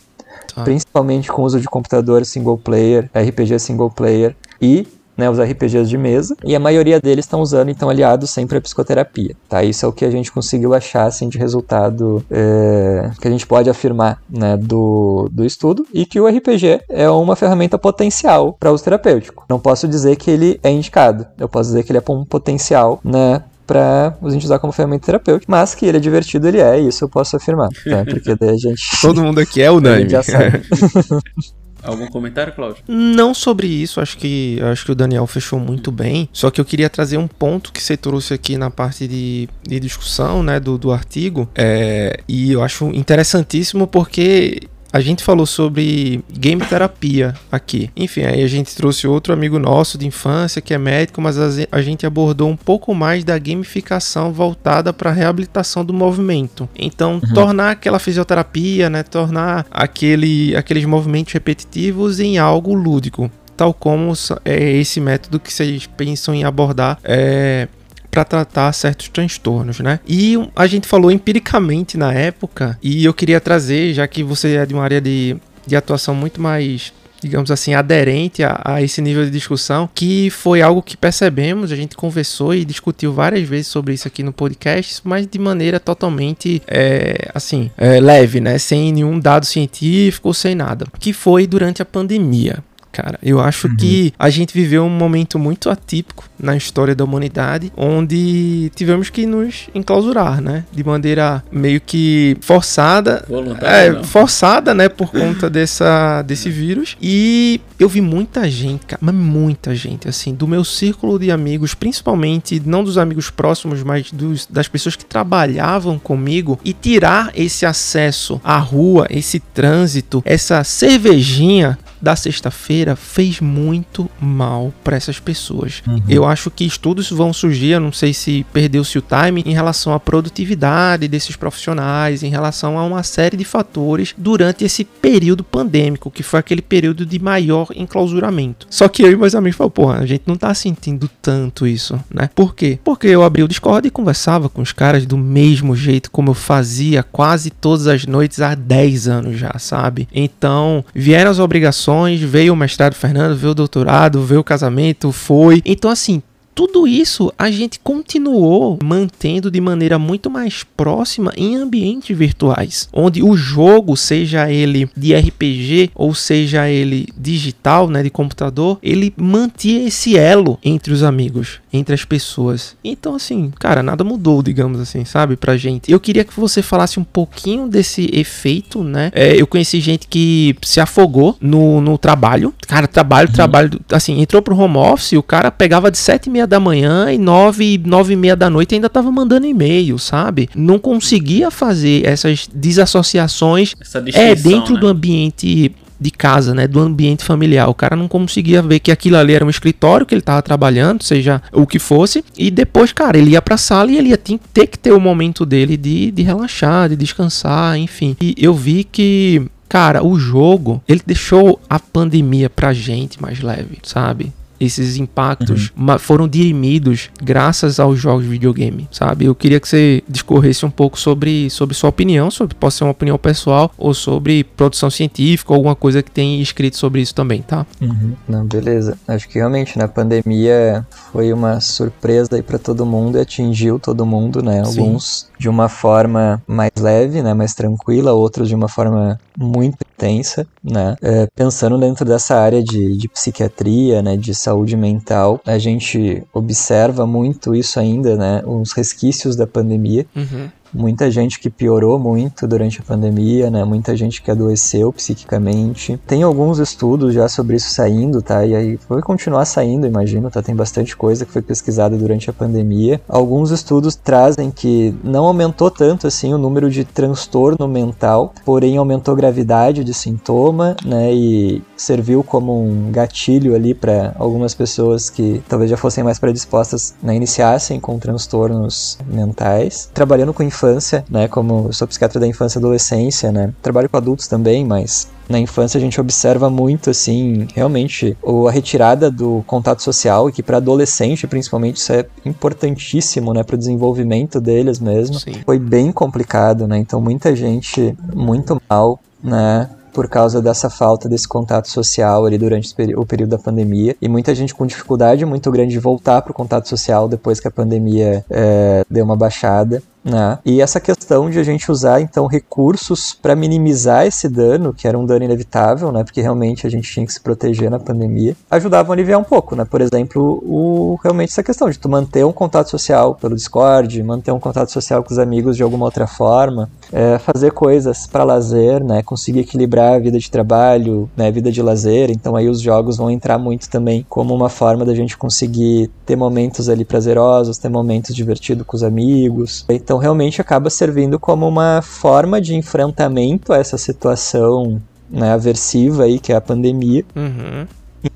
tá. principalmente com o uso de computador single player, RPG single player e né, os RPGs de mesa, e a maioria deles estão usando, então, aliados sempre à psicoterapia, tá? Isso é o que a gente conseguiu achar, assim, de resultado é, que a gente pode afirmar, né, do, do estudo, e que o RPG é uma ferramenta potencial para uso terapêutico. Não posso dizer que ele é indicado, eu posso dizer que ele é um potencial, né, para a gente usar como ferramenta terapêutica, mas que ele é divertido, ele é, isso eu posso afirmar, né? Porque daí a gente... Todo mundo aqui é unânime. já sabe. Algum comentário, Cláudio? Não sobre isso, acho que acho que o Daniel fechou muito bem. Só que eu queria trazer um ponto que você trouxe aqui na parte de, de discussão, né, do, do artigo. É, e eu acho interessantíssimo porque a gente falou sobre game terapia aqui. Enfim, aí a gente trouxe outro amigo nosso de infância que é médico, mas a gente abordou um pouco mais da gamificação voltada para a reabilitação do movimento. Então, uhum. tornar aquela fisioterapia, né, tornar aquele, aqueles movimentos repetitivos em algo lúdico tal como é esse método que vocês pensam em abordar é, para tratar certos transtornos, né? E a gente falou empiricamente na época, e eu queria trazer, já que você é de uma área de, de atuação muito mais digamos assim, aderente a, a, esse nível de discussão, que foi algo que percebemos, a gente conversou e discutiu várias vezes sobre isso aqui no podcast, mas de maneira totalmente, é, assim, é, leve, né? Sem nenhum dado científico, sem nada. Que foi durante a pandemia cara. Eu acho uhum. que a gente viveu um momento muito atípico na história da humanidade, onde tivemos que nos enclausurar, né? De maneira meio que forçada. É, forçada, né? Por conta dessa, desse vírus. E eu vi muita gente, cara, mas muita gente, assim, do meu círculo de amigos, principalmente, não dos amigos próximos, mas dos, das pessoas que trabalhavam comigo, e tirar esse acesso à rua, esse trânsito, essa cervejinha da sexta-feira fez muito mal para essas pessoas. Uhum. Eu acho que estudos vão surgir, eu não sei se perdeu-se o time, em relação à produtividade desses profissionais, em relação a uma série de fatores durante esse período pandêmico, que foi aquele período de maior enclausuramento. Só que eu e meus amigos falaram, porra, a gente não tá sentindo tanto isso, né? Por quê? Porque eu abri o Discord e conversava com os caras do mesmo jeito como eu fazia quase todas as noites há 10 anos já, sabe? Então, vieram as obrigações veio o mestrado Fernando, veio o doutorado, veio o casamento, foi. Então, assim, tudo isso a gente continuou mantendo de maneira muito mais próxima em ambientes virtuais, onde o jogo, seja ele de RPG ou seja ele digital, né, de computador, ele mantinha esse elo entre os amigos, entre as pessoas. Então assim, cara, nada mudou, digamos assim, sabe, pra gente. Eu queria que você falasse um pouquinho desse efeito, né? É, eu conheci gente que se afogou no, no trabalho, cara, trabalho, uhum. trabalho, assim, entrou pro home office, o cara pegava de sete e meia da manhã e nove, nove e meia da noite ainda tava mandando e-mail, sabe? Não conseguia fazer essas desassociações é dentro né? do ambiente de casa, né, do ambiente familiar. O cara não conseguia ver que aquilo ali era um escritório que ele estava trabalhando, seja o que fosse, e depois, cara, ele ia para a sala e ele ia ter que ter o momento dele de, de relaxar, de descansar, enfim. E eu vi que Cara, o jogo, ele deixou a pandemia pra gente mais leve, sabe? Esses impactos uhum. foram dirimidos graças aos jogos de videogame, sabe? Eu queria que você discorresse um pouco sobre, sobre sua opinião, sobre pode ser uma opinião pessoal ou sobre produção científica, ou alguma coisa que tem escrito sobre isso também, tá? Uhum. Não, beleza. Acho que realmente na pandemia foi uma surpresa aí para todo mundo e atingiu todo mundo, né? Alguns Sim. De uma forma mais leve, né? Mais tranquila, outros de uma forma muito intensa, né? É, pensando dentro dessa área de, de psiquiatria, né? De saúde mental, a gente observa muito isso ainda, né? Uns resquícios da pandemia. Uhum muita gente que piorou muito durante a pandemia, né? Muita gente que adoeceu psiquicamente. Tem alguns estudos já sobre isso saindo, tá? E aí vai continuar saindo, imagino, tá? Tem bastante coisa que foi pesquisada durante a pandemia. Alguns estudos trazem que não aumentou tanto assim o número de transtorno mental, porém aumentou a gravidade de sintoma, né? E serviu como um gatilho ali para algumas pessoas que talvez já fossem mais predispostas, né? Iniciassem com transtornos mentais. Trabalhando com infância, né? Como eu sou psiquiatra da infância e adolescência, né? Trabalho com adultos também, mas na infância a gente observa muito assim, realmente, a retirada do contato social e que para adolescente, principalmente, isso é importantíssimo, né, para o desenvolvimento deles mesmo. Sim. Foi bem complicado, né? Então muita gente muito mal, né? por causa dessa falta desse contato social ali durante o período da pandemia e muita gente com dificuldade muito grande de voltar para o contato social depois que a pandemia é, deu uma baixada. Né? E essa questão de a gente usar então recursos para minimizar esse dano, que era um dano inevitável, né? Porque realmente a gente tinha que se proteger na pandemia, ajudava a aliviar um pouco, né? Por exemplo, o realmente essa questão de tu manter um contato social pelo Discord, manter um contato social com os amigos de alguma outra forma, é, fazer coisas para lazer, né? Conseguir equilibrar a vida de trabalho, né? Vida de lazer. Então aí os jogos vão entrar muito também como uma forma da gente conseguir ter momentos ali prazerosos, ter momentos divertidos com os amigos. Então, então, realmente acaba servindo como uma forma de enfrentamento a essa situação né, aversiva aí, que é a pandemia. Uhum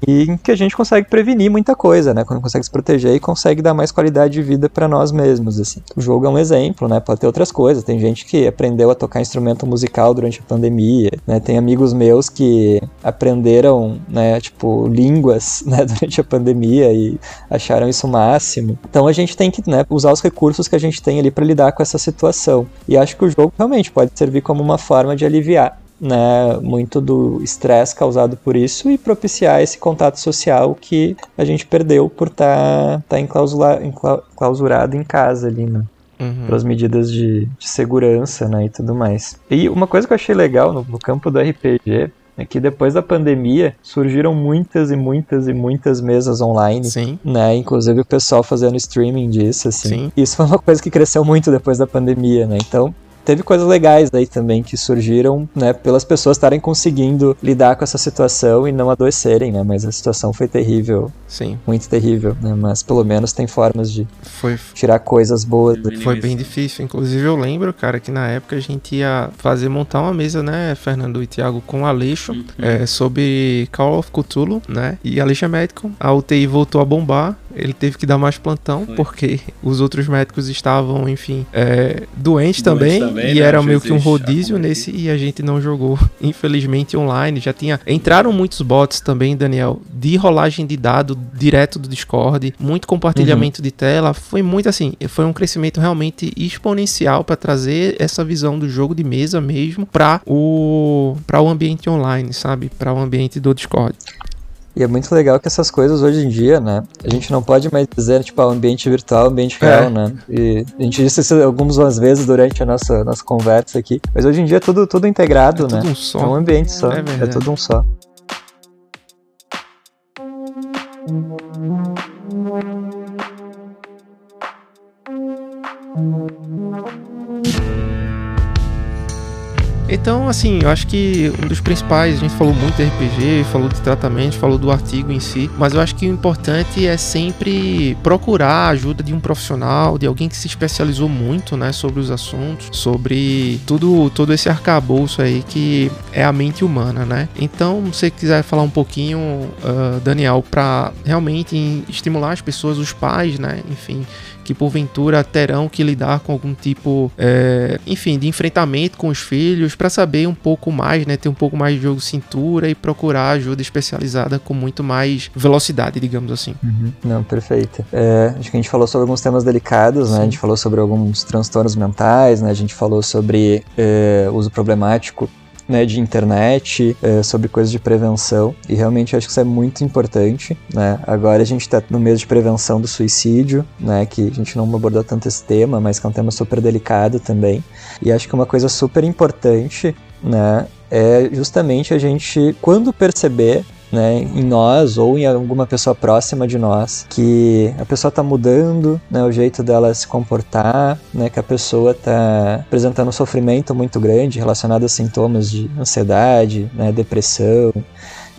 e em que a gente consegue prevenir muita coisa, né? Quando consegue se proteger e consegue dar mais qualidade de vida para nós mesmos, assim. O jogo é um exemplo, né? Pode ter outras coisas. Tem gente que aprendeu a tocar instrumento musical durante a pandemia, né? Tem amigos meus que aprenderam, né, tipo, línguas, né, durante a pandemia e acharam isso máximo. Então a gente tem que, né, usar os recursos que a gente tem ali para lidar com essa situação. E acho que o jogo realmente pode servir como uma forma de aliviar né, muito do estresse causado por isso e propiciar esse contato social que a gente perdeu por estar tá, tá enclausurado em casa ali, né? Uhum. Pelas medidas de, de, segurança, né, e tudo mais. E uma coisa que eu achei legal no, no campo do RPG é que depois da pandemia surgiram muitas e muitas e muitas mesas online, Sim. né? Inclusive o pessoal fazendo streaming disso, assim. Sim. Isso foi uma coisa que cresceu muito depois da pandemia, né? Então, teve coisas legais aí também que surgiram, né, pelas pessoas estarem conseguindo lidar com essa situação e não adoecerem, né? Mas a situação foi terrível. Sim. Muito terrível, né? Mas pelo menos tem formas de foi, tirar coisas boas. Foi bem difícil. Inclusive eu lembro, cara, que na época a gente ia fazer montar uma mesa, né, Fernando e Thiago, com o Aleixo, uhum. é, sobre Call of Cthulhu, né? E Aleixo é médico. A UTI voltou a bombar ele teve que dar mais plantão, Foi. porque os outros médicos estavam, enfim, é, doentes, também, também, e né? era meio que um rodízio nesse, e a gente não jogou, infelizmente, online. Já tinha. Entraram muitos bots também, Daniel, de rolagem de dado direto do Discord, muito compartilhamento uhum. de tela. Foi muito assim, foi um crescimento realmente exponencial para trazer essa visão do jogo de mesa mesmo para o, pra o ambiente online, sabe? Para o ambiente do Discord. E é muito legal que essas coisas hoje em dia, né? A gente não pode mais dizer, tipo, ah, ambiente virtual, ambiente real, é. né? E a gente disse isso algumas vezes durante a nossa, nossa conversa aqui. Mas hoje em dia é tudo, tudo integrado, é né? Tudo um só. É um ambiente só. É, é tudo um só. Então, assim, eu acho que um dos principais, a gente falou muito de RPG, falou de tratamento, falou do artigo em si, mas eu acho que o importante é sempre procurar a ajuda de um profissional, de alguém que se especializou muito, né, sobre os assuntos, sobre tudo, todo esse arcabouço aí que é a mente humana, né? Então, se você quiser falar um pouquinho, uh, Daniel, para realmente estimular as pessoas, os pais, né, enfim, que porventura terão que lidar com algum tipo, é, enfim, de enfrentamento com os filhos, para saber um pouco mais, né? Ter um pouco mais de jogo cintura e procurar ajuda especializada com muito mais velocidade, digamos assim. Uhum. Não, perfeito. É, acho que a gente falou sobre alguns temas delicados, né? A gente falou sobre alguns transtornos mentais, né? A gente falou sobre é, uso problemático né, de internet, é, sobre coisas de prevenção, e realmente acho que isso é muito importante, né? Agora a gente está no mês de prevenção do suicídio, né, que a gente não abordou tanto esse tema, mas que é um tema super delicado também, e acho que uma coisa super importante, né, é justamente a gente, quando perceber né, em nós ou em alguma pessoa próxima de nós, que a pessoa está mudando, né, o jeito dela se comportar, né, que a pessoa está apresentando um sofrimento muito grande relacionado a sintomas de ansiedade, né, depressão,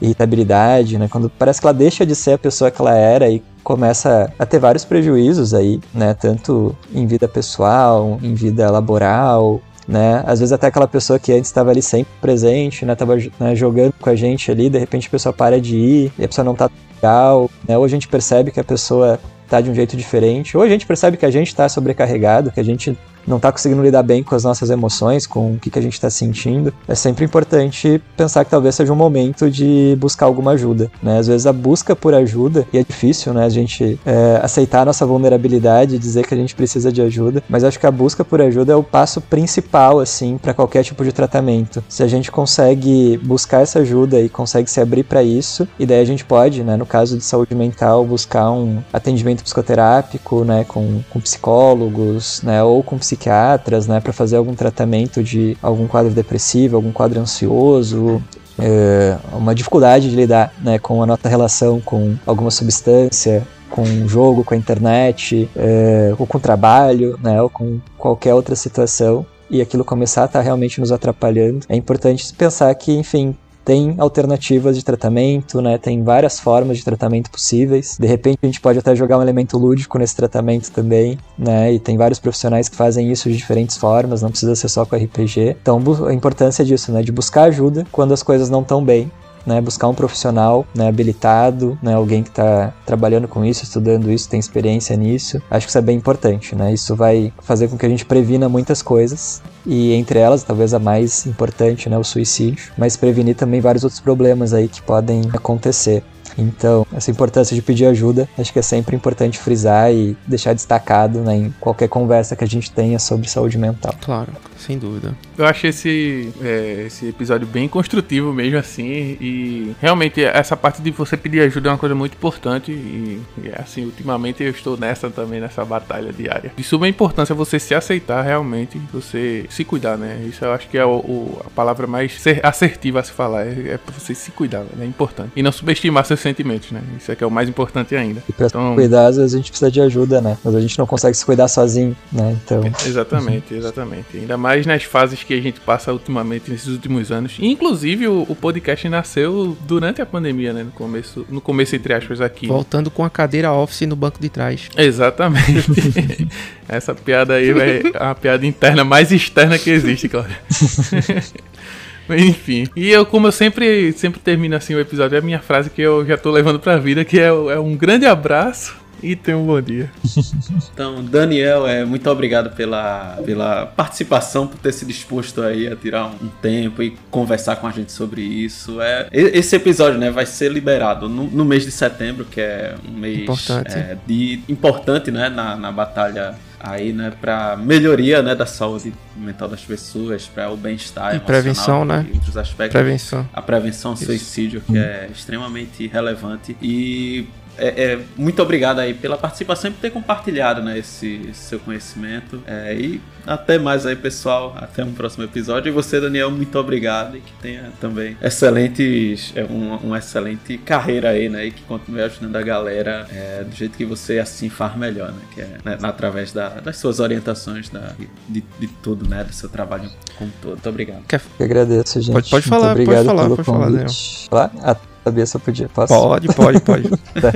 irritabilidade, né, quando parece que ela deixa de ser a pessoa que ela era e começa a ter vários prejuízos aí, né, tanto em vida pessoal, em vida laboral, né? Às vezes até aquela pessoa que antes estava ali sempre presente, né? Tava né, jogando com a gente ali, de repente a pessoa para de ir e a pessoa não tá legal, né? Ou a gente percebe que a pessoa tá de um jeito diferente, ou a gente percebe que a gente tá sobrecarregado, que a gente não está conseguindo lidar bem com as nossas emoções, com o que, que a gente está sentindo, é sempre importante pensar que talvez seja um momento de buscar alguma ajuda, né? Às vezes a busca por ajuda, e é difícil, né, a gente é, aceitar a nossa vulnerabilidade, dizer que a gente precisa de ajuda, mas acho que a busca por ajuda é o passo principal, assim, para qualquer tipo de tratamento. Se a gente consegue buscar essa ajuda e consegue se abrir para isso, e daí a gente pode, né, no caso de saúde mental, buscar um atendimento psicoterápico, né, com, com psicólogos, né, ou com psiquiatras psiquiatras, né, para fazer algum tratamento de algum quadro depressivo, algum quadro ansioso, é, uma dificuldade de lidar né, com a nossa relação com alguma substância, com o jogo, com a internet, é, ou com o trabalho, né, ou com qualquer outra situação, e aquilo começar a estar tá realmente nos atrapalhando. É importante pensar que, enfim, tem alternativas de tratamento, né? Tem várias formas de tratamento possíveis. De repente a gente pode até jogar um elemento lúdico nesse tratamento também, né? E tem vários profissionais que fazem isso de diferentes formas, não precisa ser só com RPG. Então a importância disso, né? De buscar ajuda quando as coisas não estão bem né, buscar um profissional né, habilitado, né, alguém que está trabalhando com isso, estudando isso, tem experiência nisso. Acho que isso é bem importante, né? Isso vai fazer com que a gente previna muitas coisas e entre elas, talvez a mais importante, né, o suicídio, mas prevenir também vários outros problemas aí que podem acontecer. Então, essa importância de pedir ajuda, acho que é sempre importante frisar e deixar destacado né, em qualquer conversa que a gente tenha sobre saúde mental. Claro, sem dúvida. Eu achei esse, é, esse episódio bem construtivo mesmo assim, e realmente essa parte de você pedir ajuda é uma coisa muito importante e, e assim, ultimamente eu estou nessa também, nessa batalha diária. De suma importância você se aceitar realmente, você se cuidar, né? Isso eu acho que é o, o, a palavra mais assertiva a se falar, é, é você se cuidar, né? é importante. E não subestimar seus sentimentos, né? Isso é que é o mais importante ainda. E pra então, cuidar, às vezes a gente precisa de ajuda, né? Mas a gente não consegue se cuidar sozinho, né? Então. Exatamente, exatamente. Ainda mais nas fases que a gente passa ultimamente, nesses últimos anos. Inclusive, o, o podcast nasceu durante a pandemia, né? No começo, no começo entre aspas, aqui. Voltando com a cadeira office no banco de trás. Exatamente. Essa piada aí é a piada interna mais externa que existe, Cláudio. Enfim. E eu, como eu sempre, sempre termino assim o episódio, é a minha frase que eu já tô levando pra vida, que é, é um grande abraço e tenha um bom dia. Então, Daniel, é, muito obrigado pela, pela participação, por ter se disposto aí a tirar um, tempo e conversar com a gente sobre isso. É, esse episódio né, vai ser liberado no, no mês de setembro, que é um mês importante, é, de, importante né, na, na batalha aí, né, para melhoria, né, da saúde mental das pessoas, para o bem-estar e prevenção, né? E outros aspectos. Prevenção. A prevenção ao suicídio, que é extremamente relevante e é, é, muito obrigado aí pela participação e por ter compartilhado né, esse, esse seu conhecimento. É, e até mais aí, pessoal. Até um próximo episódio. E você, Daniel, muito obrigado e que tenha também excelentes, é, uma, uma excelente carreira aí, né? E que continue ajudando a galera é, do jeito que você assim faz melhor, né? Que é né, através da, das suas orientações, da, de, de tudo, né? Do seu trabalho como todo. Muito obrigado. Eu agradeço, gente. Pode, pode falar, muito obrigado pode falar, pelo pode convite. falar, Daniel sabia se eu podia. Posso? Pode, pode, pode. tá.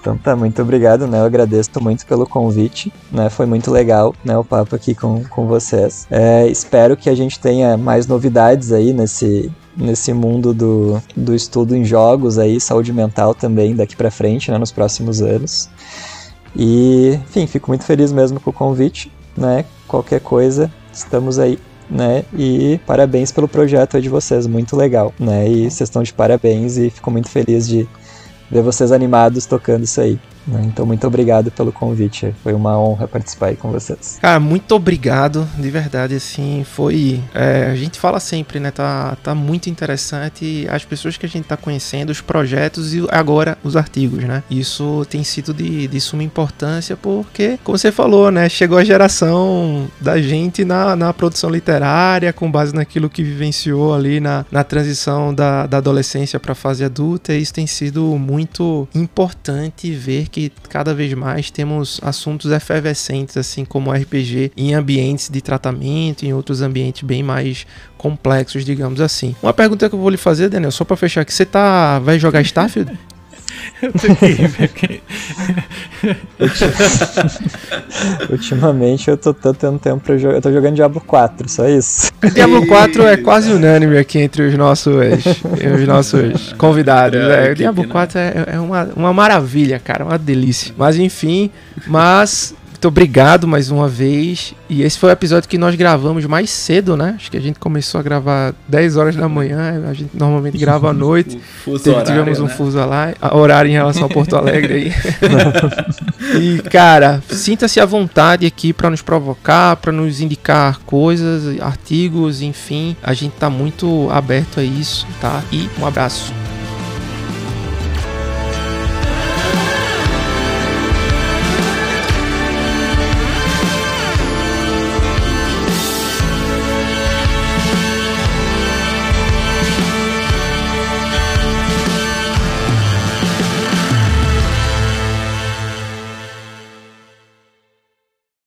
Então tá, muito obrigado, né? Eu agradeço muito pelo convite, né? Foi muito legal, né? O papo aqui com, com vocês. É, espero que a gente tenha mais novidades aí nesse, nesse mundo do, do estudo em jogos aí, saúde mental também daqui para frente, né? Nos próximos anos. E, enfim, fico muito feliz mesmo com o convite, né? Qualquer coisa, estamos aí. Né? E parabéns pelo projeto aí de vocês, muito legal, né? E vocês estão de parabéns e fico muito feliz de ver vocês animados tocando isso aí. Né? Então, muito obrigado pelo convite. Foi uma honra participar aí com vocês. Cara, muito obrigado. De verdade, assim, foi. É, a gente fala sempre, né? Tá, tá muito interessante as pessoas que a gente tá conhecendo, os projetos e agora os artigos, né? Isso tem sido de, de suma importância porque, como você falou, né? Chegou a geração da gente na, na produção literária, com base naquilo que vivenciou ali na, na transição da, da adolescência para a fase adulta. E isso tem sido muito importante ver que cada vez mais temos assuntos efervescentes, assim como RPG, em ambientes de tratamento, em outros ambientes bem mais complexos, digamos assim. Uma pergunta que eu vou lhe fazer, Daniel, só para fechar aqui, você tá vai jogar Starfield? Ultimamente eu tô, tendo tempo pra jogar. Eu tô jogando Diablo 4, só isso. Diablo 4 é quase unânime aqui entre os nossos, os nossos convidados. É, o Diablo 4 é, é uma, uma maravilha, cara, uma delícia. Mas enfim, mas muito obrigado mais uma vez. E esse foi o episódio que nós gravamos mais cedo, né? Acho que a gente começou a gravar 10 horas da manhã. A gente normalmente grava à noite. Fuso horário, tivemos um né? fuso lá, horário em relação a Porto Alegre aí. e, cara, sinta-se à vontade aqui para nos provocar, para nos indicar coisas, artigos, enfim. A gente tá muito aberto a isso, tá? E um abraço.